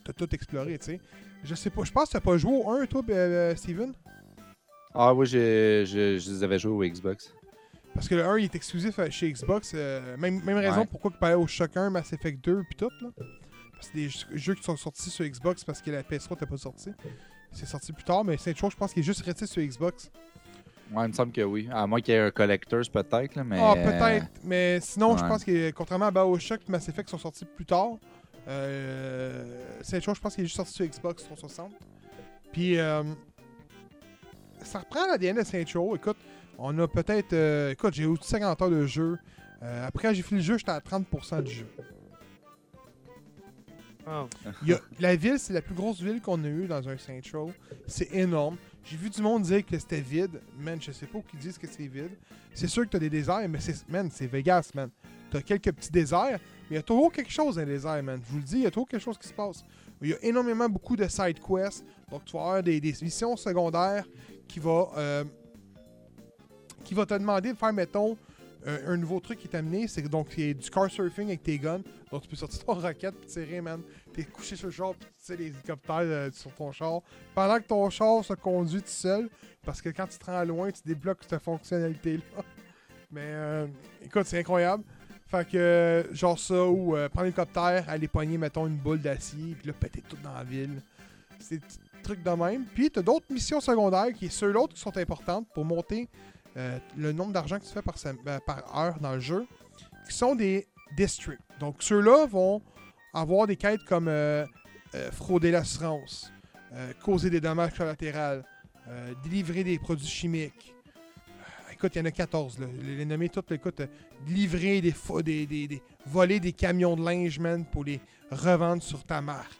Speaker 1: t'as tout exploré, tu sais. Je sais pas, je pense que t'as pas joué au 1, toi, euh, Steven?
Speaker 2: Ah oui, j'ai- je, je les avais joués au Xbox.
Speaker 1: Parce que le 1 il est exclusif euh, chez Xbox. euh, même, même raison
Speaker 2: Ouais.
Speaker 1: pourquoi il parlait au Shock 1, Mass Effect 2 puis tout. Là. Parce que des jeux- qui sont sortis sur Xbox parce que la PS3 n'était pas sortie. C'est sorti plus tard, mais Saint Row, je pense qu'il est juste resté sur Xbox.
Speaker 2: Ouais, il me semble que oui. À moins qu'il y ait un Collectors peut-être, là, mais...
Speaker 1: Ah, peut-être. Mais sinon, je pense que contrairement à BioShock et Mass Effect qui sont sortis plus tard, euh, Saint Row, je pense qu'il est juste sorti sur Xbox 360. Puis, euh, ça reprend l'ADN de Saint Row. Écoute, on a peut-être. euh, écoute, j'ai eu 50 heures de jeu. Euh, après, j'ai fini le jeu, j'étais à 30% du jeu.
Speaker 3: Oh.
Speaker 1: Il y a- la ville, c'est la plus grosse ville qu'on a eue dans un Saint Row. C'est énorme. J'ai vu du monde dire que c'était vide. Man, je sais pas où ils disent que c'est vide. C'est sûr que t'as des déserts, mais c'est, man, c'est Vegas, man. T'as quelques petits déserts, mais il y a toujours quelque chose dans les déserts, man. Je vous le dis, il y a toujours quelque chose qui se passe. Il y a énormément beaucoup de side quests. Donc, tu vas avoir des, missions secondaires qui va, euh, qui va te demander de faire, mettons, euh, un nouveau truc qui est amené. C'est donc, c'est du car surfing avec tes guns. Donc, tu peux sortir ton roquette et tirer, man. T'es couché sur le char, puis tu les hélicoptères euh, sur ton char. Pendant que ton char se conduit tout seul, parce que quand tu te rends loin, tu débloques cette fonctionnalité-là. Mais euh, écoute, c'est incroyable. Fait que, euh, genre ça, ou euh, prendre l'hélicoptère, aller pogner, mettons, une boule d'acier, puis là, péter tout dans la ville. C'est des de même. Puis, t'as d'autres missions secondaires, qui sont ceux-là qui sont importantes pour monter euh, le nombre d'argent que tu fais euh, par heure dans le jeu, qui sont des districts. Donc, ceux-là vont avoir des quêtes comme euh, euh, frauder l'assurance, euh, causer des dommages collatéraux, délivrer des produits chimiques. Écoute, il y en a 14, là. Les, les nommer toutes, écoute, livrer des, des, des, voler des camions de linge, man, pour les revendre sur ta marque.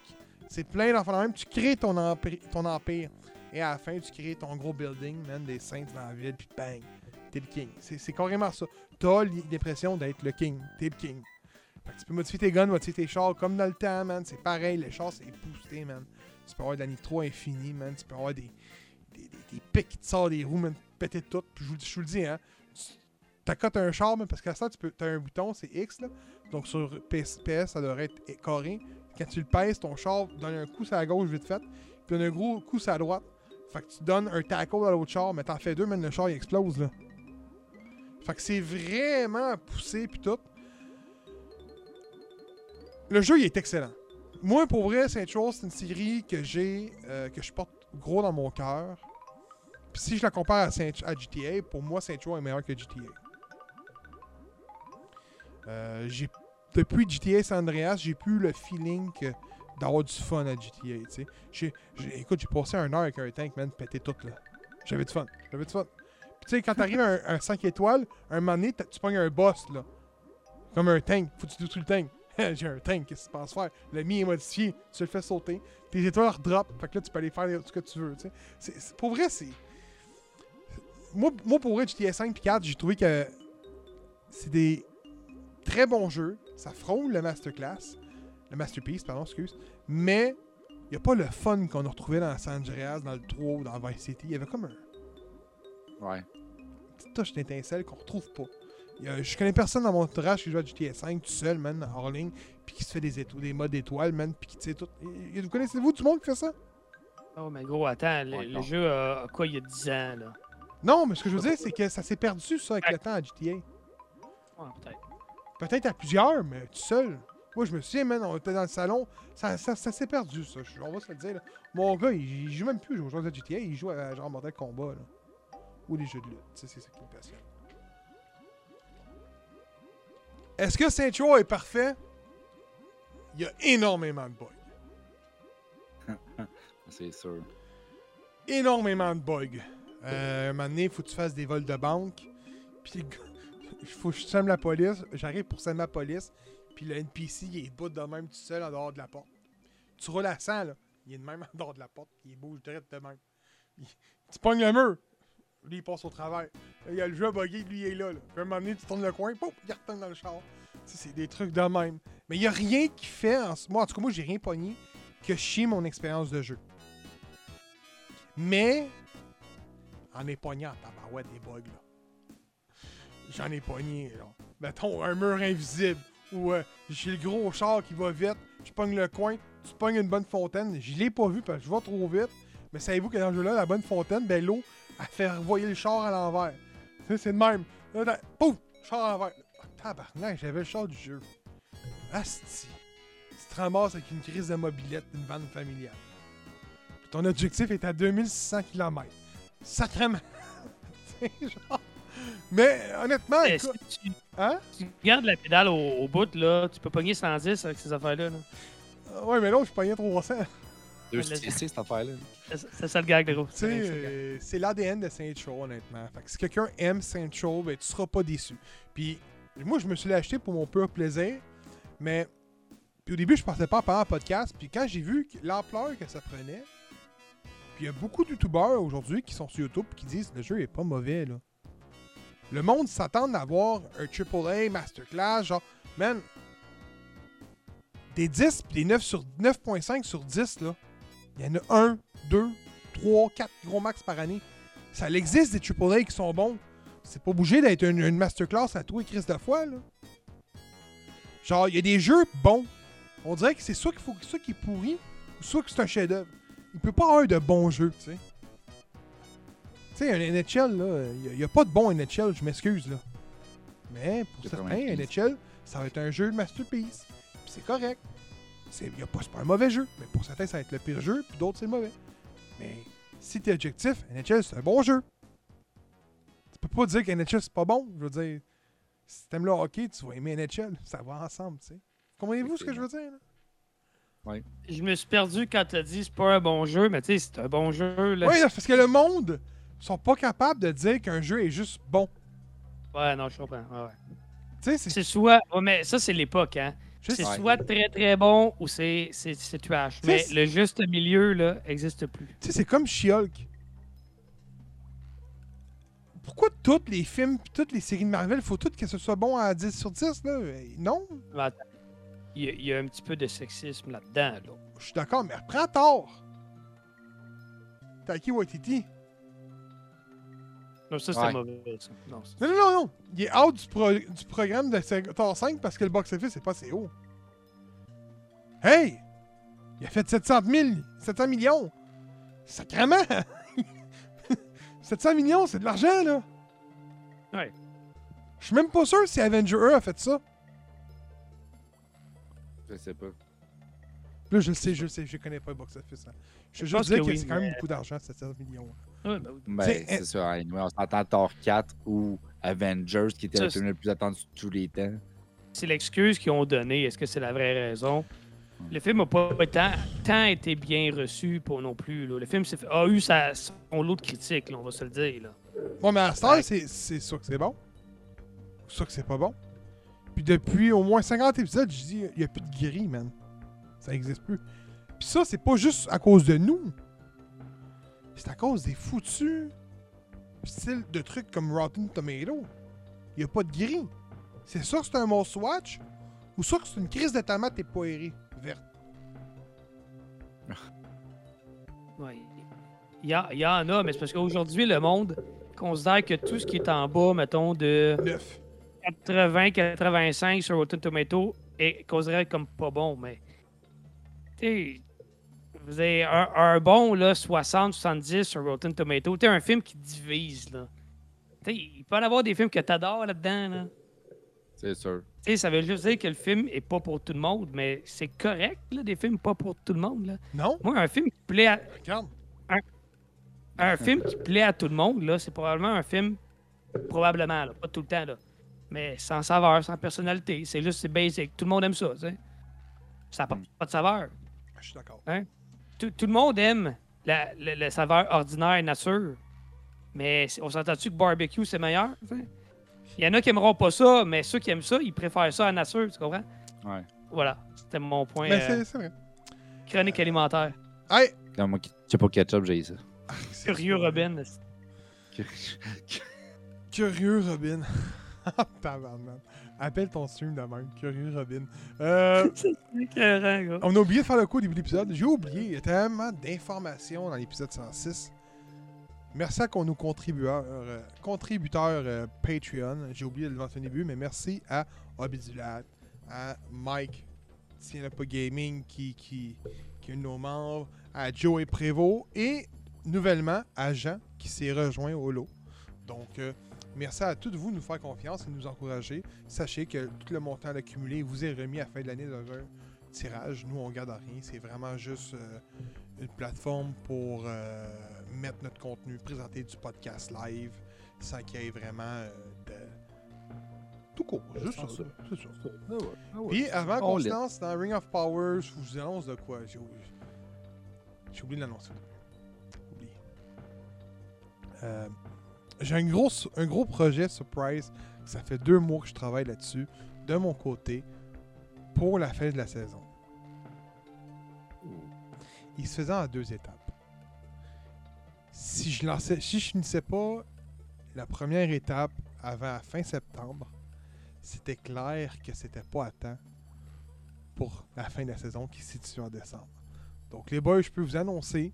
Speaker 1: C'est plein d'enfants de même. Tu crées ton empire. Et à la fin, tu crées ton gros building, man, des saints dans la ville, puis bang, t'es le king. C'est carrément ça. T'as l'impression d'être le king. T'es le king. Fait que tu peux modifier tes guns, modifier tes chars comme dans le temps, man. C'est pareil, les chars, c'est boosté, man. Tu peux avoir de la nitro infinie, man. Tu peux avoir des, des, des, pics qui te sortent des roues, man, péter tout. Puis je vous, je vous le dis, hein. T'accotes un char, man, parce qu'à ça, tu peux, t'as un bouton, c'est X, là. Donc sur PS, PS, ça devrait être carré. Quand tu le pèses, ton char donne un coup la gauche vite fait, puis donne un gros coup la droite. Fait que tu donnes un tackle à l'autre char, mais t'en fais deux, man, le char il explose, là. Fait que c'est vraiment poussé, puis tout. Le jeu, il est excellent. Moi, pour vrai, Saint Chose, c'est une série que j'ai, euh, que je porte gros dans mon cœur. Puis si je la compare à, Saint GTA, pour moi, Saint Chose est meilleur que GTA. Euh, j'ai depuis GTA San Andreas, j'ai plus le feeling que d'avoir du fun à GTA, tu sais. Écoute, j'ai passé un heure avec un tank, man, pété tout, là. J'avais du fun. J'avais du fun. Puis tu sais, quand t'arrives à un, un 5 étoiles, un moment donné, tu pognes un boss, là. Comme un tank. Faut que tu tout le tank. j'ai un tank, qu'est-ce que tu penses faire? Le mien est modifié, tu le fais sauter. Tes étoiles redrop, fait que là, tu peux aller faire ce que tu veux, tu sais. Pour vrai, c'est... Moi, moi, pour vrai, GTA 5 et 4, j'ai trouvé que c'est des très bons jeux. Ça frôle le Masterclass. Le Masterpiece, pardon, excuse. Mais il n'y a pas le fun qu'on a retrouvé dans San Andreas, dans le 3 ou dans Vice City. Il y avait comme un
Speaker 2: Ouais.
Speaker 1: petite touche d'étincelle qu'on retrouve pas. Il y a- je connais personne dans mon entourage qui joue à GTA 5 tout seul, man, hors ligne, puis qui se fait des, éto- des modes étoiles, man, puis qui, tu sais, tout. Et- Vous connaissez-vous du monde qui fait ça?
Speaker 3: Oh, mais gros, attends, le,
Speaker 2: Ouais,
Speaker 3: le
Speaker 2: non.
Speaker 3: jeu a, a quoi il y a 10 ans, là?
Speaker 1: Non, mais ce que je veux dire, c'est que ça s'est perdu, ça, avec le temps à GTA.
Speaker 3: Ouais, peut-être.
Speaker 1: Peut-être à plusieurs, mais tout seul. Moi, je me souviens, man, on était dans le salon, ça, ça, ça s'est perdu, ça. Je- On va se le dire, là. Mon gars, il, il joue même plus aux jeux de GTA, il joue à genre Mortal Kombat, là. Ou des jeux de lutte. C'est ça qui me passionne. Est-ce que Saint Joe est parfait? Il y a énormément de bugs.
Speaker 2: C'est sûr.
Speaker 1: énormément de bugs. Euh, un moment donné, il faut que tu fasses des vols de banque. Puis il faut que je sème la police. J'arrive pour semer la police. Puis le NPC, il est bout de même tout seul en dehors de la porte. Tu roules à 100, là. Il est de même en dehors de la porte. Il bouge direct de même. Tu pognes le mur. Lui, il passe au travers. Il y a le jeu bugué, lui, il est là. là. Puis à un moment donné, tu tournes le coin, pouf, il retourne dans le char. C'est des trucs de même. Mais il n'y a rien qui fait, en moi, en tout cas, moi, j'ai rien pogné que chier mon expérience de jeu. Mais, en est pogné en tabarouette des bugs, là. J'en ai pogné, là. Mettons, un mur invisible, ou euh, j'ai le gros char qui va vite, je pogne le coin, tu pognes une bonne fontaine, je l'ai pas vu parce que je vais trop vite, mais savez-vous que dans ce jeu-là, la bonne fontaine, ben l'eau, elle fait revoyer le char à l'envers. C'est de même. Pouf, char à l'envers. Ah, tabarnak, j'avais le char du jeu. Asti. Tu te ramasses avec une crise de mobilette d'une vanne familiale. Puis ton objectif est à 2600 km. Sacrément. Genre. Mais honnêtement,
Speaker 3: Mais
Speaker 1: écoute-
Speaker 3: si tu,
Speaker 1: hein?
Speaker 3: tu gardes la pédale au, au bout, là, tu peux pogner 110 avec ces affaires-là. là.
Speaker 1: Euh, Ouais, mais là, je pognais 300.
Speaker 2: Deux CC, cette affaire-là.
Speaker 3: C'est c'est ça le gag, gros. C'est
Speaker 1: euh, l'ADN de Saint Show, honnêtement. Fait que si quelqu'un aime Saint Show, ben, tu seras pas déçu. Puis, moi, je me suis acheté pour mon pur plaisir, mais. Puis au début, je pensais pas en parler en podcast. Puis quand j'ai vu l'ampleur que ça prenait, puis il y a beaucoup de youtubeurs aujourd'hui qui sont sur YouTube qui disent le jeu est pas mauvais, là. Le monde s'attend d'avoir un AAA Masterclass, genre, man, des 10 puis des 9 sur 9.5 sur 10, là. Il y en a 1, 2, 3, 4 gros max par année. Ça existe des AAA qui sont bons. C'est pas bougé d'être une, masterclass à tous les crises de fois, là. Genre, il y a des jeux bons. On dirait que c'est soit qu'il faut soit qui est pourri, ou soit que c'est un chef-d'œuvre. Il peut pas avoir de bons jeux, tu sais. Tu sais, un NHL, là, il n'y a, pas de bon NHL, je m'excuse, là. Mais pour certains, un
Speaker 2: 90.
Speaker 1: NHL, ça va être un jeu de masterpiece. Puis c'est correct. C'est y a pas, c'est pas un mauvais jeu, mais pour certains, ça va être le pire jeu, puis d'autres, c'est le mauvais. Mais si t'es objectif, NHL, c'est un bon jeu. Tu peux pas dire qu'NHL, c'est pas bon. Je veux dire, si t'aimes le hockey, tu vas aimer NHL. Ça va ensemble, tu sais. Comprenez-vous ce que je veux dire? là?
Speaker 3: Je me suis perdu quand t'as dit c'est pas un bon jeu, mais tu sais, c'est un bon jeu. Là.
Speaker 1: Oui, parce que le monde sont pas capables de dire qu'un jeu est juste bon.
Speaker 3: Ouais, non, je comprends. Ouais, ouais.
Speaker 1: Tu sais, c'est
Speaker 3: soit. ouais, mais ça, c'est l'époque, hein. C'est soit très très bon ou c'est trash. Mais le juste milieu, là, existe plus.
Speaker 1: Tu sais, c'est comme She-Hulk. Pourquoi tous les films toutes les séries de Marvel, faut toutes que ce soit bon à 10 sur 10, là? Non,
Speaker 3: Mais attends, Il y, a, il y a un petit peu de sexisme là-dedans, là.
Speaker 1: je suis d'accord, mais reprends tort. Taiki Waititi.
Speaker 3: Non, ça, c'était
Speaker 2: Ouais.
Speaker 3: mauvais, ça. Non,
Speaker 1: Non, non, non. Il est out du, pro- du programme de Sector 5 parce que le box-office est pas assez haut. Hey! Il a fait 700 000, 700 millions. Sacrement! 700 millions, c'est de l'argent, là.
Speaker 3: Ouais.
Speaker 1: Je suis même pas sûr si Avenger 1 a fait ça.
Speaker 2: Je sais pas.
Speaker 1: Là, je le sais, je le sais, je connais pas le box-office. hein. Je veux
Speaker 3: Je
Speaker 1: juste dire
Speaker 3: que
Speaker 1: que,
Speaker 3: oui,
Speaker 1: c'est quand même
Speaker 3: mais-
Speaker 1: beaucoup d'argent, 700 millions.
Speaker 3: Ouais, ben oui.
Speaker 2: Ben,
Speaker 1: C'est-
Speaker 2: c'est ça. Anyway, on s'entend Thor 4 ou Avengers, qui était
Speaker 3: Ça,
Speaker 2: le film le plus attendu de tous les temps.
Speaker 3: C'est l'excuse qu'ils ont donnée. Est-ce que c'est la vraie raison? Le film n'a pas tant, tant été bien reçu pour non plus. là. Le film a eu sa, son lot de critiques, là, on va se le dire. Là.
Speaker 1: Bon, mais à Star,
Speaker 3: Ouais.
Speaker 1: c'est c'est sûr que c'est bon. Sûr que c'est pas bon. Puis depuis au moins 50 épisodes, je dis, il y a plus de gris, man. Ça existe plus. Puis ça, c'est pas juste à cause de nous. C'est à cause des foutus styles de trucs comme Rotten Tomato. Il y a pas de gris. C'est sûr que c'est un monstre watch ou sûr que c'est une crise de tomate et poirée verte.
Speaker 3: Ouais. Il y, y en a, mais c'est parce qu'aujourd'hui, le monde considère que tout ce qui est en bas, mettons, de
Speaker 1: Neuf.
Speaker 3: 80-85 sur Rotten Tomato est considéré comme pas bon, mais. Tu vous avez un, un bon, là, 60-70 sur Rotten Tomato. Tu un film qui divise, là. Tu sais, il peut y en avoir des films que t'adores là-dedans, là.
Speaker 2: C'est sûr.
Speaker 3: Tu sais, ça veut juste dire que le film est pas pour tout le monde, mais c'est correct, là, des films pas pour tout le monde, là.
Speaker 1: Non?
Speaker 3: Moi, un film qui plaît à,
Speaker 1: Regarde.
Speaker 3: un film qui plaît à tout le monde, là, c'est probablement un film, probablement, là, pas tout le temps, là, mais sans saveur, sans personnalité. C'est juste, c'est basic. Tout le monde aime ça, tu sais. Ça n'a pas, pas de saveur.
Speaker 1: Je suis d'accord.
Speaker 3: Tout, tout le monde aime la, la- la saveur ordinaire, nature. Mais on s'entend-tu que barbecue, c'est meilleur? Il y en a qui aimeront pas ça, mais ceux qui aiment ça, ils préfèrent ça à nature, tu comprends?
Speaker 2: Ouais.
Speaker 3: Voilà, c'était mon point.
Speaker 1: Mais
Speaker 3: euh,
Speaker 1: c'est- vrai.
Speaker 3: chronique alimentaire.
Speaker 1: Hey!
Speaker 2: Non, moi, pas ketchup, j'ai ça.
Speaker 3: Curieux Robin.
Speaker 1: Curieux Robin. Ah, Tabarnak. Appelle ton stream de même. Curieux Robin. Euh,
Speaker 3: c'est écœurant, gars.
Speaker 1: on a oublié de faire le coup au début de l'épisode. J'ai oublié. Il y a tellement d'informations dans l'épisode 106. Merci à nos contributeurs, euh, contributeurs euh, Patreon. J'ai oublié de le mentionner au début, mais merci à Obidulat, à Mike, Tiens pas Gaming, qui, qui, qui est un de nos membres, à Joey Prévost et nouvellement à Jean, qui s'est rejoint au lot. Donc, euh, merci à tous vous de nous faire confiance et de nous encourager. Sachez que tout le montant accumulé vous est remis à la fin de l'année dans un tirage. Nous, on garde rien. C'est vraiment juste euh, une plateforme pour euh, mettre notre contenu, présenter du podcast live sans qu'il y ait vraiment euh, de. Tout court, juste ça. C'est ça. Puis avant qu'on
Speaker 2: On
Speaker 1: se lance dans Ring of Powers, je vous annonce de quoi J'ai oublié, oublié de l'annoncer. Oublié. J'ai un gros, un gros projet surprise. Ça fait deux mois que je travaille là-dessus, de mon côté, pour la fin de la saison. Il se faisait en deux étapes. Si je lançais, si je finissais pas la première étape avant la fin septembre, c'était clair que c'était pas à temps pour la fin de la saison qui se situe en décembre. Donc les boys, je peux vous annoncer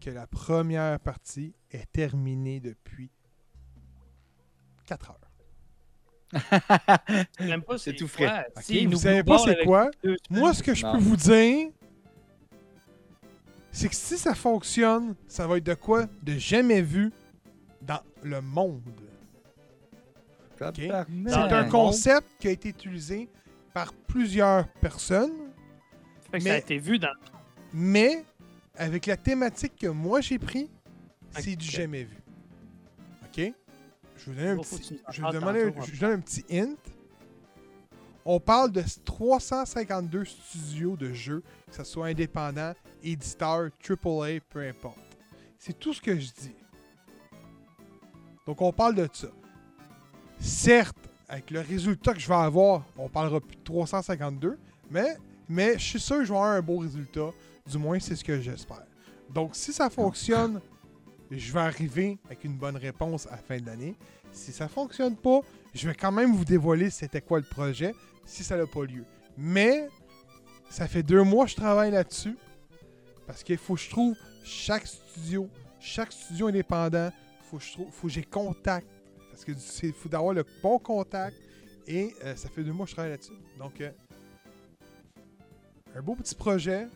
Speaker 1: que la première partie est terminée depuis 4 heures.
Speaker 3: Pas
Speaker 2: C'est tout
Speaker 3: quoi?
Speaker 2: frais.
Speaker 1: Ok,
Speaker 3: Si,
Speaker 1: vous savez pas c'est quoi? Moi, ce que je
Speaker 2: Non.
Speaker 1: peux vous dire, c'est que si ça fonctionne, ça va être de quoi de jamais vu dans le monde. C'est un concept qui a été utilisé par plusieurs personnes,
Speaker 3: Fait que ça a été vu dans.
Speaker 1: mais avec la thématique que moi j'ai pris, c'est du jamais vu. OK? Je vous donne un
Speaker 3: que
Speaker 1: petit, je je vous donne un petit hint. On parle de 352 studios de jeux, que ce soit indépendant, éditeur, AAA, peu importe. C'est tout ce que je dis. Donc on parle de ça. Certes, avec le résultat que je vais avoir, on parlera plus de 352, mais, mais je suis sûr que je vais avoir un beau résultat. Du moins, c'est ce que j'espère. Donc si ça fonctionne, je vais arriver avec une bonne réponse à la fin de l'année. Si ça fonctionne pas, je vais quand même vous dévoiler c'était quoi le projet si ça n'a pas lieu. Mais ça fait deux mois que je travaille là-dessus. Parce qu'il faut que je trouve chaque studio, chaque studio indépendant, faut que je faut que j'ai contact. Parce que c'est faut d'avoir le bon contact. Et euh, ça fait deux mois que je travaille là-dessus. Donc, euh, un beau petit projet.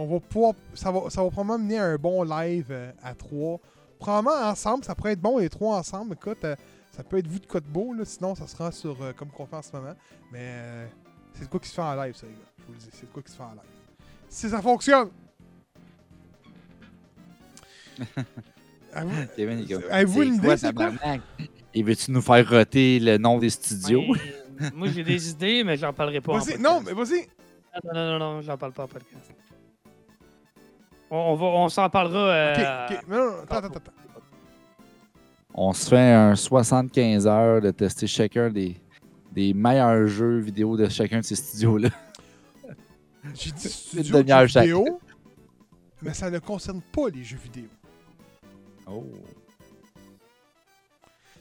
Speaker 1: Qu'on va pouvoir. Ça va, ça va probablement mener à un bon live euh, à trois. Probablement ensemble, ça pourrait être bon les trois ensemble. Écoute, euh, ça peut être vous de quoi de beau, là, sinon ça sera sur euh, comme qu'on fait en ce moment. Mais euh, c'est de quoi qui se fait en live, ça, les gars. Je vous le dis, c'est de quoi qui se fait en live. Si ça fonctionne! Avez-vous-
Speaker 2: Kevin, il est comme,
Speaker 1: Avez-vous
Speaker 2: c'est
Speaker 1: une idée, c'est quoi?
Speaker 2: tabarnak? Et veux-tu nous faire roter le nom des studios?
Speaker 3: Ouais, moi, j'ai des idées, mais j'en parlerai pas.
Speaker 1: Vas-y, non, mais vas-y!
Speaker 3: Non, non, non, non, j'en parle pas en podcast. On, on va, on s'en parlera.
Speaker 1: Ok,
Speaker 3: euh,
Speaker 1: ok. Non, non, attends, attends, attends.
Speaker 2: On se fait un 75 heures de tester chacun des, des meilleurs jeux vidéo de chacun de ces studios-là.
Speaker 1: J'ai dit studio de jeux
Speaker 2: chaque.
Speaker 1: vidéo, mais ça ne concerne pas les jeux vidéo.
Speaker 2: Oh.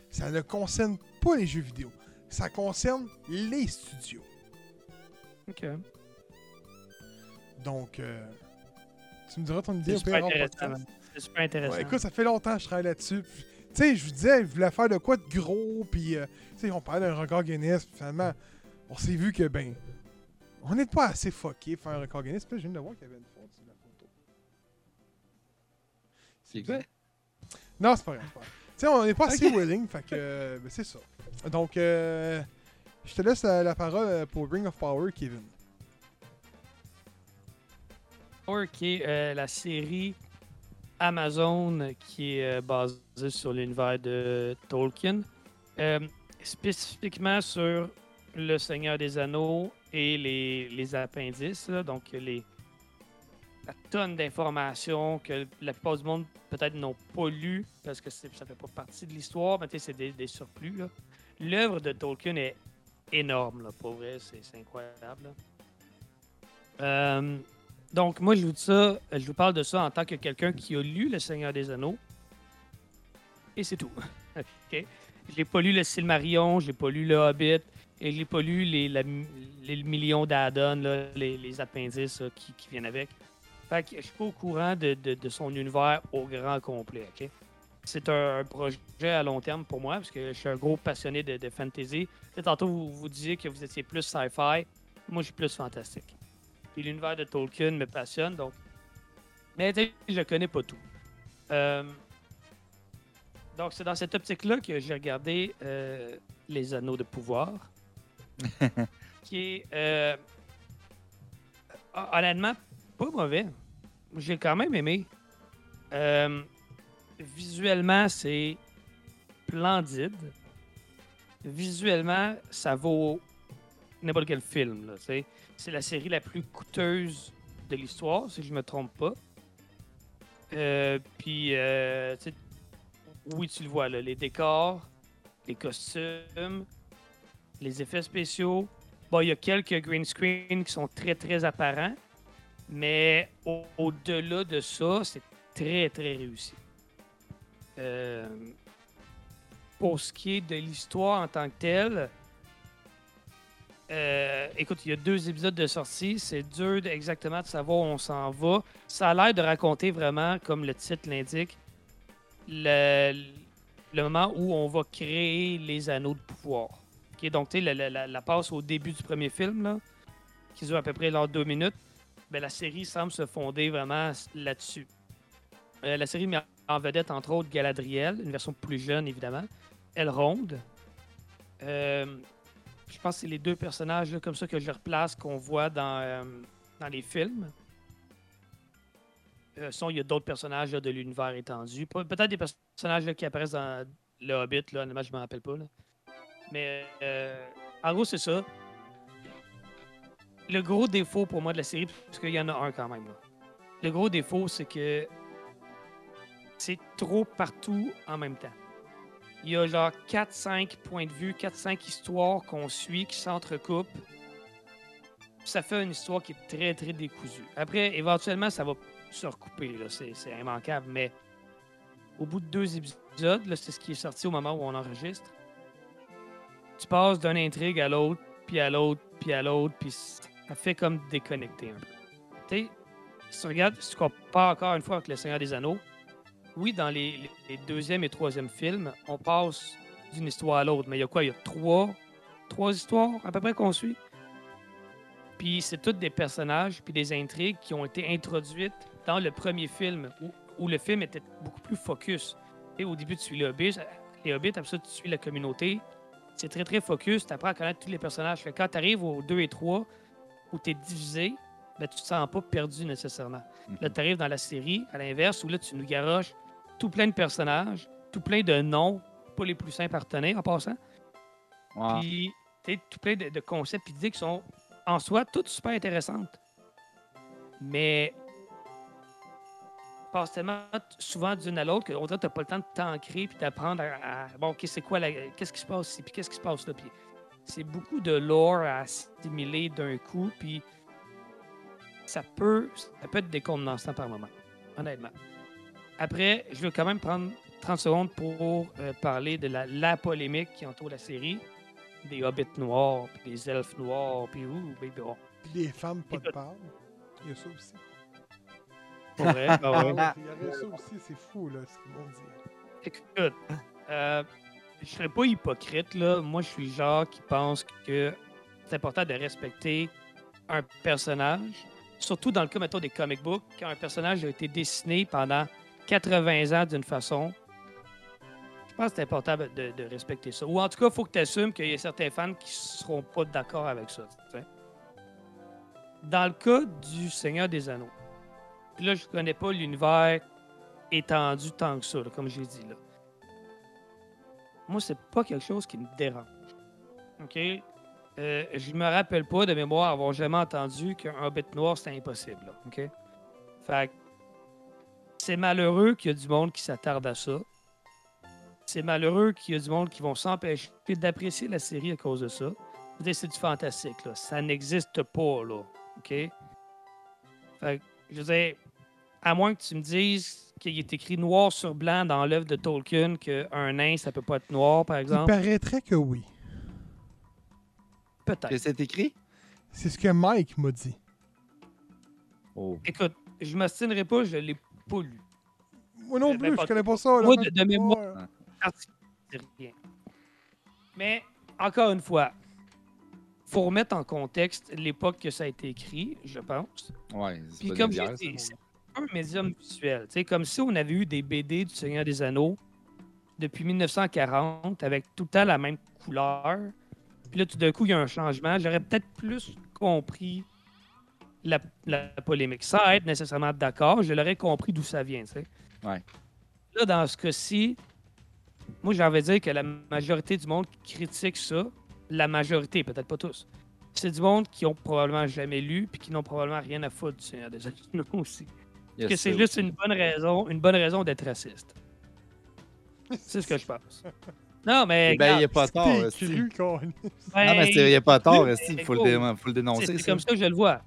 Speaker 1: Ça ne concerne pas les jeux vidéo. Ça concerne les studios.
Speaker 3: Ok.
Speaker 1: Donc, euh, tu me diras ton idée au
Speaker 3: super
Speaker 1: pire.
Speaker 3: C'est super intéressant.
Speaker 1: Ouais, écoute, ça fait longtemps que je travaille là-dessus. Tu sais, je vous disais, je voulais faire de quoi de gros, puis euh, tu sais, on parlait d'un record Guinness, puis finalement, on s'est vu que, ben, on n'est pas assez fucké pour faire un record Guinness. Puis là, je viens de voir qu'il y avait une faute sur la photo.
Speaker 2: C'est quoi?
Speaker 1: Non, c'est pas grave. c'est pas grave. Tu sais, on n'est pas assez willing, fait que, euh, ben, c'est ça. Donc, euh, je te laisse la, la parole euh, pour Ring of Power, Kevin.
Speaker 3: Qui est euh, la série Amazon qui est euh, basée sur l'univers de Tolkien. Euh, spécifiquement sur Le Seigneur des Anneaux et les, les appendices, là, donc les, la tonne d'informations que la plupart du monde peut-être n'ont pas lu parce que ça fait pas partie de l'histoire, mais c'est des, surplus. L'œuvre de Tolkien est énorme, pour vrai, c'est c'est incroyable. là. Donc, moi, je vous parle de ça en tant que quelqu'un qui a lu Le Seigneur des Anneaux. Et c'est tout. OK? Je n'ai pas lu le Silmarillion, je n'ai pas lu le Hobbit, et je n'ai pas lu les, les millions d'add-ons, les, appendices qui, viennent avec. Fait que je suis pas au courant de, de- son univers au grand complet. OK? C'est un, projet à long terme pour moi, parce que je suis un gros passionné de, de fantasy. Tantôt, vous, vous disiez que vous étiez plus sci-fi. Moi, je suis plus fantastique. Puis l'univers de Tolkien me passionne, donc. Mais je connais pas tout. Euh, Donc, c'est dans cette optique-là que j'ai regardé euh, Les Anneaux de pouvoir, qui est euh, hon- honnêtement pas mauvais. J'ai quand même aimé. Visuellement, c'est splendide. Visuellement, ça vaut n'importe quel film. là. C'est la série la plus coûteuse de l'histoire, si je me trompe pas. Euh, Puis, euh, oui, tu le vois, là, les décors, les costumes, les effets spéciaux. Bon, il y a quelques green screens qui sont très, très apparents, mais au- au-delà de ça, c'est très, très réussi. Euh, pour ce qui est de l'histoire en tant que telle, euh, écoute, il y a deux épisodes de sortie. C'est dur exactement de savoir où on s'en va. Ça a l'air de raconter vraiment, comme le titre l'indique, le, moment où on va créer les anneaux de pouvoir. Ok, donc, tu sais, la, passe au début du premier film, là, qui dure à peu près de deux minutes, ben, la série semble se fonder vraiment là-dessus. Euh, la série met en vedette, entre autres, Galadriel, une version plus jeune, évidemment. Elrond. Euh, je pense que c'est les deux personnages là, comme ça que je replace qu'on voit dans, euh, dans les films. Euh, il y a d'autres personnages de l'univers étendu. Pe- Peut-être des personnages qui apparaissent dans le Hobbit, là, honnêtement, je ne me rappelle pas. Mais euh, En gros, c'est ça. Le gros défaut pour moi de la série, parce qu'il y en a un quand même, le gros défaut, c'est que c'est trop partout en même temps. Il y a genre 4-5 points de vue, 4-5 histoires qu'on suit, qui s'entrecoupent. Ça fait une histoire qui est très, très décousue. Après, éventuellement, ça va se recouper, c'est, immanquable, mais au bout de deux épisodes, c'est ce qui est sorti au moment où on enregistre, tu passes d'une intrigue à l'autre, puis à l'autre, puis à l'autre, puis ça fait comme déconnecter un peu. Tu sais, si tu regardes, si tu compares encore une fois avec Le Seigneur des Anneaux, oui, dans les, les- deuxième et troisième films, on passe d'une histoire à l'autre, mais il y a quoi? Il y a trois, trois histoires à peu près qu'on suit? Puis c'est toutes des personnages puis des intrigues qui ont été introduites dans le premier film, où, où le film était beaucoup plus focus. Et au début, tu suis les Hobbits, les Hobbits, après ça, tu suis la communauté. C'est très, très focus. Tu apprends à connaître tous les personnages. Fait que quand tu arrives aux 2 et 3, où tu es divisé, ben, tu te sens pas perdu nécessairement. Là, tu arrives dans la série, à l'inverse, où là, tu nous garoches tout plein de personnages, tout plein de noms, pas les plus simples à retenir en passant.
Speaker 2: Ouais.
Speaker 3: Puis, tout plein de, de concepts et d'idées qui sont en soi toutes super intéressantes. Mais passe tellement souvent d'une à l'autre qu'on dirait que tu pas le temps de t'ancrer puis d'apprendre à, à- Bon, OK, c'est quoi la- Qu'est-ce qui se passe ici? Puis qu'est-ce qui se passe là? Puis c'est beaucoup de lore à assimiler d'un coup. Puis ça peut, ça peut être décontenançant par moment, honnêtement. Après, je veux quand même prendre 30 secondes pour euh, parler de la, la polémique qui entoure la série. Des hobbits noirs, puis des elfes noirs, puis ouh, baby, bon.
Speaker 1: Puis les femmes pas de parle. Il y a ça aussi.
Speaker 3: Pour vrai, ouais.
Speaker 1: il y aurait ça aussi, c'est fou, là, ce qu'ils vont dire.
Speaker 3: Écoute, euh, je serais pas hypocrite, là. Moi, je suis le genre qui pense que c'est important de respecter un personnage. Surtout dans le cas, mettons, des comic books, quand un personnage a été dessiné pendant 80 ans d'une façon. Je pense que c'est important de, respecter ça. Ou en tout cas, il faut que tu assumes qu'il y a certains fans qui seront pas d'accord avec ça. Dans le cas du Seigneur des Anneaux, là, je connais pas l'univers étendu tant que ça, là, comme j'ai dit. Là. Moi, c'est pas quelque chose qui me dérange. OK? Euh, je me rappelle pas de mémoire avoir jamais entendu qu'un hobbit noir, c'était impossible. là, OK? C'est malheureux qu'il y a du monde qui s'attarde à ça. C'est malheureux qu'il y a du monde qui vont s'empêcher d'apprécier la série à cause de ça. C'est du fantastique, là. Ça n'existe pas, là. OK? Fait que, je veux dire, à moins que tu me dises qu'il est écrit noir sur blanc dans l'œuvre de Tolkien qu'un nain, ça peut pas être noir, par
Speaker 1: Il
Speaker 3: exemple.
Speaker 1: paraîtrait que oui.
Speaker 3: Peut-être.
Speaker 2: c'est écrit?
Speaker 1: C'est ce que Mike m'a dit.
Speaker 2: Oh.
Speaker 3: Écoute, je m'astinerai pas, je l'ai pas lu.
Speaker 1: Moi non
Speaker 3: Euh,
Speaker 1: plus, je connais pas ça. là.
Speaker 3: Moi, de- de mémoire- c'est rien. Mais, encore une fois, faut remettre en contexte l'époque que ça a été écrit, je pense.
Speaker 2: Ouais, c'est
Speaker 3: Puis comme j'ai dit, c'est un médium visuel. Tu sais, comme si on avait eu des BD du Seigneur des Anneaux depuis 1940 avec tout le temps la même couleur. Puis là, tout d'un coup, il y a un changement. J'aurais peut-être plus compris la, la polémique. Sans être nécessairement d'accord, je l'aurais compris d'où ça vient. tu sais.
Speaker 2: Ouais.
Speaker 3: Là, dans ce cas-ci, moi, j'ai envie de dire que la majorité du monde qui critique ça, la majorité, peut-être pas tous, c'est du monde qui ont probablement jamais lu puis qui n'ont probablement rien à foutre du Seigneur des Anneaux aussi.
Speaker 2: Yes,
Speaker 3: que c'est juste une bonne raison, une bonne raison d'être raciste. C'est ce que je pense. Non, mais.
Speaker 2: Ben, il n'y a pas tort. Non, mais il n'y a pas tort, esti, il faut, le dénoncer.
Speaker 3: c'est comme ça que je le vois.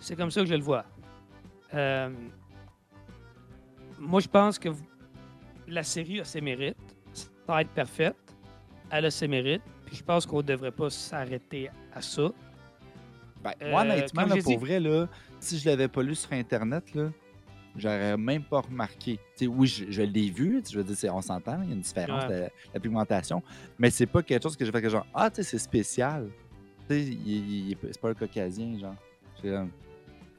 Speaker 3: C'est comme ça que je le vois. Euh, moi, je pense que la série a ses mérites. Sans être parfaite, elle a ses mérites. Puis je pense qu'on ne devrait pas s'arrêter à ça.
Speaker 2: Ben,
Speaker 3: Euh,
Speaker 2: moi, honnêtement, là, pour
Speaker 3: dit-
Speaker 2: vrai, là, si je l'avais pas lu sur Internet, là, j'aurais même pas remarqué. Oui, je, je l'ai vu, je veux dire, on s'entend, il y a une différence
Speaker 3: Ouais.
Speaker 2: de la pigmentation, mais c'est pas quelque chose que j'ai fait que genre, ah, tu sais, c'est spécial. Tu sais, c'est pas un caucasien, genre.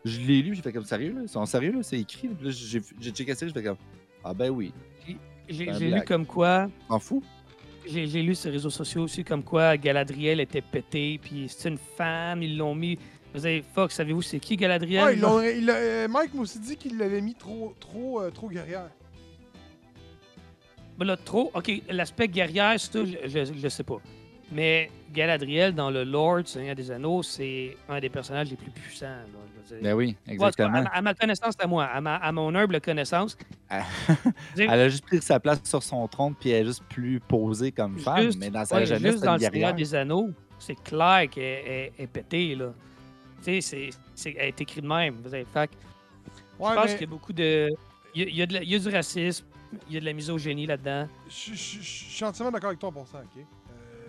Speaker 2: Je l'ai lu, j'ai fait comme sérieux, là? Ils sont sérieux, là, c'est écrit. là? J'ai j'ai checké ça, j'ai fait comme, ah, ben oui,
Speaker 3: J'ai
Speaker 2: C'est
Speaker 3: lu comme quoi
Speaker 2: t'en fous?
Speaker 3: J'ai j'ai lu sur les réseaux sociaux aussi comme quoi Galadriel était pétée, puis c'est une femme, ils l'ont mis. Vous avez fuck, savez-vous c'est qui Galadriel?
Speaker 1: Ouais, ils l'ont- il a- euh, Mike m'a aussi dit qu'il l'avait mis trop, trop, euh, trop guerrière.
Speaker 3: Ben là, trop. Ok, l'aspect guerrière, c'est tout, je, je, je sais pas. Mais Galadriel, dans le lore du Seigneur des Anneaux, c'est un des personnages les plus puissants. là, je veux dire.
Speaker 2: Ben oui,
Speaker 3: Ouais, cas,
Speaker 2: exactement.
Speaker 3: à, à ma connaissance, à moi, à, ma- à mon humble connaissance,
Speaker 2: Elle a juste pris sa place sur son trône, puis elle est juste plus posée comme femme,
Speaker 3: Juste-
Speaker 2: mais dans sa
Speaker 3: ouais,
Speaker 2: jeunesse,
Speaker 3: juste dans le Seigneur des Anneaux, c'est clair qu'elle est, est pétée. Là. Tu sais, c'est- c'est- elle est écrite de même. Vous savez, fait que
Speaker 1: Ouais,
Speaker 3: je pense
Speaker 1: mais
Speaker 3: qu'il y a beaucoup de. Il y a, il y a de la- il y a du racisme, il y a de la misogynie là-dedans.
Speaker 1: je je- je- je suis entièrement d'accord avec toi pour ça, ok?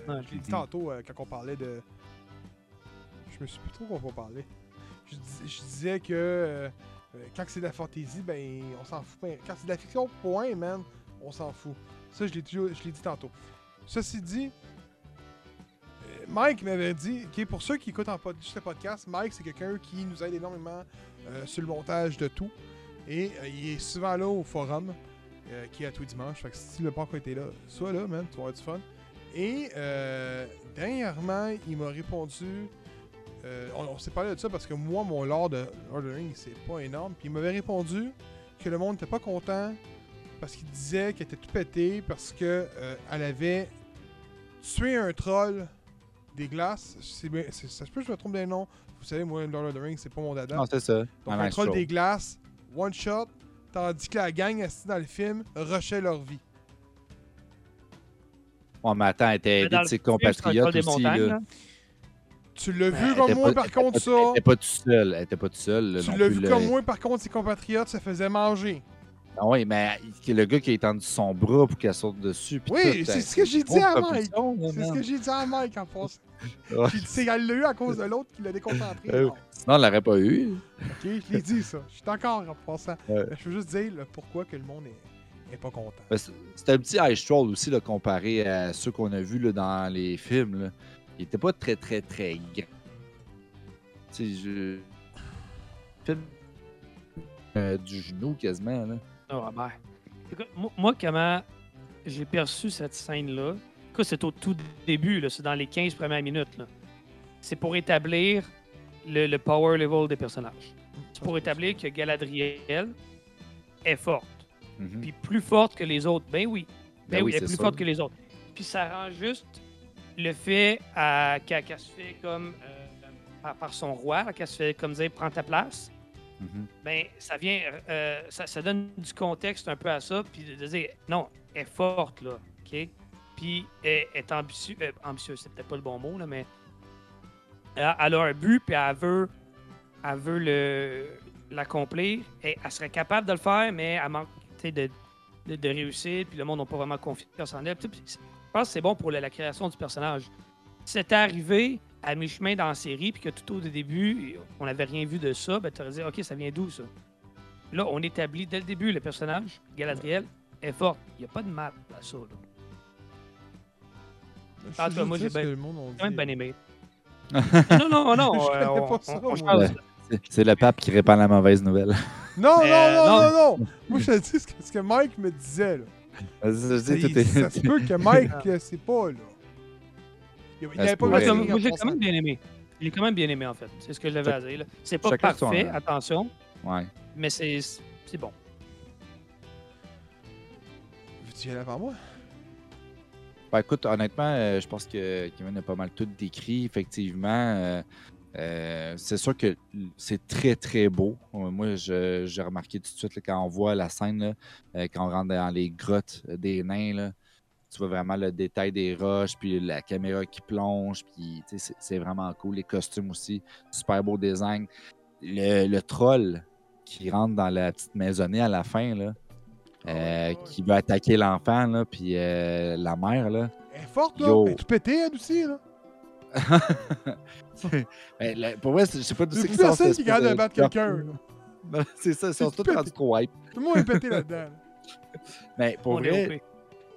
Speaker 3: Ouais.
Speaker 1: je l'ai dit tantôt euh, quand on parlait de. Je me suis plus trop quoi on parlait. Je, dis- je disais que euh, euh, quand c'est de la fantaisie, ben on s'en fout. Ben, quand c'est de la fiction, point, man, on s'en fout. Ça, je l'ai dit tantôt. Ceci dit, Mike m'avait dit, pour ceux qui écoutent en pod- juste le podcast, Mike, c'est quelqu'un qui nous aide énormément euh, sur le montage de tout. Et euh, il est souvent là au forum, euh, qui est à tous les dimanches. Fait que si tu n'as pas encore été là, sois là, man, tu vas avoir du fun. Et euh, dernièrement, il m'a répondu. euh, on on s'est parlé de ça parce que moi, mon lore de Lord of the Rings, c'est pas énorme. Puis il m'avait répondu que le monde n'était pas content parce qu'il disait qu'elle était tout pété parce que euh, elle avait tué un troll des glaces. Bien- ça se peut que je me trompe des noms. Vous savez, moi, Lord of the Rings, c'est pas mon dada.
Speaker 2: Non, c'est ça.
Speaker 1: Donc,
Speaker 2: Un
Speaker 1: un
Speaker 2: nice
Speaker 1: troll
Speaker 2: troll.
Speaker 1: des glaces, one shot, tandis que la gang assise dans le film rushait leur vie.
Speaker 2: Attends, elle était de ses compatriotes aussi.
Speaker 3: montagnes,
Speaker 2: là.
Speaker 1: Tu l'as vu comme moi, par contre, ça?
Speaker 2: Elle était pas toute seule. Elle était pas toute seule. là,
Speaker 1: Tu l'as vu comme moi, par contre, ses compatriotes, ça faisait manger.
Speaker 2: Ah oui, mais le gars qui a étendu son bras pour qu'elle saute dessus.
Speaker 1: Oui,
Speaker 2: tout,
Speaker 1: c'est ce que j'ai dit à Mike. C'est ce que j'ai dit à Mike en dit, c'est elle l'a eu à cause de l'autre qui l'a déconcentré.
Speaker 2: Euh,
Speaker 1: Non.
Speaker 2: Elle l'aurait pas eu.
Speaker 1: Ok, je l'ai dit ça. Je suis encore en passant.
Speaker 2: Ouais.
Speaker 1: Je veux juste dire le pourquoi que le monde est, est pas content.
Speaker 2: Ben, c'est- C'était un petit ice troll aussi, là, comparé à ceux qu'on a vus là, dans les films. Là. Il était pas très, très, très grand. Tu sais, je. Film euh, du genou quasiment. Là.
Speaker 3: Robert. Écoute, moi, moi, comment j'ai perçu cette scène-là, c'est au tout début, c'est dans les 15 premières minutes. C'est pour établir le, le power level des personnages. C'est pour établir que Galadriel est forte.
Speaker 2: Mhm.
Speaker 3: Puis plus forte que les autres. Ben oui. Ben,
Speaker 2: Ben
Speaker 3: oui, elle est
Speaker 2: c'est
Speaker 3: plus forte que les autres. Puis ça rend juste le fait qu'elle se fait comme. euh, par, par son roi, qu'elle se fait comme dire prends ta place
Speaker 2: Mhm.
Speaker 3: ben ça vient, euh, ça, ça donne du contexte un peu à ça, puis de, dire, non, elle est forte, là, OK? Puis elle est ambitieuse, euh, ambitieuse, c'est peut-être pas le bon mot, là, mais elle, elle a un but, puis elle veut, elle veut le, l'accomplir, elle serait capable de le faire, mais elle manque, de, de, de réussir, puis le monde n'a pas vraiment confiance en elle. Puis Je pense que c'est bon pour la, la création du personnage. Si c'était arrivé à mi-chemin dans la série, puis que tout au début, on n'avait rien vu de ça, ben, tu aurais dit, OK, ça vient d'où, ça? Là, on établit dès le début le personnage, Galadriel, est forte. Il n'y a pas de mal à ça, là. Ah, toi, moi, j'ai ben- même bien aimé. non, non, non.
Speaker 1: Je
Speaker 3: euh, on, on- on.
Speaker 2: C'est- C'est le pape qui répand la mauvaise nouvelle.
Speaker 1: Non,
Speaker 3: Mais,
Speaker 1: non,
Speaker 3: euh,
Speaker 1: non,
Speaker 3: non.
Speaker 1: non, non. Moi, je te dis ce que, ce que Mike me disait, là.
Speaker 2: Vas-y, vas-y,
Speaker 1: Ça,
Speaker 2: tout est-
Speaker 1: ça se peut que Mike, euh, c'est pas, là. Il n'avait
Speaker 2: se
Speaker 1: pas
Speaker 3: Moi, j'ai quand même bien aimé. Je l'ai quand même bien aimé, en fait. C'est ce que j'avais à dire. là. C'est pas
Speaker 2: Chacun son-
Speaker 3: parfait, attention,
Speaker 2: Ouais.
Speaker 3: mais c'est c'est bon.
Speaker 1: Veux-tu y aller avant moi?
Speaker 2: Ben, écoute, honnêtement, euh, je pense que Kevin a pas mal tout décrit. Effectivement, euh, euh, c'est sûr que c'est très, très beau. Euh, Moi, j'ai remarqué tout de suite là, quand on voit la scène, là, euh, quand on rentre dans les grottes des nains, là, tu vois vraiment le détail des roches, puis la caméra qui plonge, puis c'est vraiment cool. Les costumes aussi, super beau design. Le, le troll qui rentre dans la petite maisonnée à la fin, là,
Speaker 1: Ah
Speaker 2: euh,
Speaker 1: ouais.
Speaker 2: qui veut attaquer l'enfant, puis euh, la mère, là.
Speaker 1: Elle est forte, là.
Speaker 2: Yo.
Speaker 1: Elle est tout pétée, elle aussi, là.
Speaker 2: Ben, la- pour c'est- je sais pas d'où
Speaker 1: C'est
Speaker 2: c'est
Speaker 1: plus
Speaker 2: qui
Speaker 1: personne capable de battre quelqu'un, là.
Speaker 2: C'est ça, ils sont tous rendus trop hype.
Speaker 1: Tout le monde est pété là-dedans. là.
Speaker 2: Mais pour
Speaker 3: On
Speaker 2: vrai,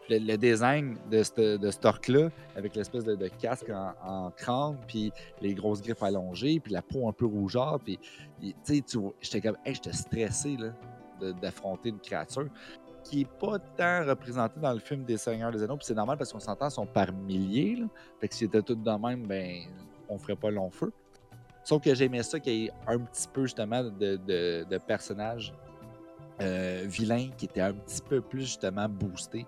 Speaker 2: le, le design de ce de cet orc-là, avec l'espèce de, de casque en, en crâne, puis les grosses griffes allongées, puis la peau un peu rougeâtre, puis tu sais, j'étais comme, hey, j'étais stressé là, de- d'affronter une créature qui est pas tant représentée dans le film des Seigneurs des Anneaux, puis c'est normal parce qu'on s'entend, sont par milliers. Fait que s'ils étaient tous de même, ben, on ferait pas long feu. Sauf que j'aimais ça qu'il y ait un petit peu justement de, de, personnages euh, vilains qui étaient un petit peu plus justement boostés.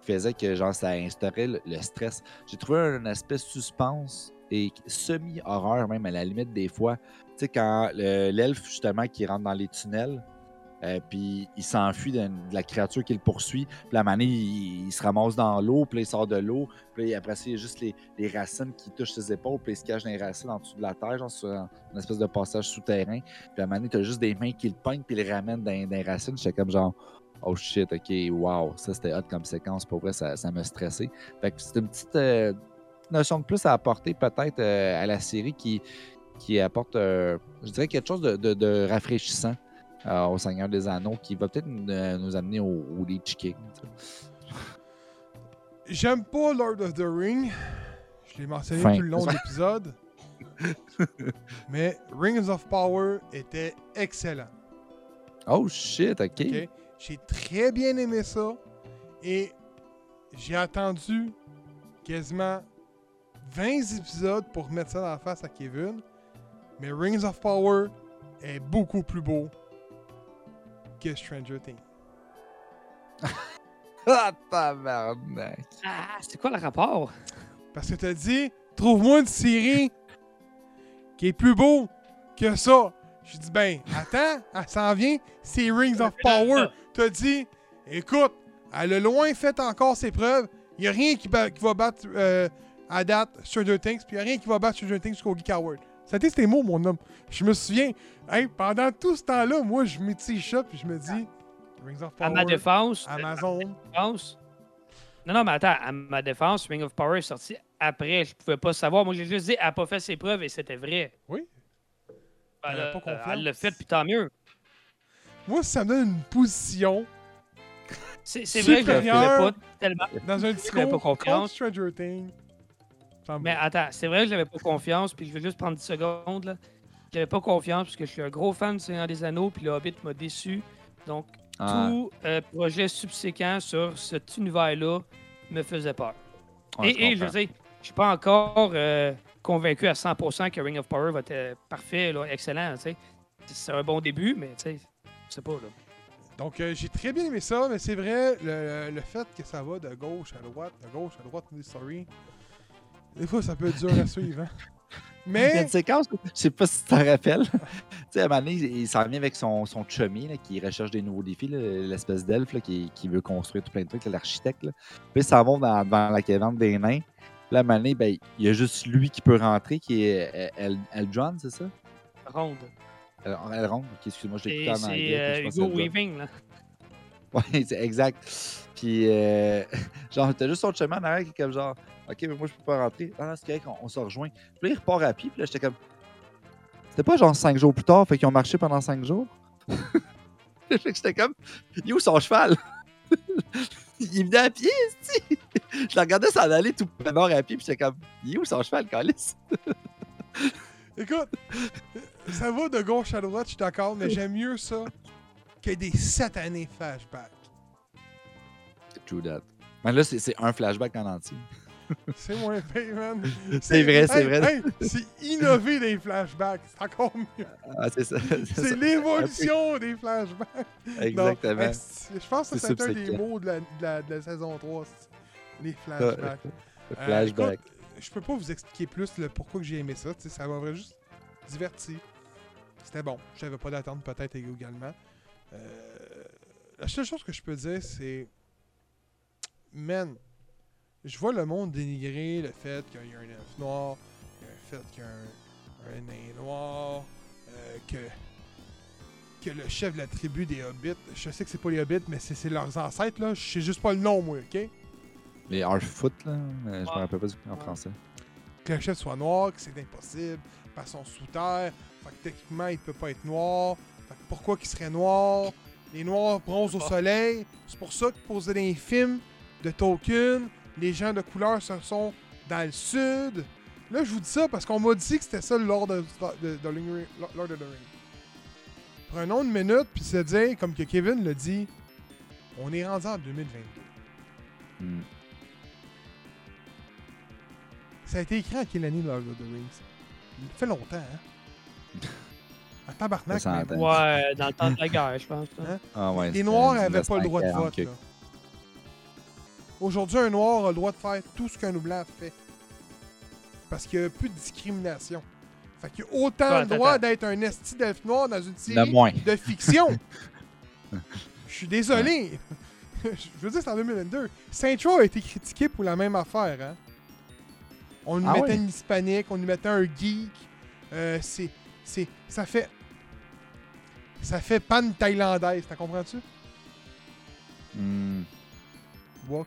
Speaker 2: faisait que genre ça instaurait le, stress. J'ai trouvé un aspect suspense et semi-horreur même à la limite des fois. Tu sais, quand le- l'elfe justement qui rentre dans les tunnels, euh, puis il s'enfuit de, la créature qui le poursuit. Puis la manée, il, il se ramasse dans l'eau, puis il sort de l'eau. Puis après ça, il y a juste les, racines qui touchent ses épaules, puis il se cache dans les racines en dessous de la terre, genre sur un, une espèce de passage souterrain. Puis la manée, t'as juste des mains qui le pognent, puis il le ramènent dans, dans les racines. J'étais comme genre, oh shit, ok, wow, ça c'était hot comme séquence. Pour vrai, ça, ça m'a stressé. Fait que c'est une petite euh, notion de plus à apporter peut-être euh, à la série qui, apporte, euh, je dirais, quelque chose de rafraîchissant euh, au Seigneur des Anneaux qui va peut-être nous, euh, nous amener au, au Lich King.
Speaker 1: J'aime pas Lord of the Ring. Je l'ai mentionné
Speaker 2: Fin.
Speaker 1: tout le long de l'épisode. Mais Rings of Power était excellent.
Speaker 2: Oh shit, ok.
Speaker 1: ok? J'ai très bien aimé ça. Et j'ai attendu quasiment 20 épisodes pour mettre ça dans la face à Kevin. Mais Rings of Power est beaucoup plus beau que Stranger Things.
Speaker 2: Ah, tabarnak.
Speaker 3: Ah, c'est quoi le rapport?
Speaker 1: Parce que t'as dit, trouve-moi une série qui est plus beau que ça. J'ai dit, ben, attends, elle s'en vient, c'est Rings of Power. T'as dit, écoute, elle a loin fait encore ses preuves. Il a rien qui, qui va battre euh, à date Stranger Things, puis il a rien qui va battre Stranger Things jusqu'au Geek Award. C'était tes mots, mon homme. Je me souviens, hey, pendant tout ce temps-là, moi, je m'étais ça, puis je me dis, Rings of
Speaker 3: À
Speaker 1: Power,
Speaker 3: ma défense,
Speaker 1: Amazon.
Speaker 3: défense. Non, non, mais attends, à ma défense, Ring of Power est sorti après. Je pouvais pas savoir. Moi, j'ai juste dit, elle n'a pas fait ses preuves et c'était vrai.
Speaker 1: Oui.
Speaker 3: Elle,
Speaker 1: Elle a
Speaker 3: a-
Speaker 1: pas confiance.
Speaker 3: elle l'a fait, puis tant mieux.
Speaker 1: Moi, ça me donne une position
Speaker 3: C'est vrai que je ne pas tellement.
Speaker 1: dans un discours
Speaker 3: pas
Speaker 1: contre
Speaker 3: confiance.
Speaker 1: Stranger Things.
Speaker 3: Mais attends, c'est vrai que j'avais pas confiance, puis je vais juste prendre 10 secondes. là. J'avais pas confiance parce que je suis un gros fan de Seigneur des Anneaux, puis le Hobbit m'a déçu. Donc,
Speaker 2: Ah,
Speaker 3: tout euh, projet subséquent sur cet univers-là me faisait peur.
Speaker 2: ouais,
Speaker 3: et, et je veux dire, je suis pas encore euh, convaincu à 100% que Ring of Power va être euh, parfait, là, excellent. C'est un bon début, mais tu sais, je sais pas. Là.
Speaker 1: Donc, euh, j'ai très bien aimé ça, mais c'est vrai, le, le fait que ça va de gauche à droite, de gauche à droite, des stories, des fois, ça peut être dur à suivre. hein.
Speaker 2: Il y a
Speaker 1: Mais,
Speaker 2: une séquence, je sais pas si tu t'en rappelles. tu sais, à un moment donné, il s'en vient avec son, son chummy là, qui recherche des nouveaux défis, l'espèce d'elfe là, qui, qui veut construire tout plein de trucs, l'architecte. là. Puis ils s'en vont dans, dans la caverne des nains. Puis là, à un moment donné, ben, il y a juste lui qui peut rentrer, qui est euh, El- Eldron, c'est ça?
Speaker 3: Ronde.
Speaker 2: El- Elrond, ok, excuse-moi, je l'ai écouté en anglais.
Speaker 3: c'est euh, Hugo
Speaker 2: c'est Eldron.
Speaker 3: Weaving. Là.
Speaker 2: Ouais, c'est exact. Puis, euh, genre, t'as juste son chemin en arrière qui est comme genre, OK, mais moi, je peux pas rentrer. Ah c'est correct, on, on se rejoint. Puis là, il repart à pied. Puis là, j'étais comme, c'était pas genre cinq jours plus tard, fait qu'ils ont marché pendant cinq jours? fait que j'étais comme, il est où son cheval? il venait à pied, esti! Je le regardais s'en aller tout nord à pied, puis j'étais comme, il est où son cheval, Calis?
Speaker 1: écoute, ça va de gauche à droite, je suis d'accord, mais j'aime mieux ça que des satanés flashbacks.
Speaker 2: True that. Mais là, c'est un flashback en entier.
Speaker 1: C'est moins pire, man.
Speaker 2: C'est vrai, c'est
Speaker 1: Hey,
Speaker 2: vrai.
Speaker 1: hey, c'est innover des flashbacks, c'est encore mieux.
Speaker 2: Ah, c'est ça.
Speaker 1: l'évolution des flashbacks.
Speaker 2: Exactement.
Speaker 1: Non, je pense que
Speaker 2: C'est
Speaker 1: un des mots de la, de la- de la saison 3. c'est Les flashbacks.
Speaker 2: Le
Speaker 1: Euh,
Speaker 2: flashback.
Speaker 1: écoute, je peux pas vous expliquer plus le pourquoi que j'ai aimé ça. tu sais, Ça m'a juste diverti. C'était bon. J'avais pas d'attente peut-être également. Euh, la seule chose que je peux dire, c'est... Man, je vois le monde dénigrer le fait qu'il y a un elfe noir, le fait qu'il y a un, un nain noir, euh, que, que le chef de la tribu des hobbits, je sais que c'est pas les hobbits, mais c'est leurs ancêtres, là. Je sais juste pas le nom, moi, ok?
Speaker 2: Les Harfoot, là. mais Je me rappelle pas du en français.
Speaker 1: que le chef soit noir, que c'est impossible, parce son sous terre, fait que techniquement il peut pas être noir, fait que pourquoi qu'il serait noir? Les noirs bronzent au
Speaker 3: Ah.
Speaker 1: soleil, c'est pour ça que dans les films de Tolkien, les gens de couleur ce sont dans le sud. Là je vous dis ça parce qu'on m'a dit que c'était ça le Lord of, de, de Ring- Lord of the Rings. Prenons une minute puis se dire, comme que Kevin l'a dit, on est rendu en 2022.
Speaker 2: Hmm.
Speaker 1: Ça a été écrit en quelle année Lord of the Rings? Il fait longtemps, hein? En tabarnak,
Speaker 2: s'entend.
Speaker 3: Ouais, dans le temps de la guerre, je pense.
Speaker 1: Hein?
Speaker 2: Ah ouais,
Speaker 1: Les Noirs n'avaient pas le droit de
Speaker 2: 1940
Speaker 1: vote,
Speaker 2: que-
Speaker 1: là. Aujourd'hui, un noir a le droit de faire tout ce qu'un blanc fait. Parce qu'il n'y a plus de discrimination. Fait qu'il y a autant
Speaker 3: Ouais,
Speaker 1: le droit d'être un esti d'elfe noir dans une série
Speaker 2: moins.
Speaker 1: de fiction. Je suis désolé. Je veux dire, c'est en 2022. Saint-Tro a été critiqué pour la même affaire. Hein? On nous
Speaker 2: Ah
Speaker 1: mettait
Speaker 2: ouais?
Speaker 1: un hispanique, on nous mettait un geek. Euh, c'est. C'est. Ça fait. Ça fait panne thaïlandaise, t'as comprends-tu?
Speaker 2: Hmm,
Speaker 1: Wok.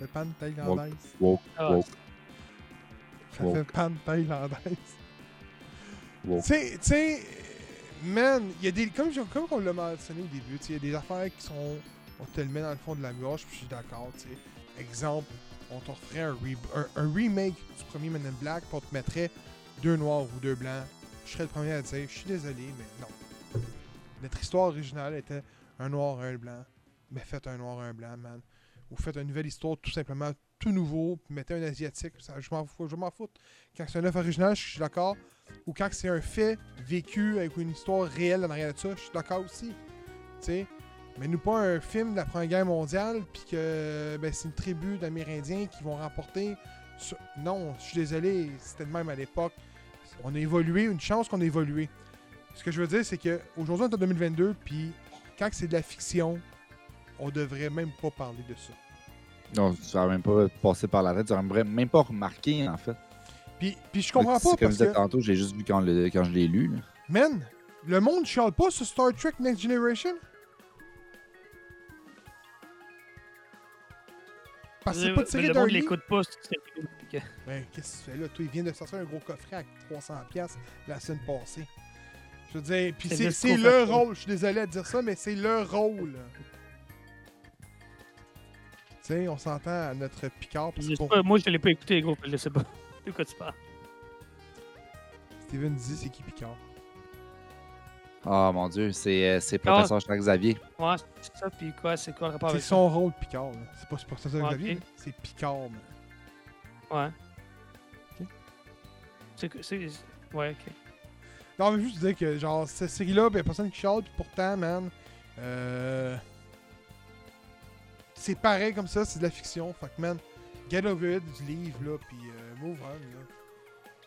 Speaker 1: Le panne thaïlandaise.
Speaker 2: woke,
Speaker 3: Ah,
Speaker 2: woke,
Speaker 1: Ça
Speaker 2: Woke.
Speaker 1: fait panne thaïlandaise.
Speaker 2: woke.
Speaker 1: Tu sais, tu sais, man, il y a des. Comme, comme on l'a mentionné au début, tu sais, il y a des affaires qui sont. On te le met dans le fond de la gorge, puis je suis d'accord, tu sais. Exemple, on t'offrait un, re- un, un remake du premier Men in Black, puis on te mettrait deux noirs ou deux blancs. Je serais le premier à dire, je suis désolé, mais non. Notre histoire originale était un noir et un blanc. Mais faites un noir et un blanc, man. Ou faites une nouvelle histoire tout simplement tout nouveau, puis mettez un asiatique. Je m'en fous, je m'en. Quand c'est un œuvre original, je suis d'accord ou quand c'est un fait vécu avec une histoire réelle en arrière de ça, je suis d'accord aussi. Mais nous pas un film de la Première Guerre mondiale, puis que ben, c'est une tribu d'Amérindiens qui vont remporter. Non, je suis désolé, c'était de même à l'époque. On a évolué, une chance qu'on a évolué. Ce que je veux dire, c'est que aujourd'hui on est en 2022, puis quand c'est de la fiction, on devrait même pas parler de ça.
Speaker 2: Non, tu vas même pas passé par la tête, tu n'aurais même pas remarqué, en fait.
Speaker 1: Puis, puis je comprends pas
Speaker 2: C'est Comme
Speaker 1: parce
Speaker 2: je disais
Speaker 1: que,
Speaker 2: tantôt, j'ai juste vu quand, le- quand je l'ai lu. là.
Speaker 1: man, le monde chiale pas sur Star Trek Next Generation? Parce que c'est pas
Speaker 3: le
Speaker 1: d'un
Speaker 3: monde
Speaker 1: lit.
Speaker 3: l'écoute pas.
Speaker 1: Ben, qu'est-ce que tu fais là? Toi, il vient de sortir un gros coffret à 300$ la semaine passée. Je veux dire, puis
Speaker 3: C'est
Speaker 1: le
Speaker 3: facile.
Speaker 1: rôle. Je suis désolé de dire ça, mais c'est le rôle. Tu sais, on s'entend à notre Picard. parce
Speaker 3: Je
Speaker 1: que
Speaker 3: sais
Speaker 1: pour
Speaker 3: pas, moi, je l'ai pas écouté, gros. Je sais pas. De quoi tu parles?
Speaker 1: Steven dit c'est qui Picard?
Speaker 2: Ah mon dieu, c'est euh, c'est professeur Charles Xavier.
Speaker 3: Ouais, c'est ça. Puis quoi, c'est quoi le rapport
Speaker 1: C'est
Speaker 3: avec ça?
Speaker 1: son rôle Picard. là. C'est pas, c'est pas ça que
Speaker 3: Ah,
Speaker 1: Xavier. C'est Picard. man.
Speaker 3: Ouais.
Speaker 1: Ok.
Speaker 3: C'est c'est- Ouais, ok.
Speaker 1: Non, mais juste dire que, genre, cette série-là, ben, personne qui chiale, puis pourtant, man, euh, c'est pareil comme ça, c'est de la fiction. Que, man, get over it du livre, là, puis euh, move on, là.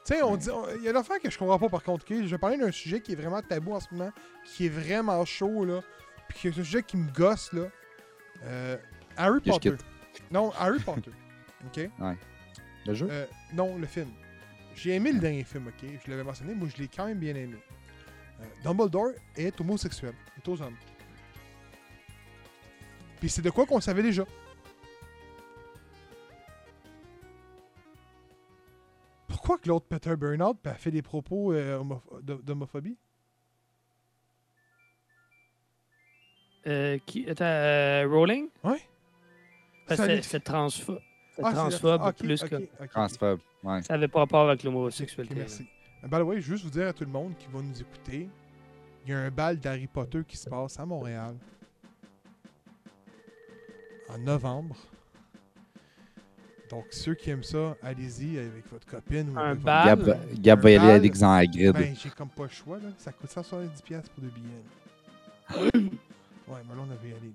Speaker 1: Tu sais, on dit, il y a une affaire que je comprends pas, par contre, ok? Je vais parler d'un sujet qui est vraiment tabou en ce moment, qui est vraiment chaud, là, puis qui est un sujet qui me gosse, là. Euh, Harry
Speaker 2: Que
Speaker 1: Potter. Non, Harry Potter. OK?
Speaker 2: Le jeu?
Speaker 1: Euh, non, le film. J'ai aimé le dernier film, ok? Je l'avais mentionné, moi je l'ai quand même bien aimé. Euh, Dumbledore est homosexuel, est aux hommes. Puis c'est de quoi qu'on savait déjà. Pourquoi que l'autre Peter Burnout a fait des propos euh, homo- d'ho- d'homophobie?
Speaker 3: Euh, qui. Attends, euh, Rowling? Transphobe.
Speaker 1: Ah, c'est la-
Speaker 3: transphobe
Speaker 1: ok,
Speaker 3: plus que.
Speaker 2: Transphobe. Ouais.
Speaker 3: Ça avait pas rapport avec l'homosexualité.
Speaker 1: merci. Euh, By the way, juste vous dire à tout le monde qui va nous écouter, il y a un bal d'Harry Potter qui se passe à Montréal en novembre. Donc, ceux qui aiment ça, allez-y avec votre copine ou
Speaker 3: Un
Speaker 1: avec
Speaker 3: bal?
Speaker 2: Gab, va y aller
Speaker 1: bal?
Speaker 2: avec en grid.
Speaker 1: Ben, j'ai comme pas le choix, là. Ça coûte 170$ piastres pour deux billets. là. ouais, mais là, on avait y aller,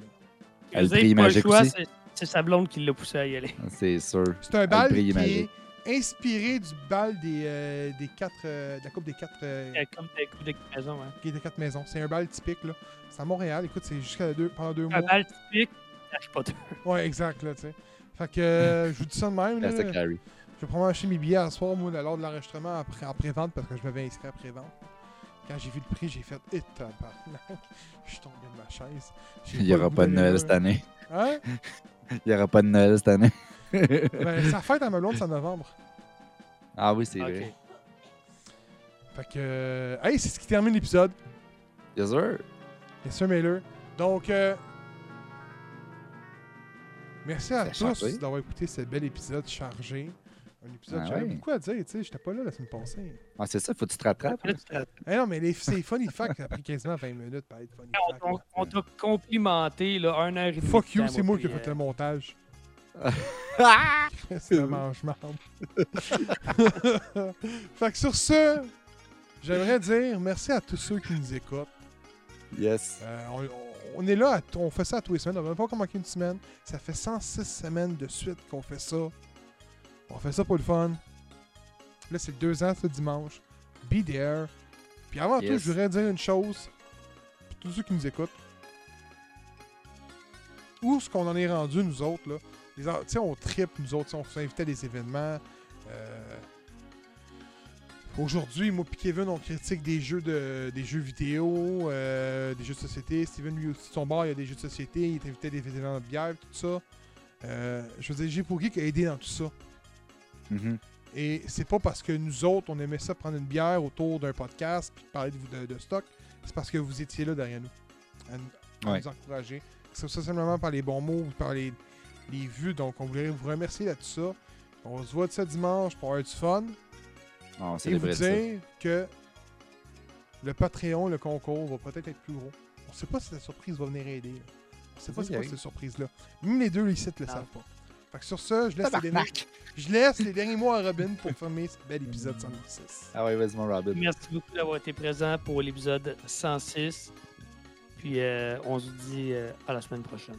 Speaker 1: là.
Speaker 2: Magique
Speaker 3: choix,
Speaker 2: aussi.
Speaker 3: c'est- sa blonde qui l'a poussé à y aller.
Speaker 2: C'est sûr.
Speaker 1: C'est un bal
Speaker 2: brille
Speaker 1: qui
Speaker 2: magique.
Speaker 1: est inspiré du bal des, euh, des quatre... euh, de la Coupe des quatre... euh,
Speaker 3: Euh, Comme des coups de maison, hein.
Speaker 1: qui est des quatre maisons. C'est un bal typique, là. C'est à Montréal. Écoute, c'est jusqu'à deux, pendant deux mois.
Speaker 3: Un bal typique Harry Potter.
Speaker 1: Ouais, exact, là, tu sais. Fait que euh, je vous dis ça de même, là. Je vais probablement acheter mes billets à soir, moi, lors de l'enregistrement en, pré- en pré-vente parce que je m'avais inscrit à pré-vente. Quand j'ai vu le prix, j'ai fait « Eh, tabarnak! » Je suis tombé de ma chaise. J'ai
Speaker 2: Il n'y aura
Speaker 1: le goût
Speaker 2: pas de
Speaker 1: d'aller
Speaker 2: Noël
Speaker 1: là.
Speaker 2: cette année.
Speaker 1: Hein?
Speaker 2: Il n'y aura pas de Noël cette année.
Speaker 1: Ben, sa fête à ma blonde, c'est en novembre.
Speaker 2: ah oui, c'est
Speaker 3: Ok.
Speaker 2: vrai.
Speaker 1: Fait que... euh, Hey, c'est ce qui termine l'épisode.
Speaker 2: Yes, sir.
Speaker 1: Bien sûr, Mailer. Donc, euh, merci à tous d'avoir écouté ce bel épisode chargé. Un épisode,
Speaker 2: Ah
Speaker 1: j'avais
Speaker 2: ouais.
Speaker 1: beaucoup à dire, tu sais, j'étais pas là la semaine passée.
Speaker 2: Ah, c'est ça, faut que tu te rattrapes.
Speaker 1: Eh non, mais les, c'est funny fact, ça a pris quasiment 20 minutes pour être funny
Speaker 3: On
Speaker 1: fact.
Speaker 3: on- on t'a complimenté, là, un heure et demie.
Speaker 1: Fuck you, c'est moi qui ai fait le montage.
Speaker 2: Ah!
Speaker 1: c'est le mange-marde. fait que sur ce, j'aimerais dire merci à tous ceux qui nous écoutent.
Speaker 2: Yes.
Speaker 1: Euh, on, on est là, à- on fait ça à tous les semaines. On n'a pas encore manqué une semaine. Ça fait 106 semaines de suite qu'on fait ça. On fait ça pour le fun. Là, c'est deux ans ce dimanche. Be there. Puis avant tout, je voudrais dire une chose. Pour tous ceux qui nous écoutent. Où est-ce qu'on en est rendu, nous autres, là? Les on tripe, nous autres. On s'invite à des événements. Euh, Aujourd'hui, moi et Kevin, on critique des jeux de des jeux vidéo, euh, des jeux de société. Steven, lui aussi, de son bar, il y a des jeux de société. Il est invité à des événements de bière, tout ça. Euh, je veux dire, j'ai pour qui a aidé dans tout ça.
Speaker 2: Mhm.
Speaker 1: Et c'est pas parce que nous autres, on aimait ça prendre une bière autour d'un podcast puis parler de, de- de stock. C'est parce que vous étiez là derrière nous. À, nous- à
Speaker 2: Ouais.
Speaker 1: nous encourager. Que ce soit simplement par les bons mots ou par les, les vues. Donc, on voulait vous remercier là tout ça. On se voit de ça dimanche pour avoir du fun.
Speaker 2: On
Speaker 1: Et vous dire que le Patreon, le concours, va peut-être être plus gros. On sait pas si la surprise va venir aider. là. On sait pas
Speaker 2: Oui,
Speaker 1: c'est quoi
Speaker 2: oui.
Speaker 1: cette surprise-là. Même les deux ici ne le savent pas. Fait que sur ça, je laisse, les derniers,
Speaker 2: Tabarnak!
Speaker 1: je laisse les derniers mots à Robin pour fermer ce bel épisode 106.
Speaker 2: Ah ouais, vas-y, mon Robin.
Speaker 3: Merci beaucoup d'avoir été présent pour l'épisode 106. Puis euh, on se dit euh, à la semaine prochaine.